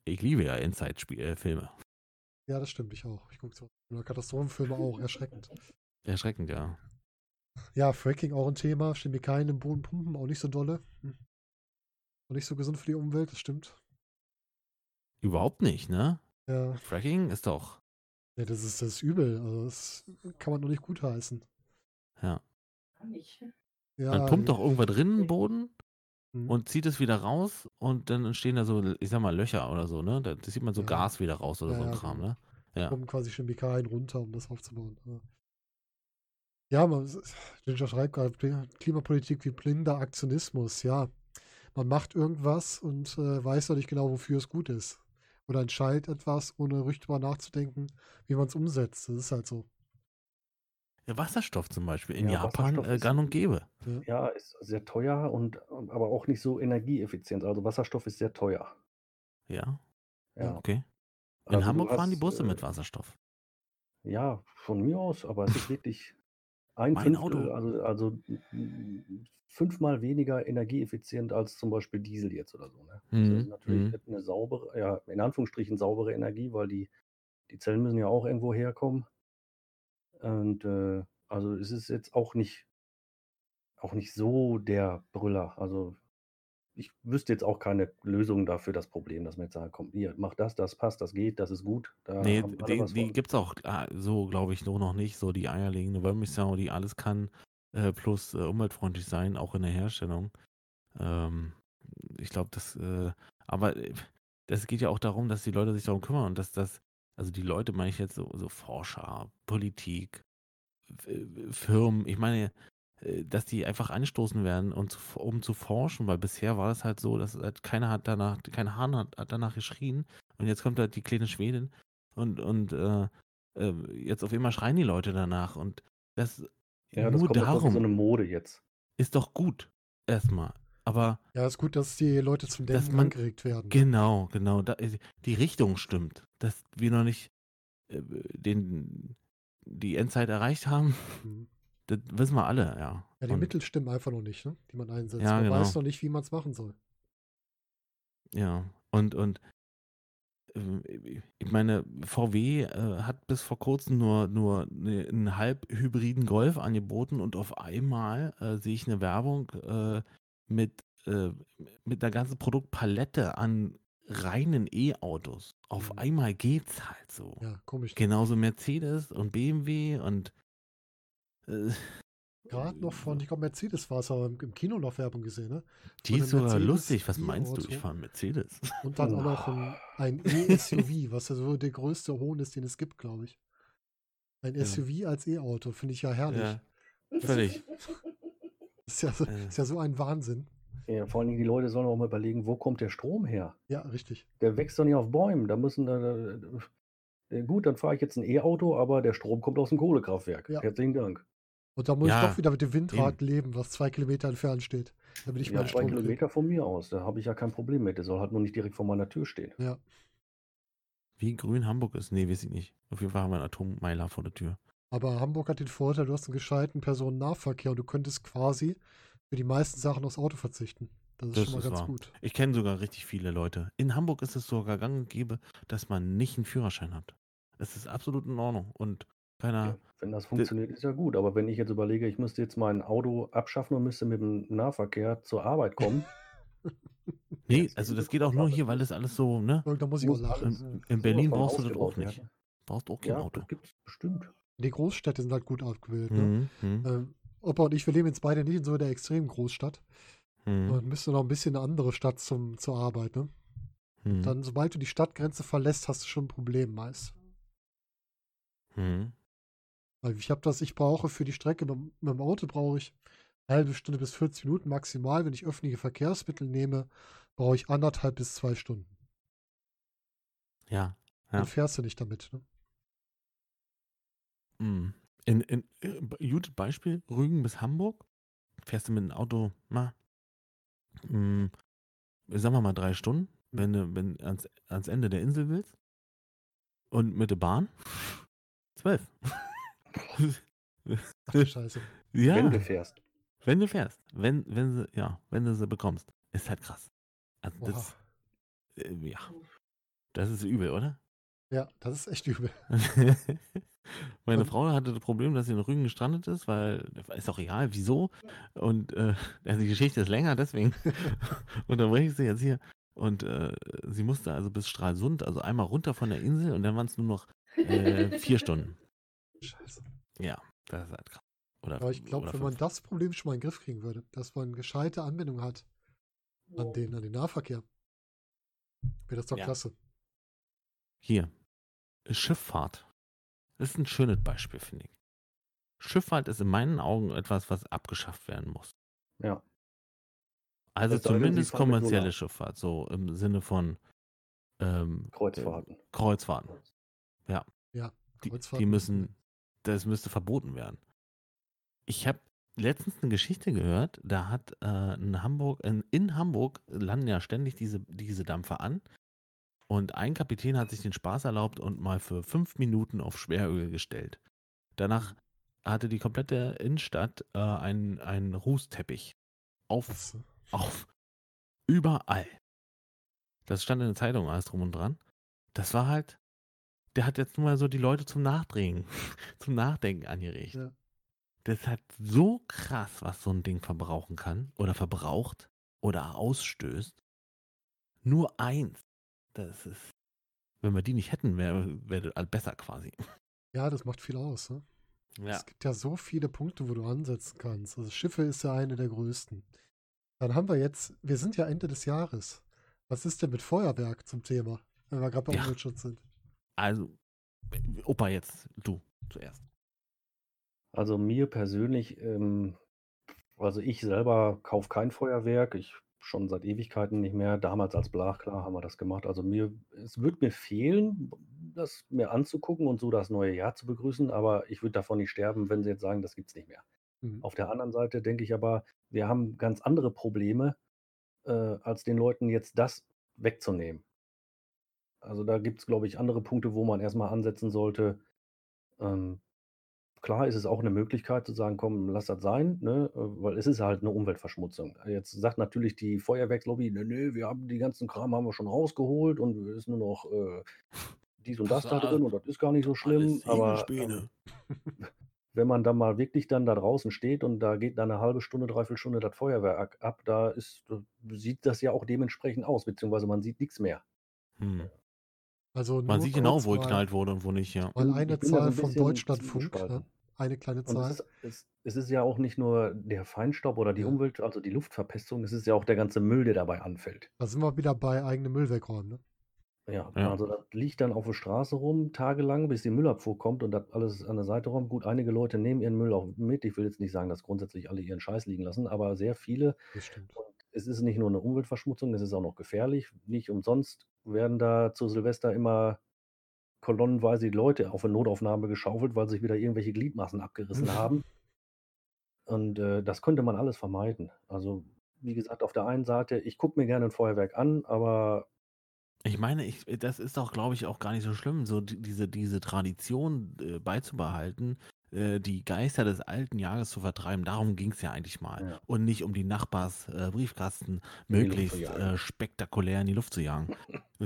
ich liebe ja Inside-Filme. ja, das stimmt, ich auch. Ich gucke so. Oder Katastrophenfilme auch, erschreckend. Erschreckend, ja. Ja, Fracking auch ein Thema. Chemikalien im Boden pumpen, auch nicht so dolle. Hm. Auch nicht so gesund für die Umwelt, das stimmt. Überhaupt nicht, ne? Ja, Fracking ist doch. nee, das ist das ist übel. Also das kann man nur nicht gutheißen. Ja. Kann ich. Ja, Man pumpt doch irgendwas drin in den Boden hm. und zieht es wieder raus und dann entstehen da so, ich sag mal, Löcher oder so, ne? Da sieht man so Ja. Gas wieder raus oder Ja, so ein ja, Kram, ne? Ja. kommen quasi Chemikalien runter, um das aufzubauen. Ja, man, Ginger schreibt gerade, Klimapolitik wie blinder Aktionismus. Ja, man macht irgendwas und äh, weiß noch nicht genau, wofür es gut ist. Oder entscheidet etwas, ohne richtig drüber nachzudenken, wie man es umsetzt. Das ist halt so. ja. Wasserstoff zum Beispiel. In Ja, Japan äh, gang und gäbe. Ja, ist sehr teuer und aber auch nicht so energieeffizient. Also Wasserstoff ist sehr teuer. Ja, Ja. okay. In Also Hamburg fahren die hast, Busse äh, mit Wasserstoff. Ja, von mir aus, aber es ist wirklich ein Mein Fünftel, Auto. also, also fünfmal weniger energieeffizient als zum Beispiel Diesel jetzt oder so. Ne? Das Mhm, ist natürlich mhm. eine saubere, ja, in Anführungsstrichen saubere Energie, weil die, die Zellen müssen ja auch irgendwo herkommen. Und äh, also es ist jetzt auch nicht, auch nicht so der Brüller. Also ich wüsste jetzt auch keine Lösung dafür das Problem, dass man jetzt sagt, komm, hier, mach das, das passt, das geht, das ist gut. Da Nee, die, die gibt es auch ah, so, glaube ich, nur noch nicht. So die eierlegende Wollmilchsau, die alles kann, äh, plus äh, umweltfreundlich sein, auch in der Herstellung. Ähm, ich glaube, das, äh, aber äh, das geht ja auch darum, dass die Leute sich darum kümmern und dass das, also die Leute meine ich jetzt so, so Forscher, Politik, äh, Firmen, ich meine, dass die einfach anstoßen werden, und zu, um zu forschen, weil bisher war es halt so, dass halt keiner hat danach, kein Hahn hat, hat danach geschrien und jetzt kommt halt die kleine Schwedin und, und äh, äh, jetzt auf einmal schreien die Leute danach und das Ja, das nur kommt doch so darum eine Mode jetzt. ist doch gut. Erstmal. Aber Ja, ist gut, dass die Leute zum Dass Denken man- angeregt werden. genau, genau, da, die Richtung stimmt. Dass wir noch nicht äh, den, die Endzeit erreicht haben, Mhm. Das wissen wir alle, ja. Ja, die Und- Mittel stimmen einfach noch nicht, ne? die man einsetzt. Ja, man genau. weiß noch nicht, wie man es machen soll. Ja, und, und äh, ich meine, VW äh, hat bis vor kurzem nur, nur ne- einen halb hybriden Golf angeboten und auf einmal äh, sehe ich eine Werbung äh, mit, äh, mit einer ganzen Produktpalette an reinen E-Autos. Auf Mhm. einmal geht's halt so. Ja, komisch. Genauso Mercedes und BMW und äh, Gerade noch von, ich glaube, Mercedes war es, aber im, Kino noch Werbung gesehen, ne? die ist sogar Mercedes lustig. Was meinst du? Ich fahre Mercedes. Und dann auch noch ein, ein E-SUV, was ja so der größte Hohn ist, den es gibt, glaube ich. Ein Ja. SUV als E-Auto, finde ich ja herrlich. Ja, völlig. Das ist ja, so, Äh. ist ja so ein Wahnsinn. Ja, vor allen Dingen, die Leute sollen auch mal überlegen, wo kommt der Strom her? Ja, richtig. Der wächst doch nicht auf Bäumen. Da müssen äh, gut, dann fahre ich jetzt ein E-Auto, aber der Strom kommt aus dem Kohlekraftwerk. Ja. Herzlichen Dank. Und da muss Ja, ich doch wieder mit dem Windrad leben, was zwei Kilometer entfernt steht, damit ich Ja, meinen zwei Strom kriege. Kilometer von mir aus. Da habe ich ja kein Problem mit. Der soll halt nur nicht direkt vor meiner Tür stehen. Ja, Wie grün Hamburg ist? Nee, weiß ich nicht. Auf jeden Fall haben wir einen Atommeiler vor der Tür. aber Hamburg hat den Vorteil, du hast einen gescheiten Personennahverkehr und du könntest quasi für die meisten Sachen aufs Auto verzichten. Das ist Das schon mal ist ganz wahr. gut. Ich kenne sogar richtig viele Leute. In Hamburg ist es sogar gang und gäbe, dass man nicht einen Führerschein hat. Es ist absolut in Ordnung. Und keiner. Ja, wenn das funktioniert, ist ja gut. Aber wenn ich jetzt überlege, ich müsste jetzt mein Auto abschaffen und müsste mit dem Nahverkehr zur Arbeit kommen, Nee, das also das geht auch nur hier, weil das alles so, ne? Da muss ich auch muss In, in Berlin brauchst du das auch nicht. werden. Brauchst auch kein Ja, Auto. das gibt es bestimmt. Die Großstädte sind halt gut abgebildet. Ne? Mhm, mhm, Ähm, Opa und ich, wir leben jetzt beide nicht in so der extremen Großstadt. mhm, Und müssen noch ein bisschen eine andere Stadt zum, zur Arbeit. Ne? mhm, Dann, sobald du die Stadtgrenze verlässt, hast du schon ein Problem meist. mhm. Weil ich habe das, ich brauche für die Strecke mit, dem Auto brauche ich eine halbe Stunde bis 40 Minuten maximal. Wenn ich öffentliche Verkehrsmittel nehme, brauche ich anderthalb bis zwei Stunden. Ja. Dann Ja. fährst du nicht damit. Ne? Mhm. In, in, äh, gutes Beispiel, Rügen bis Hamburg. Fährst du mit dem Auto, na, mh, sagen wir mal drei Stunden, wenn du wenn ans, ans Ende der Insel willst. Und mit der Bahn zwölf. Ach Scheiße. ja, Wenn du fährst. wenn du fährst, wenn, wenn sie, ja, wenn du sie bekommst, ist halt krass. Also Boah. das, äh, ja, das ist übel, oder? Ja, das ist echt übel. Meine Und- Frau hatte das Problem, dass sie in Rügen gestrandet ist, weil ist auch egal, wieso. Und äh, also die Geschichte ist länger, deswegen unterbreche ich sie jetzt hier. Und äh, sie musste also bis Stralsund, also einmal runter von der Insel und dann waren es nur noch äh, vier Stunden. Scheiße. Ja, das ist halt krass. Oder, Aber ich glaube, wenn man das Problem schon mal in den Griff kriegen würde, dass man gescheite Anbindung hat an den, an den Nahverkehr, wäre das doch Ja. klasse. Hier, Schifffahrt. Das ist ein schönes Beispiel, finde ich. Schifffahrt ist in meinen Augen etwas, was abgeschafft werden muss. Ja. Also sie zumindest kommerzielle. Schifffahrt, so im Sinne von ähm, Kreuzfahrten. äh, Kreuzfahrten. Ja, Die, Kreuzfahrten die müssen müssen, das müsste verboten werden. Ich habe letztens eine Geschichte gehört, da hat äh, in Hamburg, in, in Hamburg landen ja ständig diese, diese Dampfer an. Und ein Kapitän hat sich den Spaß erlaubt und mal für fünf Minuten auf Schweröl gestellt. Danach hatte die komplette Innenstadt äh, einen, einen Rußteppich. Auf auf überall. Das stand in der Zeitung alles drum und dran. Das war halt, der hat jetzt nur mal so die Leute zum Nachdrehen, zum Nachdenken angeregt. Ja. Das ist halt so krass, was so ein Ding verbrauchen kann oder verbraucht oder ausstößt. Nur eins. Das ist, wenn wir die nicht hätten, wäre wär das besser quasi. ja, das macht viel aus. Ne? Ja. Es gibt ja so viele Punkte, wo du ansetzen kannst. Also Schiffe ist ja eine der größten. Dann haben wir jetzt, wir sind ja Ende des Jahres. Was ist denn mit Feuerwerk zum Thema, wenn wir gerade bei Ja. Umweltschutz sind? Also, Opa, jetzt du zuerst. Also mir persönlich, ähm, also ich selber kaufe kein Feuerwerk. Ich schon seit Ewigkeiten nicht mehr. Damals als Blach, klar, haben wir das gemacht. Also mir, es würde mir fehlen, das mir anzugucken und so das neue Jahr zu begrüßen, aber ich würde davon nicht sterben, wenn sie jetzt sagen, das gibt es nicht mehr. Mhm. Auf der anderen Seite denke ich aber, wir haben ganz andere Probleme, äh, als den Leuten jetzt das wegzunehmen. Also da gibt es, glaube ich, andere Punkte, wo man erstmal ansetzen sollte. Ähm, klar ist es auch eine Möglichkeit zu sagen, komm, lass das sein, ne? äh, weil es ist halt eine Umweltverschmutzung. Jetzt sagt natürlich die Feuerwerkslobby, ne, ne, wir haben die ganzen Kram haben wir schon rausgeholt und es ist nur noch äh, dies und das da Das war drin und das ist gar nicht so schlimm. Aber ähm, wenn man dann mal wirklich dann da draußen steht und da geht dann eine halbe Stunde, dreiviertel Stunde das Feuerwerk ab, da ist, da sieht das ja auch dementsprechend aus, beziehungsweise man sieht nichts mehr. Hm. Also Man sieht genau, wo geknallt wurde und wo nicht, ja. mal Ich eine so Zahl ein vom bisschen Deutschlandfunk, ne? eine kleine Und es Zahl. ist, es, es ist ja auch nicht nur der Feinstaub oder die Ja. Umwelt, also die Luftverpestung, es ist ja auch der ganze Müll, der dabei anfällt. Da sind wir wieder bei eigene Müll wegräumen. Ne? Ja, Ja. also das liegt dann auf der Straße rum, tagelang, bis die Müllabfuhr kommt und das alles an der Seite räumt. Gut, einige Leute nehmen ihren Müll auch mit. Ich will jetzt nicht sagen, dass grundsätzlich alle ihren Scheiß liegen lassen, aber sehr viele. Es ist nicht nur eine Umweltverschmutzung, es ist auch noch gefährlich. Nicht umsonst werden da zu Silvester immer kolonnenweise die Leute auf eine Notaufnahme geschaufelt, weil sich wieder irgendwelche Gliedmaßen abgerissen haben. Und äh, das könnte man alles vermeiden. Also, wie gesagt, auf der einen Seite, ich gucke mir gerne ein Feuerwerk an, aber Ich meine, ich, das ist doch, glaube ich, auch gar nicht so schlimm, so die, diese, diese Tradition äh, beizubehalten, äh, die Geister des alten Jahres zu vertreiben. Darum ging es ja eigentlich mal. Ja. Und nicht um die Nachbars äh, Briefkasten In möglichst äh, spektakulär in die Luft zu jagen.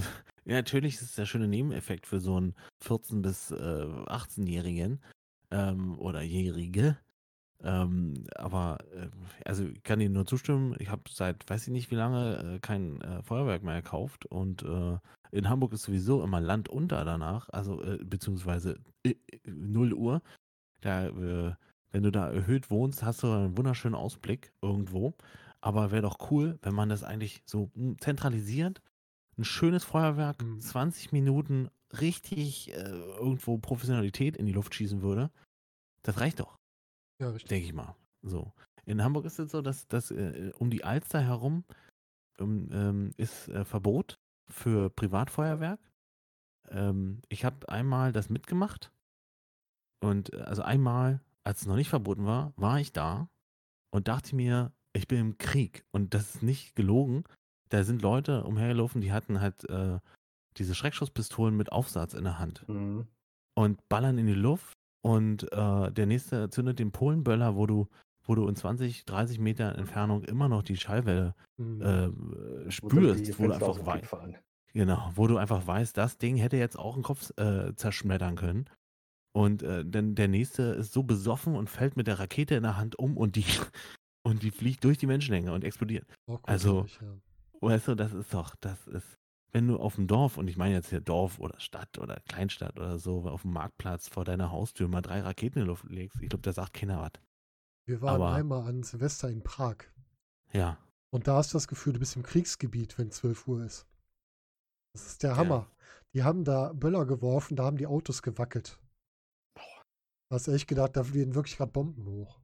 ja, natürlich ist es der schöne Nebeneffekt für so einen 14- bis äh, 18-Jährigen ähm, oder Jährige. Ähm, aber äh, also ich kann Ihnen nur zustimmen. Ich habe seit weiß ich nicht wie lange äh, kein äh, Feuerwerk mehr gekauft und äh, in Hamburg ist sowieso immer Land unter danach, also äh, beziehungsweise äh, äh, 0 Uhr. Da, äh, wenn du da erhöht wohnst, hast du einen wunderschönen Ausblick irgendwo. Aber wäre doch cool, wenn man das eigentlich so hm, zentralisiert. Ein schönes Feuerwerk, Mhm. 20 Minuten richtig äh, irgendwo Professionalität in die Luft schießen würde. Das reicht doch Ja, richtig. denke ich mal. So. In Hamburg ist es so, dass, dass äh, um die Alster herum ähm, ähm, ist äh, Verbot für Privatfeuerwerk. Ähm, ich habe einmal das mitgemacht und äh, also einmal, als es noch nicht verboten war, war ich da und dachte mir, ich bin im Krieg und das ist nicht gelogen. Da sind Leute umhergelaufen, die hatten halt äh, diese Schreckschusspistolen mit Aufsatz in der Hand Mhm. und ballern in die Luft und äh, der nächste zündet den Polenböller, wo du, wo du in 20, 30 Meter Entfernung immer noch die Schallwelle Mhm. äh, Wo spürst, wo du Fenster aus einfach weißt, genau, wo du einfach weißt, das Ding hätte jetzt auch einen Kopf äh, zerschmettern können. Und äh, dann der nächste ist so besoffen und fällt mit der Rakete in der Hand um und die und die fliegt durch die Menschenmenge und explodiert. Auch also- ja. Weißt du, das ist doch, das ist, wenn du auf dem Dorf, und ich meine jetzt hier Dorf oder Stadt oder Kleinstadt oder so, auf dem Marktplatz vor deiner Haustür mal drei Raketen in die Luft legst, ich glaube, da sagt keiner was. Wir waren aber- einmal an Silvester in Prag. Ja, Und da hast du das Gefühl, du bist im Kriegsgebiet, wenn 12 Uhr ist. Das ist der Ja. Hammer. Die haben da Böller geworfen, da haben die Autos gewackelt. Hast du echt gedacht, da fliegen wirklich gerade Bomben hoch.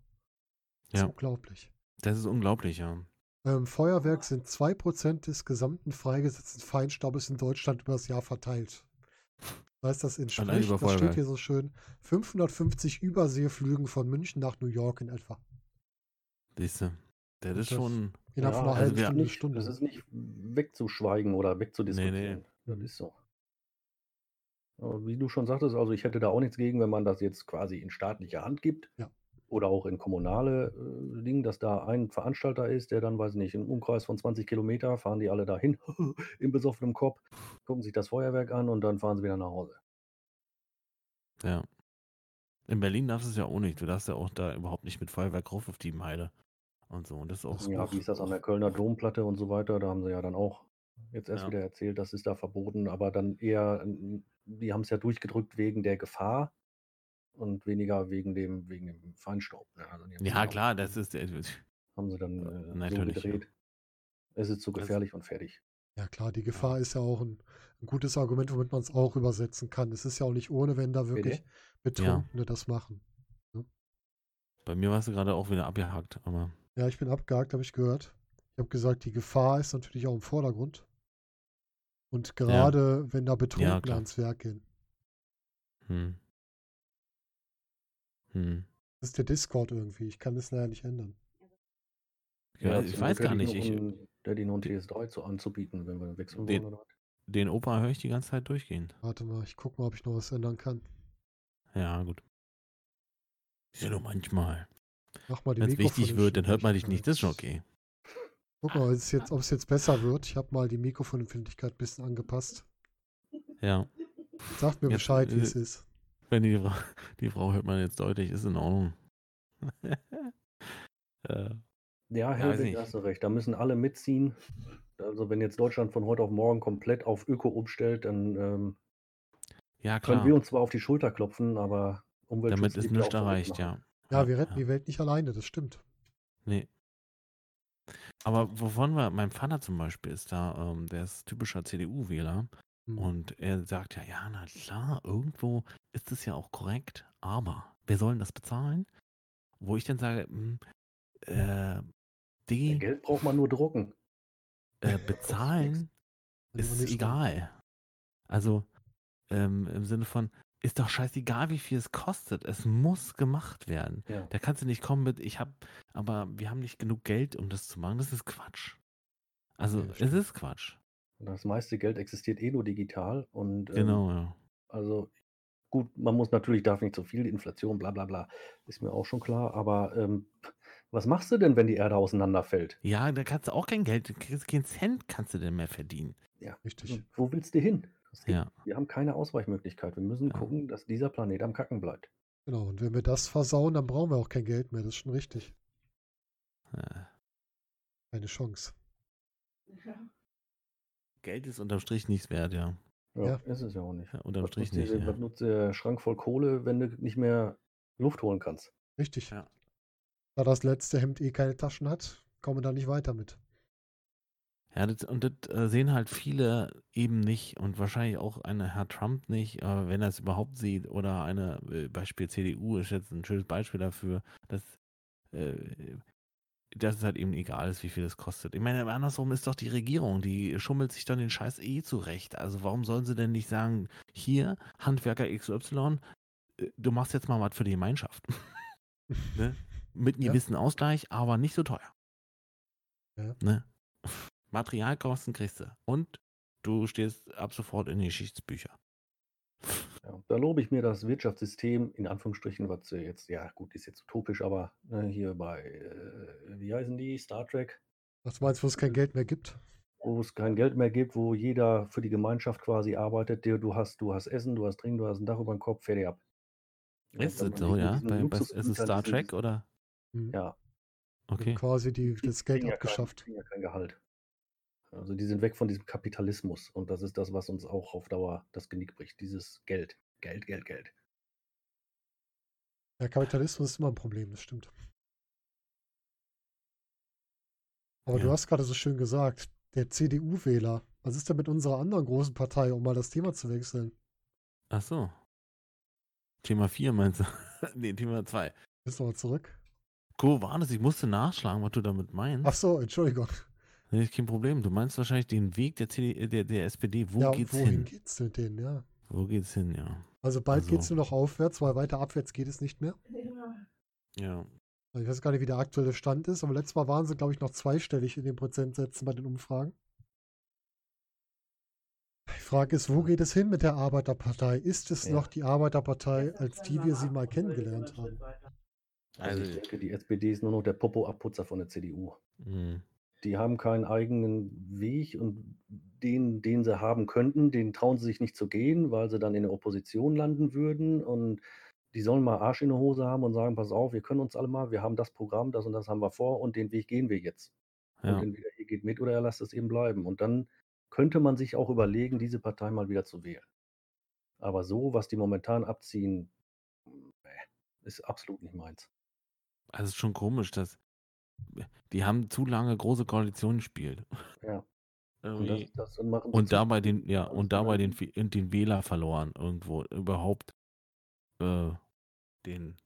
Das Ja. ist unglaublich. das ist unglaublich, ja. Ähm, Feuerwerk sind 2% des gesamten freigesetzten Feinstaubes in Deutschland über das Jahr verteilt. Das heißt, das entspricht, das steht hier so schön, 550 Überseeflügen von München nach New York in etwa. Siehst du, das ist schon, Innerhalb von einer also halben Stunde. das ist nicht wegzuschweigen oder wegzudiskutieren. Nee, nee. Das ist so. Aber wie du schon sagtest, also ich hätte da auch nichts gegen, wenn man das jetzt quasi in staatlicher Hand gibt. Ja. Oder auch in kommunale äh, Dinge, dass da ein Veranstalter ist, der dann, weiß nicht, im Umkreis von 20 Kilometer fahren die alle dahin, im besoffenen Kopf, gucken sich das Feuerwerk an und dann fahren sie wieder nach Hause. ja. In Berlin darfst du es ja auch nicht. Du darfst ja auch da überhaupt nicht mit Feuerwerk rauf auf die Meile. Und so. Und das ist auch Ja, wie ist das an der Kölner Domplatte und so weiter? Da haben sie ja dann auch jetzt erst Ja. wieder erzählt, das ist da verboten, aber dann eher, n- die haben es ja durchgedrückt wegen der Gefahr und weniger wegen dem, wegen dem Feinstaub. ne? Also Ja, auch- klar, das ist. Äh, Haben sie dann äh, so Natürlich, ja. gedreht. Es ist zu Das- gefährlich und fertig. Ja klar, die Gefahr ist ja auch ein, ein gutes Argument, womit man es auch übersetzen kann. Es ist ja auch nicht ohne, wenn da wirklich Betrunkene das machen. bei mir warst du gerade auch wieder abgehakt, aber. Ja, ich bin abgehakt, habe ich gehört. Ich habe gesagt, die Gefahr ist natürlich auch im Vordergrund. Und gerade wenn da Betrunkene klar. ans Werk gehen. Hm. Hm. Das ist der Discord irgendwie. Ich kann das leider nicht ändern. Ja, Ja, ich weiß gar nicht. Ich, einen- Da hätte ich noch einen TS3 zu anzubieten, wenn wir wechseln Den- wollen. Den Opa höre ich die ganze Zeit durchgehen. Warte mal, ich guck mal, ob ich noch was ändern kann. Ja, gut. Ist ja nur manchmal. Mach mal die Wenn es wichtig wird, dann hört man dich nicht. Das ist schon okay. Guck mal, ob es jetzt, besser wird. Ich habe mal die Mikrofonempfindlichkeit ein bisschen angepasst. Ja. Sagt mir Jetzt, Bescheid, wie äh, es ist. Wenn die Frau, die Frau hört man jetzt deutlich, ist in Ordnung. äh, Ja, Helwig, hast du recht. Da müssen alle mitziehen. Also wenn jetzt Deutschland von heute auf morgen komplett auf Öko umstellt, dann ähm, ja, können wir uns zwar auf die Schulter klopfen, aber Umweltschutz Damit ist ja nichts erreicht, ja. Ja, wir retten die Welt nicht alleine, das stimmt. Nee. Aber wovon wir, mein Vater zum Beispiel ist da, ähm, der ist typischer CDU-Wähler Hm. und er sagt ja, ja, na klar, irgendwo ist es ja auch korrekt, aber wer soll denn das bezahlen? Wo ich dann sage, hm, äh, Ja, Digi, Geld braucht man nur drucken. äh, bezahlen ist egal. Also ähm, im Sinne von, ist doch scheißegal, wie viel es kostet. Es muss gemacht werden. Ja. Da kannst du nicht kommen mit, ich habe, aber wir haben nicht genug Geld, um das zu machen. Das ist Quatsch. Also Ja, es ist Quatsch. Das meiste Geld existiert eh nur digital und ähm, Genau, ja. Also gut, man muss natürlich, darf nicht zu viel, Inflation, bla bla bla, ist mir auch schon klar. Aber ähm, was machst du denn, wenn die Erde auseinanderfällt? Ja, da kannst du auch kein Geld, du kriegst keinen Cent kannst du denn mehr verdienen. Richtig. Und Wo willst du hin? Geht, Ja. Wir haben keine Ausweichmöglichkeit. Wir müssen Ja. gucken, dass dieser Planet am Kacken bleibt. Genau. Und wenn wir das versauen, dann brauchen wir auch kein Geld mehr. Das ist schon richtig. Äh, Keine Chance. Ja. Geld ist unterm Strich nichts wert, ja. Ja, Ja. ist es ja auch nicht. ja unterm Was Strich nutzt, nicht. Ja. was nutzt der Schrank voll Kohle, wenn du nicht mehr Luft holen kannst? Richtig. Ja. Da das letzte Hemd eh keine Taschen hat, kommen wir da nicht weiter mit. Ja, das, und das äh, sehen halt viele eben nicht und wahrscheinlich auch eine Herr Trump nicht, äh, wenn er es überhaupt sieht oder eine, äh, Beispiel CDU ist jetzt ein schönes Beispiel dafür, dass, äh, dass es halt eben egal ist, wie viel es kostet. Ich meine, andersrum ist doch die Regierung, die schummelt sich dann den Scheiß eh zurecht. Also warum sollen sie denn nicht sagen, hier, Handwerker XY, äh, du machst jetzt mal was für die Gemeinschaft. ne? Mit einem Ja. gewissen Ausgleich, aber nicht so teuer. Ja. Ne? Materialkosten kriegst du. Und du stehst ab sofort in die Geschichtsbücher. Ja, da lobe ich mir das Wirtschaftssystem, in Anführungsstrichen, was äh, jetzt, ja gut, ist jetzt utopisch, aber ne, hier bei, äh, wie heißen die, Star Trek, Was meinst du, wo es kein Geld mehr gibt? wo es kein Geld mehr gibt, wo jeder für die Gemeinschaft quasi arbeitet, der, du hast, du hast Essen, du hast Trinken, du hast ein Dach über dem Kopf, fertig ab. Ist es so, ja? Bei, bei, ist es Star Trek oder? Hm. Ja, Okay. Quasi die, das Geld kriegen ja abgeschafft. Kein, ja kein Gehalt. Also die sind weg von diesem Kapitalismus und das ist das, was uns auch auf Dauer das Genick bricht. Dieses Geld, Geld, Geld, Geld. Ja, Kapitalismus ist immer ein Problem, das stimmt. Aber du Ja. hast gerade so schön gesagt, der CDU-Wähler. Was ist denn mit unserer anderen großen Partei, um mal das Thema zu wechseln? Ach so. Thema 4 meinst du? nee, Thema 2. Bist du mal zurück? Cool, war das? Ich musste nachschlagen, was du damit meinst. Ach so, Entschuldigung. Nee, ist kein Problem. Du meinst wahrscheinlich den Weg der, CD, äh, der, der SPD. Wo ja, geht's wohin hin? geht's mit denen, ja? Wo geht's hin, ja. Also bald Also- geht's nur noch aufwärts, weil weiter abwärts geht es nicht mehr. Ja. Ja. Ich weiß gar nicht, wie der aktuelle Stand ist, aber letztes Mal waren sie, glaube ich, noch zweistellig in den Prozentsätzen bei den Umfragen. Die Frage ist, wo geht es hin mit der Arbeiterpartei? Ist es Ja. noch die Arbeiterpartei, als die wir sie mal kennengelernt haben? Also, Also- ich denke, die SPD ist nur noch der Popo-Abputzer von der CDU. Hm. Die haben keinen eigenen Weg und den, den sie haben könnten, den trauen sie sich nicht zu gehen, weil sie dann in der Opposition landen würden. Und die sollen mal Arsch in der Hose haben und sagen, pass auf, wir können uns alle mal, wir haben das Programm, das und das haben wir vor und den Weg gehen wir jetzt. Ja. Und entweder ihr geht mit oder ihr lasst es eben bleiben. Und dann könnte man sich auch überlegen, diese Partei mal wieder zu wählen. Aber so, was die momentan abziehen, ist absolut nicht meins. Also es ist schon komisch, dass die haben zu lange große Koalitionen gespielt. Ja. Und, das, das Und dabei den, ja, und dabei den, den Wähler verloren irgendwo. Überhaupt äh, den,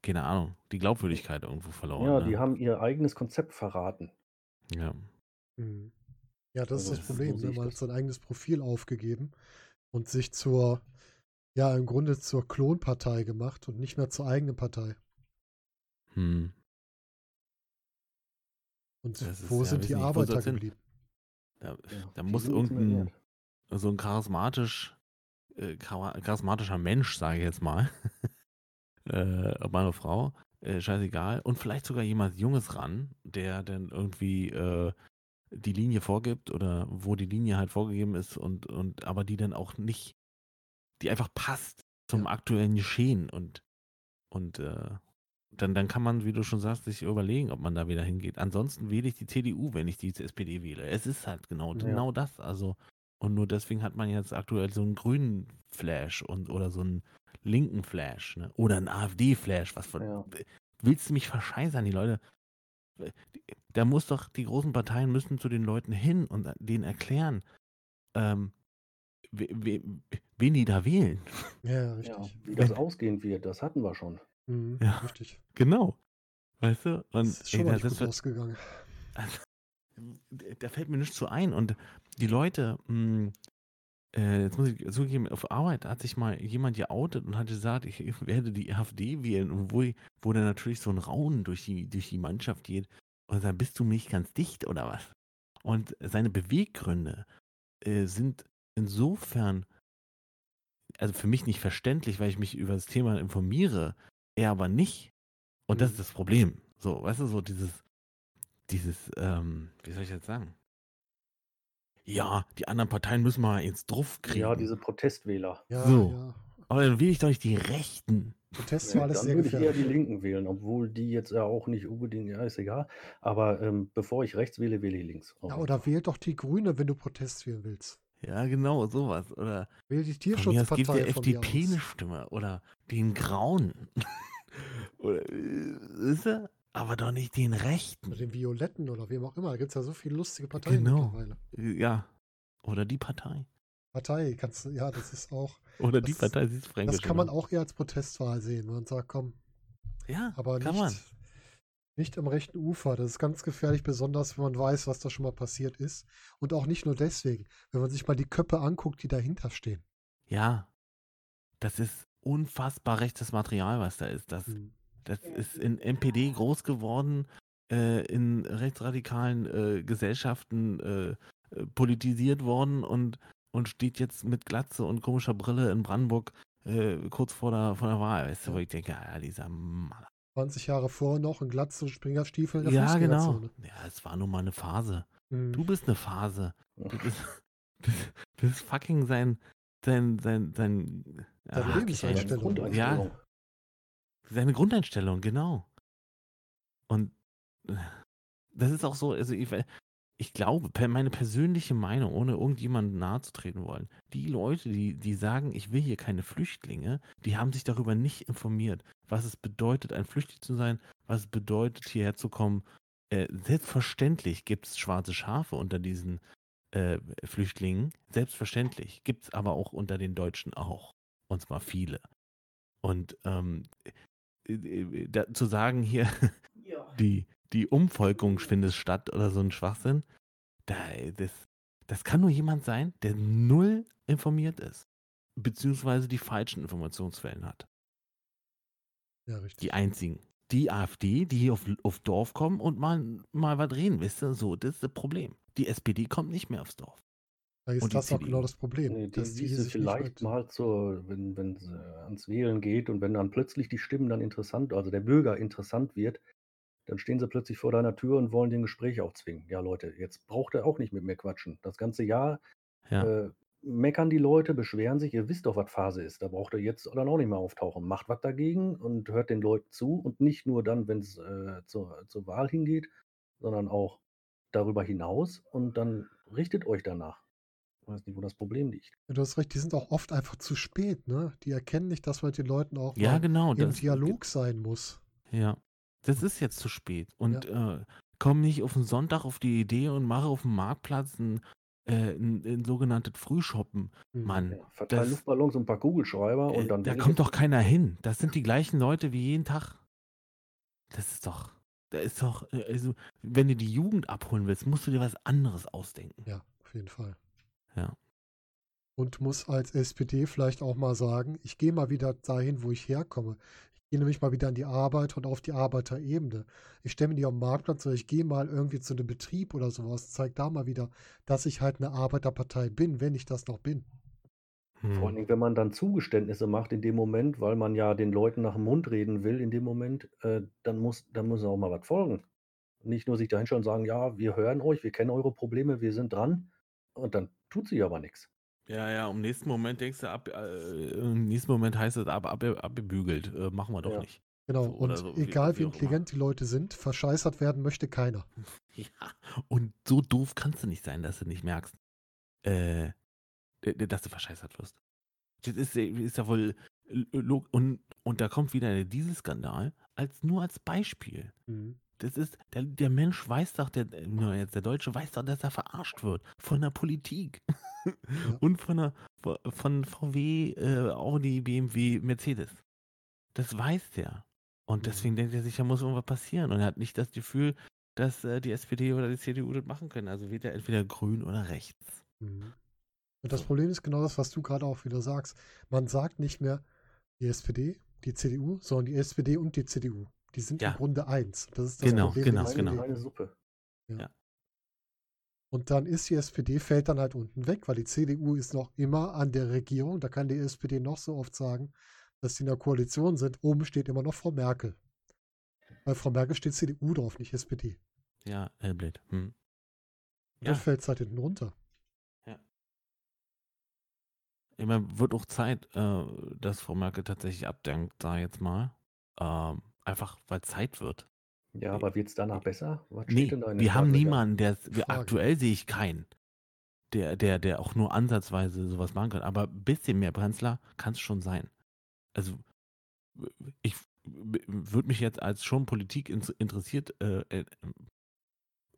keine Ahnung, die Glaubwürdigkeit irgendwo verloren. Ja, ne? die haben ihr eigenes Konzept verraten. ja. Hm. Ja, das Also, ist das so Problem. sehe Ne? Man hat sein eigenes Profil aufgegeben und sich zur, ja, im Grunde zur Klonpartei gemacht und nicht mehr zur eigenen Partei. Hm. Und Das ist wo ja, sind weiß die nicht, Arbeiter hin? geblieben? Da, Ja, da muss irgendein so ein charismatisch, äh, charismatischer Mensch, sage ich jetzt mal, äh, ob Mann oder Frau, äh, scheißegal, und vielleicht sogar jemand Junges ran, der dann irgendwie äh, die Linie vorgibt oder wo die Linie halt vorgegeben ist und, und aber die dann auch nicht, die einfach passt zum Ja. aktuellen Geschehen und, und äh, dann, dann kann man, wie du schon sagst, sich überlegen, ob man da wieder hingeht. Ansonsten wähle ich die CDU, wenn ich die SPD wähle. Es ist halt genau, Ja. genau das. Also, und nur deswegen hat man jetzt aktuell so einen grünen Flash und oder so einen linken Flash, ne? Oder einen AfD-Flash. Was von, Ja. willst du mich verscheißern, die Leute? Da muss doch, die großen Parteien müssen zu den Leuten hin und denen erklären, ähm, we, we, wen die da wählen. Ja, Ja, richtig. wie das ausgehen wird, das hatten wir schon. Mhm, Ja. Richtig. Genau. Weißt du? Und Das ist schon ey, mal ist gut ausgegangen. Also, da fällt mir nichts zu ein. Und die Leute, mh, äh, jetzt muss ich zugeben, auf Arbeit hat sich mal jemand geoutet und hat gesagt, ich werde die AfD wählen. Und wo, wo dann natürlich so ein Raunen durch die, durch die Mannschaft geht und sagt, bist du nicht ganz dicht oder was? Und seine Beweggründe äh, sind insofern, also für mich nicht verständlich, weil ich mich über das Thema informiere, er aber nicht. Und das Mhm. ist das Problem. So, weißt du, so dieses, dieses, ähm, wie soll ich jetzt sagen? Ja, die anderen Parteien müssen mal ins Druff kriegen. Ja, diese Protestwähler. Ja, So. ja. Aber dann will ich doch nicht die Rechten. Protestwahl ist dann sehr würde ich eher die Linken wählen, obwohl die jetzt ja auch nicht unbedingt, ja, ist egal. Aber ähm, bevor ich rechts wähle, wähle ich links. Ja, oder wähl doch die Grüne, wenn du Protest wählen willst. Ja, genau, sowas. Oder Wähl die von mir aus gibt Tierschutzpartei mir FDP eine. Stimme. Oder den Grauen. oder, äh, ist er? Aber doch nicht den Rechten. Oder den Violetten oder wem auch immer. Da gibt es ja so viele lustige Parteien Genau. mittlerweile. Ja. Oder die Partei. Partei kannst du, ja, das ist auch, Oder die Das- Partei, sie ist fränkisch. das kann man auch eher als Protestwahl sehen. Man sagt, komm, Ja, aber kann nicht, man. nicht am rechten Ufer. Das ist ganz gefährlich, besonders wenn man weiß, was da schon mal passiert ist. Und auch nicht nur deswegen. Wenn man sich mal die Köpfe anguckt, die dahinter stehen. Ja. Das ist unfassbar rechtes Material, was da ist. Das, Hm. das ist in NPD groß geworden, äh, in rechtsradikalen äh, Gesellschaften äh, äh, politisiert worden und, und steht jetzt mit Glatze und komischer Brille in Brandenburg äh, kurz vor der, vor der Wahl. Weißt du, wo ich denke, ja, dieser Mann. 20 Jahre vorher noch in Glatze und Springerstiefeln in der Ja, genau. Ja, es war nur mal eine Phase. Hm. Du bist eine Phase. Das ist, das, das ist fucking sein, sein, sein, sein, Seine ach, Lebenseinstellung. Grundeinstellung. Seine Grundeinstellung, genau. Und das ist auch so, also ich, ich glaube, meine persönliche Meinung, ohne irgendjemandem nahe zu treten wollen, die Leute, die, die sagen, ich will hier keine Flüchtlinge, die haben sich darüber nicht informiert, was es bedeutet, ein Flüchtling zu sein, was es bedeutet, hierher zu kommen. Äh, selbstverständlich gibt es schwarze Schafe unter diesen äh, Flüchtlingen, selbstverständlich. Gibt es aber auch unter den Deutschen auch. Und zwar viele. Und ähm, äh, äh, da, zu sagen, hier, Ja. die, die Umvolkung findet statt oder so ein Schwachsinn, da, das, das kann nur jemand sein, der null informiert ist. Beziehungsweise die falschen Informationsquellen hat. Ja, richtig. Die einzigen. Die AfD, die hier auf, auf Dorf kommen und mal, mal was reden, wisst ihr? So, das ist das Problem. Die SPD kommt nicht mehr aufs Dorf. Da ist und das auch genau das Problem. Nee, die dass die nicht vielleicht mal zur, wenn wenn es ans Wählen geht und wenn dann plötzlich die Stimmen dann interessant, also der Bürger interessant wird, dann stehen sie plötzlich vor deiner Tür und wollen den Gespräch auch zwingen. Ja, Leute, jetzt braucht er auch nicht mit mir quatschen. Das ganze Jahr Ja. äh, meckern die Leute, beschweren sich, ihr wisst doch, was Phase ist. Da braucht er jetzt dann auch nicht mehr auftauchen. Macht was dagegen und hört den Leuten zu und nicht nur dann, wenn es äh, zur, zur Wahl hingeht, sondern auch darüber hinaus und dann richtet euch danach. Ich weiß nicht, wo das Problem liegt. Ja, du hast recht, die sind auch oft einfach zu spät, ne? Die erkennen nicht, dass man mit den Leuten auch Ja, genau. im Dialog sein muss. Ja, das ist jetzt zu spät. Und äh, komm nicht auf den Sonntag auf die Idee und mache auf dem Marktplatz ein, äh, ein, ein sogenanntes Frühshoppen. Hm. Mann, Ja, verteil das- Luftballons und ein paar Kugelschreiber äh, und dann. da kommt doch keiner hin. Das sind die gleichen Leute wie jeden Tag. Das ist doch, da ist doch, äh, also, wenn du die Jugend abholen willst, musst du dir was anderes ausdenken. Ja, auf jeden Fall. Ja. Und muss als SPD vielleicht auch mal sagen, ich gehe mal wieder dahin, wo ich herkomme. Ich gehe nämlich mal wieder an die Arbeit und auf die Arbeiterebene. Ich stelle mich nicht auf den Marktplatz, sondern ich gehe mal irgendwie zu einem Betrieb oder sowas, zeige da mal wieder, dass ich halt eine Arbeiterpartei bin, wenn ich das noch bin. Vor allen Hm. Dingen, wenn man dann Zugeständnisse macht in dem Moment, weil man ja den Leuten nach dem Mund reden will in dem Moment, äh, dann muss dann muss auch mal was folgen. Nicht nur sich da hinschauen und sagen: „Ja, wir hören euch, wir kennen eure Probleme, wir sind dran.“ Und dann tut sich aber nichts. Ja, ja, im nächsten Moment denkst du, ab, äh, im nächsten Moment heißt es ab, ab, abgebügelt. Äh, machen wir doch Ja. nicht. Genau. So, und so, egal wie, wie intelligent die Leute sind, verscheißert werden möchte keiner. Ja, und so doof kannst du nicht sein, dass du nicht merkst, äh, dass du verscheißert wirst. Das ist, äh, ist ja wohl. äh, Und, und da kommt wieder der Dieselskandal, als nur als Beispiel. Mhm. Das ist, der, der Mensch weiß doch, der, äh, nur jetzt der Deutsche weiß doch, dass er verarscht wird. Von der Politik. Und von, der, von VW, äh, Audi, BMW, Mercedes. Das weiß der. Und Mhm. deswegen denkt er sich, da muss irgendwas passieren. Und er hat nicht das Gefühl, dass äh, die SPD oder die CDU das machen können. Also wird er entweder grün oder rechts. Mhm. Und das Problem ist genau das, was du gerade auch wieder sagst. Man sagt nicht mehr die SPD, die CDU, sondern die SPD und die CDU. Die sind Ja. im Grunde eins. Das ist das Genau, Problem genau, der Eine, SPD. eine Suppe. Und dann ist die SPD, fällt dann halt unten weg, weil die CDU ist noch immer an der Regierung. Da kann die SPD noch so oft sagen, dass sie in der Koalition sind. Oben steht immer noch Frau Merkel. Bei Frau Merkel steht CDU drauf, nicht SPD. Ja, Hellblade. Hm. Und Ja. dann fällt es halt hinten runter. Ich meine, wird auch Zeit, äh, dass Frau Merkel tatsächlich abdankt, da jetzt mal. Ähm, einfach, weil Zeit wird. Ja, aber wird es danach besser? Was Nee, wir haben Startlöchern? niemanden, der wir, Frage. aktuell sehe ich keinen, der, der, der auch nur ansatzweise sowas machen kann. Aber ein bisschen mehr Brenzler kann es schon sein. Also ich würde mich jetzt als schon Politik interessiert äh, äh,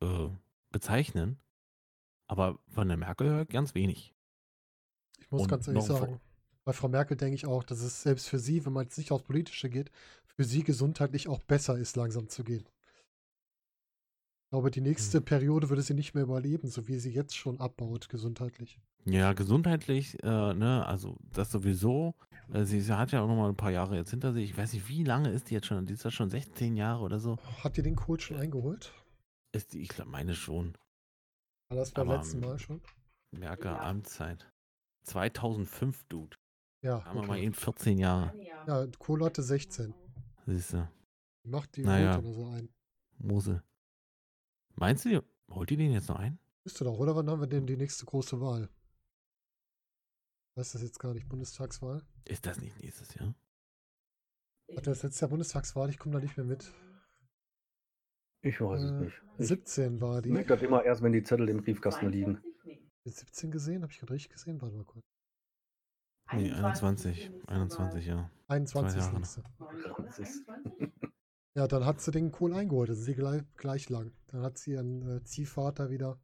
äh, bezeichnen, aber von der Merkel ganz wenig. Ich muss Und ganz ehrlich sagen, bei Frau Merkel denke ich auch, dass es selbst für sie, wenn man jetzt nicht aufs Politische geht, für sie gesundheitlich auch besser ist, langsam zu gehen. Ich glaube, die nächste Periode würde sie nicht mehr überleben, so wie sie jetzt schon abbaut, gesundheitlich. Ja, gesundheitlich, äh, ne, also das sowieso. Äh, sie, sie hat ja auch noch mal ein paar Jahre jetzt hinter sich. Ich weiß nicht, wie lange ist die jetzt schon? Die ist ja schon 16 Jahre oder so. Hat die den Kohl schon eingeholt? Ist die, ich glaube, meine schon. War das beim Aber, letzten Mal schon? Merker Ja. Amtszeit. 2005, Dude. Ja, Haben wir mal eben 14 Jahre. ja Kohl hatte 16. Siehst du, macht die Naja. oder so ein. Mose. Meinst du, holt die den jetzt noch ein? Müsste doch, oder? Wann haben wir denn die nächste große Wahl? Weiß das jetzt gar nicht, Bundestagswahl? Ist das nicht nächstes Jahr? Hat das letzte Jahr Bundestagswahl? Ich komme da nicht mehr mit. Ich weiß es Äh, nicht. Ich 17 war die. merke das immer erst, wenn die Zettel im Briefkasten liegen. Mit 17 gesehen? Habe ich gerade richtig gesehen? Warte mal kurz. Nee, 21. 21, ja. 21 Jahre. nächste. Das ist- Ja, dann hat sie den Kohl eingeholt. Das ist sie gleich, gleich lang. Dann hat sie ihren äh, Ziehvater wieder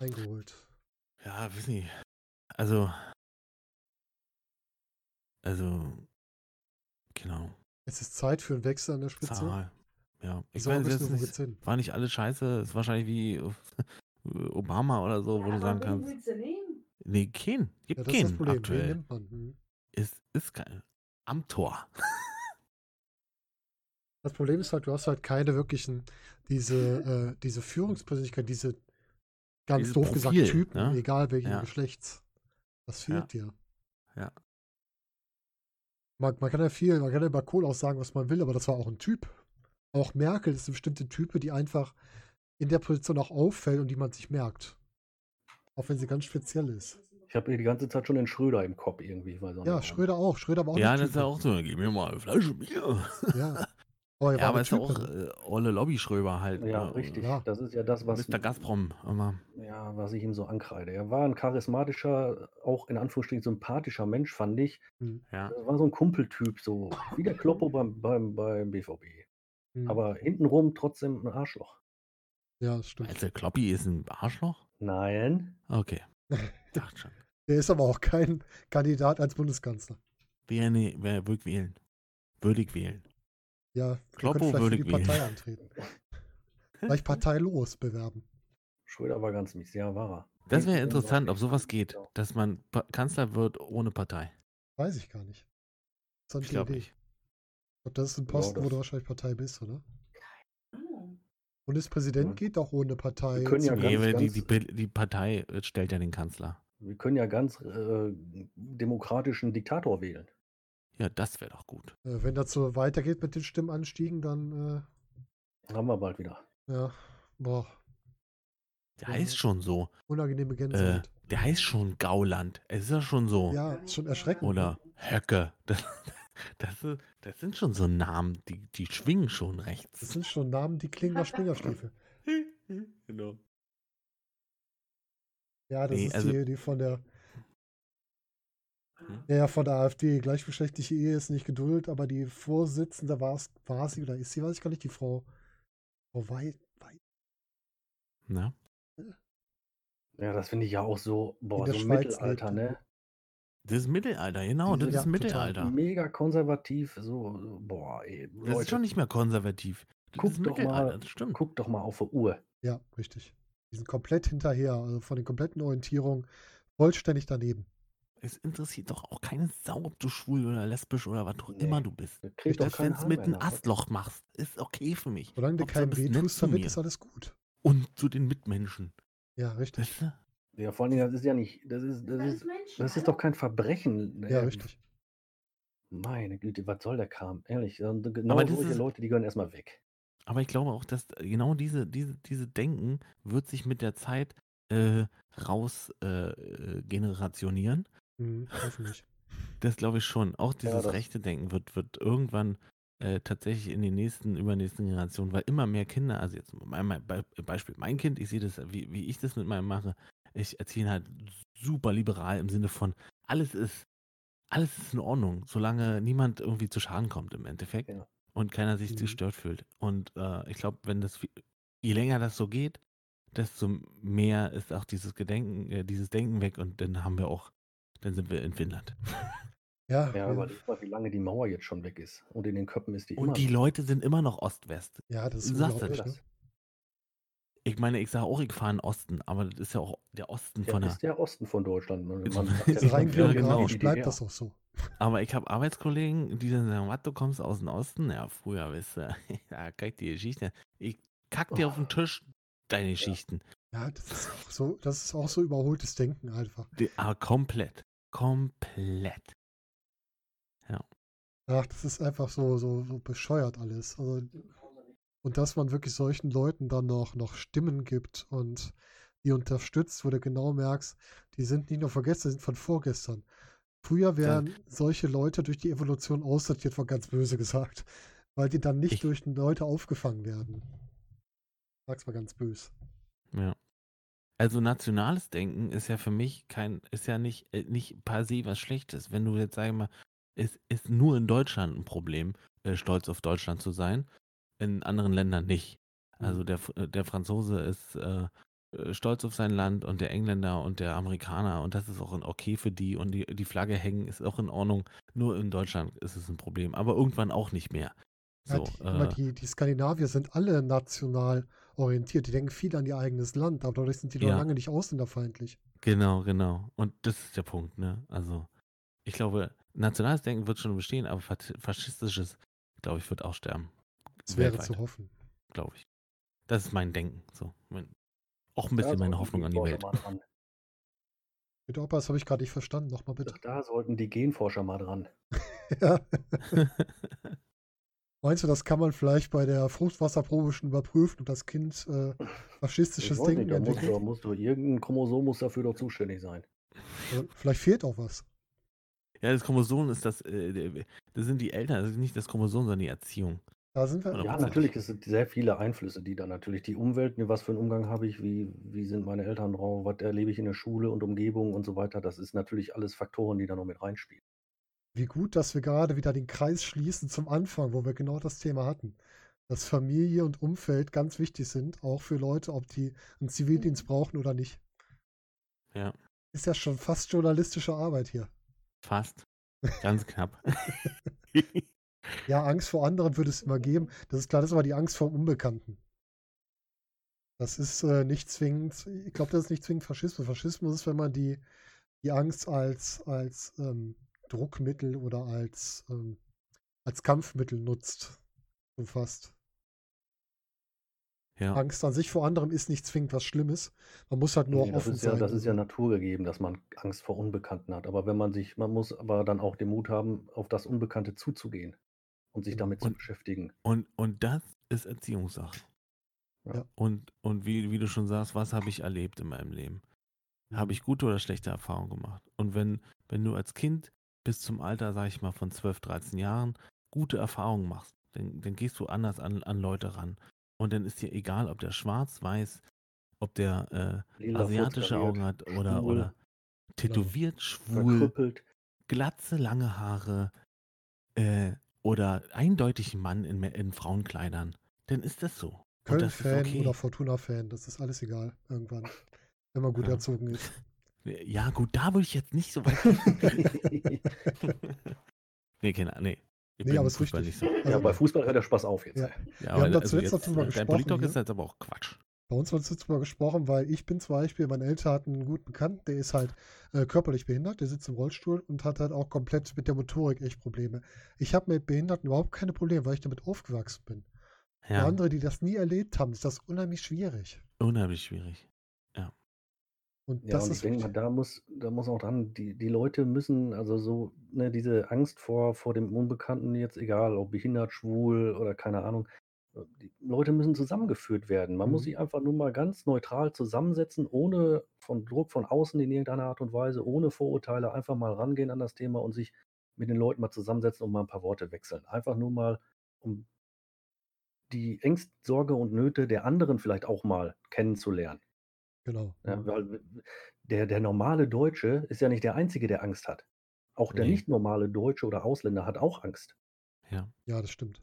eingeholt. Ja, weiß nicht. Also. Also. Genau. Es ist Zeit für einen Wechsel an der Spitze. Zahl. Ja. Ich So wir, wo nicht. War nicht alles scheiße. Ist wahrscheinlich wie Obama oder so, wo du sagen kannst. Nee, kein. Gibt Ja, das ist das keinen Problem. Wen aktuell. nimmt man? Hm. Ist, ist kein. Am Tor. Das Problem ist halt, du hast halt keine wirklichen, diese, äh, diese Führungspersönlichkeit, diese ganz Dieses doof gesagt Profil, Typen, ne? egal welchen Ja. Geschlechts. Das fehlt dir. Ja. Man, man kann ja viel, man kann ja über Kohl auch sagen, was man will, aber das war auch ein Typ. Auch Merkel ist eine bestimmte Type, die einfach in der Position auch auffällt und die man sich merkt. Auch wenn sie ganz speziell ist. Ich habe die ganze Zeit schon den Schröder im Kopf irgendwie. Ich weiß auch Ja. Schröder auch. Schröder war auch Ja, das ist ja auch so. Gib mir mal eine Flasche Bier. Ja. Aber er Ja, aber ist ja auch äh, Olle Lobbyschröber halt. Ja, ne? richtig. Ja. Das ist ja das, was, Mr. Gazprom. Immer. ja, was ich ihm so ankreide. Er war ein charismatischer, auch in Anführungsstrichen sympathischer Mensch, fand ich. Ja. Das war so ein Kumpeltyp, so wie der Kloppo beim, beim, beim BVB. Hm. Aber hintenrum trotzdem ein Arschloch. Ja, das stimmt. Also Kloppi ist ein Arschloch? Nein. Okay. Dachte schon. Der ist aber auch kein Kandidat als Bundeskanzler. Wer, nee, wer würdig wählen? Würdig wählen. Ja, Kloppo vielleicht für die würdig wählen. Partei antreten. Vielleicht parteilos bewerben. Schröder war ganz mies, ja, war er. Das wäre interessant, ob sowas geht, dass man Pa- Kanzler wird ohne Partei. Weiß ich gar nicht. Das ist Ich glaube nicht. glaube, das ist ein Ja, Posten, wo das- du wahrscheinlich Partei bist, oder? Bundespräsident Ja. geht auch ohne Partei. Wir können ja ganz- Nee, die, ganz- die, Be- die Partei äh, stellt ja den Kanzler. Wir können ja ganz äh, demokratischen Diktator wählen. Ja, das wäre doch gut. äh, wenn das so weitergeht mit den Stimmenanstiegen, dann, Haben wir bald wieder. äh, ja, boah, Der Ja. heißt schon so. unangenehme Äh, Gänsehaut. der heißt schon Gauland. Es ist ja schon so. ja, ist schon erschreckend. Oder Höcke. Das, das, ist- das sind schon so Namen, die, die schwingen schon Das rechts. sind schon Namen, die klingen nach Springerstiefel. genau. Ja, das Nee, ist also- die, die von der. Hm? Ja, von der AfD. Gleichgeschlechtliche Ehe ist nicht geduldet, aber die Vorsitzende war, war sie oder ist sie, weiß ich gar nicht, die Frau. Frau Weit. Weit Ja. Ja, das finde ich ja auch so, boah, der so Schweiz Mittelalter, ne? Das ist Mittelalter, genau, das ja, ist total. Mittelalter. Mega konservativ, so, so, boah, ey, Das ist Leute, schon nicht mehr konservativ. Das Guck ist doch Mittelalter, mal- das stimmt. guckt doch mal auf die Uhr. Ja, richtig. Die sind komplett hinterher, also von den kompletten Orientierungen vollständig daneben. Es interessiert doch auch keine Sau, ob du schwul oder lesbisch oder was auch Nee, immer du bist. Selbst kein wenn du mit einem. Astloch machst, ist okay für mich. Solange du nett wehtust, zu damit mir. ist alles gut. Und zu den Mitmenschen. Ja, richtig. Weißt du? Ja, vor allen Dingen, das ist ja nicht, das ist, das ist, das ist doch kein Verbrechen. Ja, äh, richtig. Meine Güte, was soll der Kram? Ehrlich, äh, genau Aber solche ist- Leute, die gehören erstmal weg. Aber ich glaube auch, dass genau diese, diese, diese Denken wird sich mit der Zeit äh, raus äh, äh, generationieren. Mhm, hoffentlich. Das glaube ich schon. Auch dieses das- rechte Denken wird, wird irgendwann äh, tatsächlich in den nächsten, übernächsten Generationen, weil immer mehr Kinder, also jetzt mein, mein Be Beispiel, mein Kind, ich sehe das, wie, wie ich das mit meinem mache, ich erziehe ihn halt super liberal im Sinne von, alles ist, alles ist in Ordnung, solange niemand irgendwie zu Schaden kommt im Endeffekt Ja. und keiner sich Mhm. gestört fühlt. Und äh, ich glaube, wenn das, je länger das so geht, desto mehr ist auch dieses Gedenken, äh, dieses Denken weg und dann haben wir auch, dann sind wir in Finnland. Ja, Ja, ja, überleg mal, wie lange die Mauer jetzt schon weg ist. Und in den Köpfen ist die immer Und die. Leute sind immer noch Ost-West. ja, das ist Du sagst das. Ne? Ich meine, ich sage auch, ich fahre in den Osten, aber das ist ja auch der Osten Ja, von der. ist der Osten von Deutschland. Man, Ist- ist ja Rein genau. bleibt das auch so. Aber ich habe Arbeitskollegen, die dann sagen, was, du kommst aus dem Osten? Ja, früher, weißt du, ja, kack die Geschichte. Ich kack dir auf den Tisch deine Geschichten. Ja, das ist auch so, das ist auch so überholtes Denken einfach. Die, aber komplett. Komplett. Ach, das ist einfach so, so, so bescheuert alles. Also, und dass man wirklich solchen Leuten dann noch, noch Stimmen gibt und die unterstützt, wo du genau merkst, die sind nicht nur von gestern, die sind von vorgestern. Früher wären solche Leute durch die Evolution aussortiert, war ganz böse gesagt, weil die dann nicht Ich- durch Leute aufgefangen werden. Sag's mal ganz böse. Ja. Also nationales Denken ist ja für mich kein, ist ja nicht, äh, nicht per se was Schlechtes. Wenn du jetzt, sag ich mal, es ist nur in Deutschland ein Problem, äh, stolz auf Deutschland zu sein, in anderen Ländern nicht. Also Mhm. der, äh, der Franzose ist äh, äh, stolz auf sein Land und der Engländer und der Amerikaner und das ist auch okay für die und die, die Flagge hängen ist auch in Ordnung. Nur in Deutschland ist es ein Problem, aber irgendwann auch nicht mehr. Ja, So, die, aber äh, die, die Skandinavier sind alle national orientiert. Die denken viel an ihr eigenes Land, aber dadurch sind die noch Ja. lange nicht ausländerfeindlich. Genau, genau. Und das ist der Punkt, ne? Also, ich glaube, nationales Denken wird schon bestehen, aber fa- faschistisches, glaube ich, wird auch sterben. Das wäre Weltweit, zu hoffen. glaube ich. Das ist mein Denken. So. Mein, auch ein bisschen meine sollten Hoffnung an die Genforscher Welt. mal dran. Mit Opa, das habe ich gerade nicht verstanden. Nochmal bitte. Da sollten die Genforscher mal dran. ja. Meinst du, das kann man vielleicht bei der Fruchtwasserprobe schon überprüfen und das Kind äh, faschistisches Denken nicht, da muss, entwickelt? doch, muss doch irgendein Chromosom muss dafür doch zuständig sein. Äh, Vielleicht fehlt auch was. ja, das Chromosom ist das, äh, das sind die Eltern, das ist nicht das Chromosom, sondern die Erziehung. Da sind wir. Ja, natürlich, es sind sehr viele Einflüsse, die dann natürlich die Umwelt, ne, was für einen Umgang habe ich, wie, wie sind meine Eltern drauf, was erlebe ich in der Schule und Umgebung und so weiter. Das ist natürlich alles Faktoren, die da noch mit reinspielen. Wie gut, dass wir gerade wieder den Kreis schließen zum Anfang, wo wir genau das Thema hatten. Dass Familie und Umfeld ganz wichtig sind, auch für Leute, ob die einen Zivildienst brauchen oder nicht. Ja, Ist ja schon fast journalistische Arbeit hier. fast. Ganz knapp. Ja, Angst vor anderen würde es immer geben. Das ist klar, das ist aber die Angst vor dem Unbekannten. Das ist äh, nicht zwingend, ich glaube, das ist nicht zwingend Faschismus. Faschismus ist, wenn man die, die Angst als, als ähm, Druckmittel oder als ähm, als Kampfmittel nutzt. Fast. Ja. Angst an sich vor anderem ist nicht zwingend was Schlimmes. Man muss halt nur Nee, offen ist ja, sein. das ist ja naturgegeben, dass man Angst vor Unbekannten hat. Aber wenn man sich, man muss aber dann auch den Mut haben, auf das Unbekannte zuzugehen und sich damit zu Und- beschäftigen. Und, und das ist Erziehungssache. Ja. Und, und wie, wie du schon sagst, was habe ich erlebt in meinem Leben? Habe ich gute oder schlechte Erfahrungen gemacht? Und wenn, wenn du als Kind bis zum Alter, sag ich mal, von 12, 13 Jahren gute Erfahrungen machst, dann, dann gehst du anders an, an Leute ran. Und dann ist dir egal, ob der schwarz, weiß, ob der äh, asiatische Augen hat oder, schwul, oder tätowiert, schwul, verkrüppelt. glatze, lange Haare äh, oder eindeutig ein Mann in, in Frauenkleidern, dann ist das so. Ist Köln-Fan okay. oder Fortuna-Fan, das ist alles egal. Irgendwann. Wenn man gut Ja. erzogen ist. Ja, gut, da würde ich jetzt nicht so weit. nee, keine Ahnung. Nee. Ich Nee, aber ist Fußball richtig. nicht so. ja, Also- bei Fußball hört der Spaß auf jetzt. Ja. Ja, haben da also zuletzt jetzt, darüber Dein gesprochen Politik hier. ist jetzt aber auch Quatsch. Bei uns wird jetzt drüber gesprochen, weil ich bin zum Beispiel, meine Eltern hatten einen guten Bekannten, der ist halt äh, körperlich behindert, der sitzt im Rollstuhl und hat halt auch komplett mit der Motorik echt Probleme. Ich habe mit Behinderten überhaupt keine Probleme, weil ich damit aufgewachsen bin. Für Ja, andere, die das nie erlebt haben, ist das unheimlich schwierig. unheimlich schwierig. Und Ja, das und ich ist denke mal, da muss, da muss auch dran, die, die Leute müssen, also so, ne, diese Angst vor, vor dem Unbekannten, jetzt egal, ob behindert, schwul oder keine Ahnung, die Leute müssen zusammengeführt werden. Man muss Mhm. sich einfach nur mal ganz neutral zusammensetzen, ohne von Druck von außen in irgendeiner Art und Weise, ohne Vorurteile, einfach mal rangehen an das Thema und sich mit den Leuten mal zusammensetzen und mal ein paar Worte wechseln. Einfach nur mal, um die Ängste, Sorge und Nöte der anderen vielleicht auch mal kennenzulernen. genau. Ja, weil der, der normale Deutsche ist ja nicht der Einzige, der Angst hat. Auch der Nee. nicht normale Deutsche oder Ausländer hat auch Angst. Ja, Ja, das stimmt.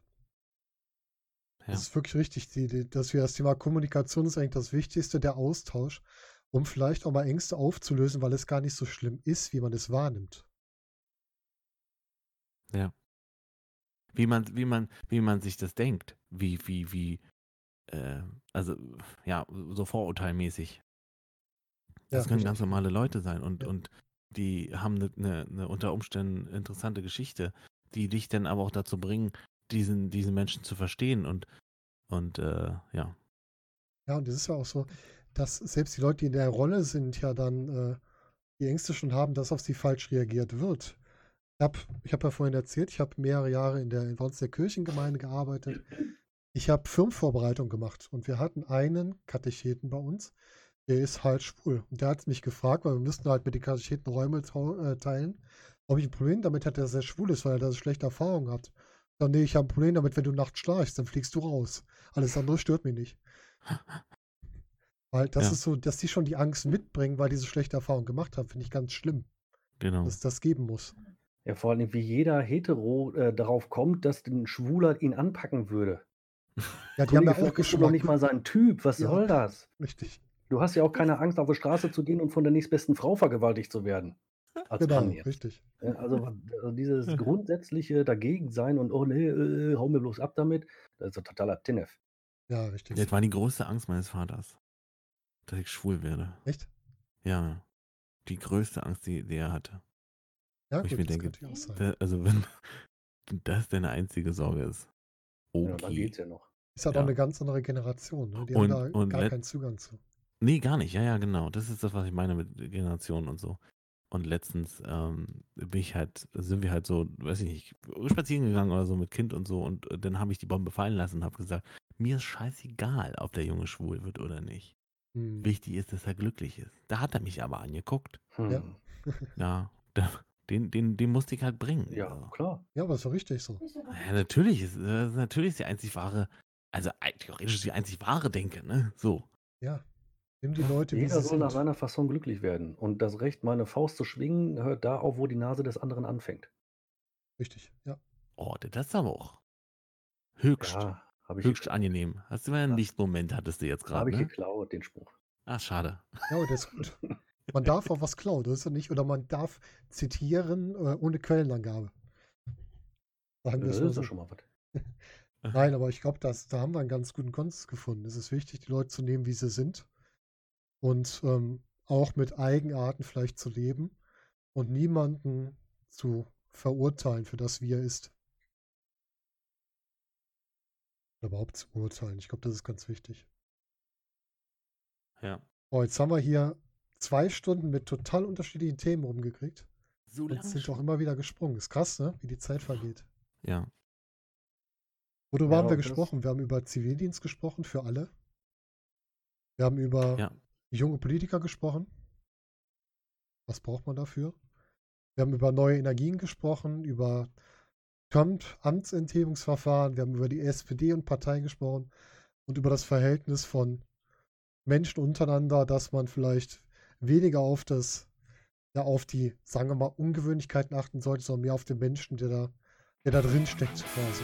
Ja. Das ist wirklich richtig, die, die, dass wir das Thema Kommunikation ist eigentlich das Wichtigste, der Austausch, um vielleicht auch mal Ängste aufzulösen, weil es gar nicht so schlimm ist, wie man es wahrnimmt. Ja. Wie man, wie man, wie man sich das denkt. Wie, wie, wie, äh, also, ja, so vorurteilmäßig. Das Ja, können richtig. ganz normale Leute sein und, Ja. und die haben eine ne, ne unter Umständen interessante Geschichte, die dich dann aber auch dazu bringen, diesen, diesen Menschen zu verstehen und, und äh, ja. Ja, und es ist ja auch so, dass selbst die Leute, die in der Rolle sind, ja dann äh, die Ängste schon haben, dass auf sie falsch reagiert wird. Ich habe ich hab ja vorhin erzählt, ich habe mehrere Jahre in der, uns der Kirchengemeinde gearbeitet. Ich habe Firmenvorbereitung gemacht und wir hatten einen Katecheten bei uns, der ist halt schwul. Und der hat mich gefragt, weil wir müssten halt mit den Katecheten Räume äh, teilen, ob ich ein Problem damit hätte, dass er schwul ist, weil er da schlechte Erfahrungen hat. Dann, nee, ich habe ein Problem damit, wenn du nachts schlafst, dann fliegst du raus. Alles andere stört mich nicht. Weil das Ja. ist so, dass die schon die Angst mitbringen, weil die so schlechte Erfahrungen gemacht haben, finde ich ganz schlimm, Genau. dass es das geben muss. Ja, vor allem, wie jeder Hetero äh, darauf kommt, dass ein Schwuler ihn anpacken würde. Ja, die haben ja auch du noch nicht Geschmack. mal sein Typ. Was Ja. soll das? Richtig. Du hast ja auch keine Angst, auf die Straße zu gehen und von der nächstbesten Frau vergewaltigt zu werden. Als Genau, richtig. Ja, Also, also dieses grundsätzliche Dagegen-Sein und oh nee, äh, hau mir bloß ab damit, das ist ein totaler Tinnef. Ja, richtig. Das war die größte Angst meines Vaters, dass ich schwul werde. Echt? Ja, die größte Angst, die, die er hatte. Ja, Wo ich gut, mir das denke, könnte ja auch sein. Da, also wenn das deine einzige Sorge ist. Ja, dann Okay. geht's ja noch. Ist halt ja. auch eine ganz andere Generation. Ne? Die Und- haben da und gar keinen Zugang zu. Nee, gar nicht. Ja, ja, genau. Das ist das, was ich meine mit Generationen und so. Und letztens ähm, bin ich halt, sind wir halt so, weiß ich nicht, spazieren gegangen oder so mit Kind und so. Und äh, dann habe ich die Bombe fallen lassen und habe gesagt, mir ist scheißegal, ob der Junge schwul wird oder nicht. Hm. Wichtig ist, dass er glücklich ist. Da hat er mich aber angeguckt. Hm. Ja. Ja, da, den, den, den musste ich halt bringen. Ja, So. klar. Ja, aber ist doch richtig so. Ja, natürlich ist, äh, natürlich ist die einzig wahre, also theoretisch ist die einzig wahre Denke, ne? So. Ja. Nimm die Leute, wie Jeder sie soll nach seiner Fasson glücklich werden. Und das Recht, meine Faust zu schwingen, hört da auf, wo die Nase des anderen anfängt. Richtig, ja. Oh, das ist aber auch höchst, Ja, habe ich, höchst angenehm. Hast du mal einen Ja. Lichtmoment, hattest du jetzt gerade, ich ne? geklaut, den Spruch. Ah, schade. Ja, aber das ist gut. Man darf auch was klauen, das ist ja nicht. Oder man darf zitieren äh, ohne Quellenangabe. Sagen Das mal ist so. schon mal was. Nein, aber ich glaube, da haben wir einen ganz guten Konsens gefunden. Es ist wichtig, die Leute zu nehmen, wie sie sind. Und ähm, auch mit Eigenarten vielleicht zu leben und niemanden zu verurteilen für das, wie er ist. überhaupt zu beurteilen. Ich glaube, das ist ganz wichtig. Ja. Oh, jetzt haben wir hier zwei Stunden mit total unterschiedlichen Themen rumgekriegt. So Und sind auch immer wieder gesprungen. Ist krass, ne? Wie die Zeit vergeht. Ja. Worüber Ja, haben wir gesprochen? Wir haben über Zivildienst gesprochen für alle. Wir haben über Ja. Junge Politiker gesprochen. Was braucht man dafür? Wir haben über neue Energien gesprochen, über Trump, Amtsenthebungsverfahren, wir haben über die SPD und Parteien gesprochen und über das Verhältnis von Menschen untereinander, dass man vielleicht weniger auf das, ja, auf die, sagen wir mal, Ungewöhnlichkeiten achten sollte, sondern mehr auf den Menschen, der da, der da drin steckt, quasi.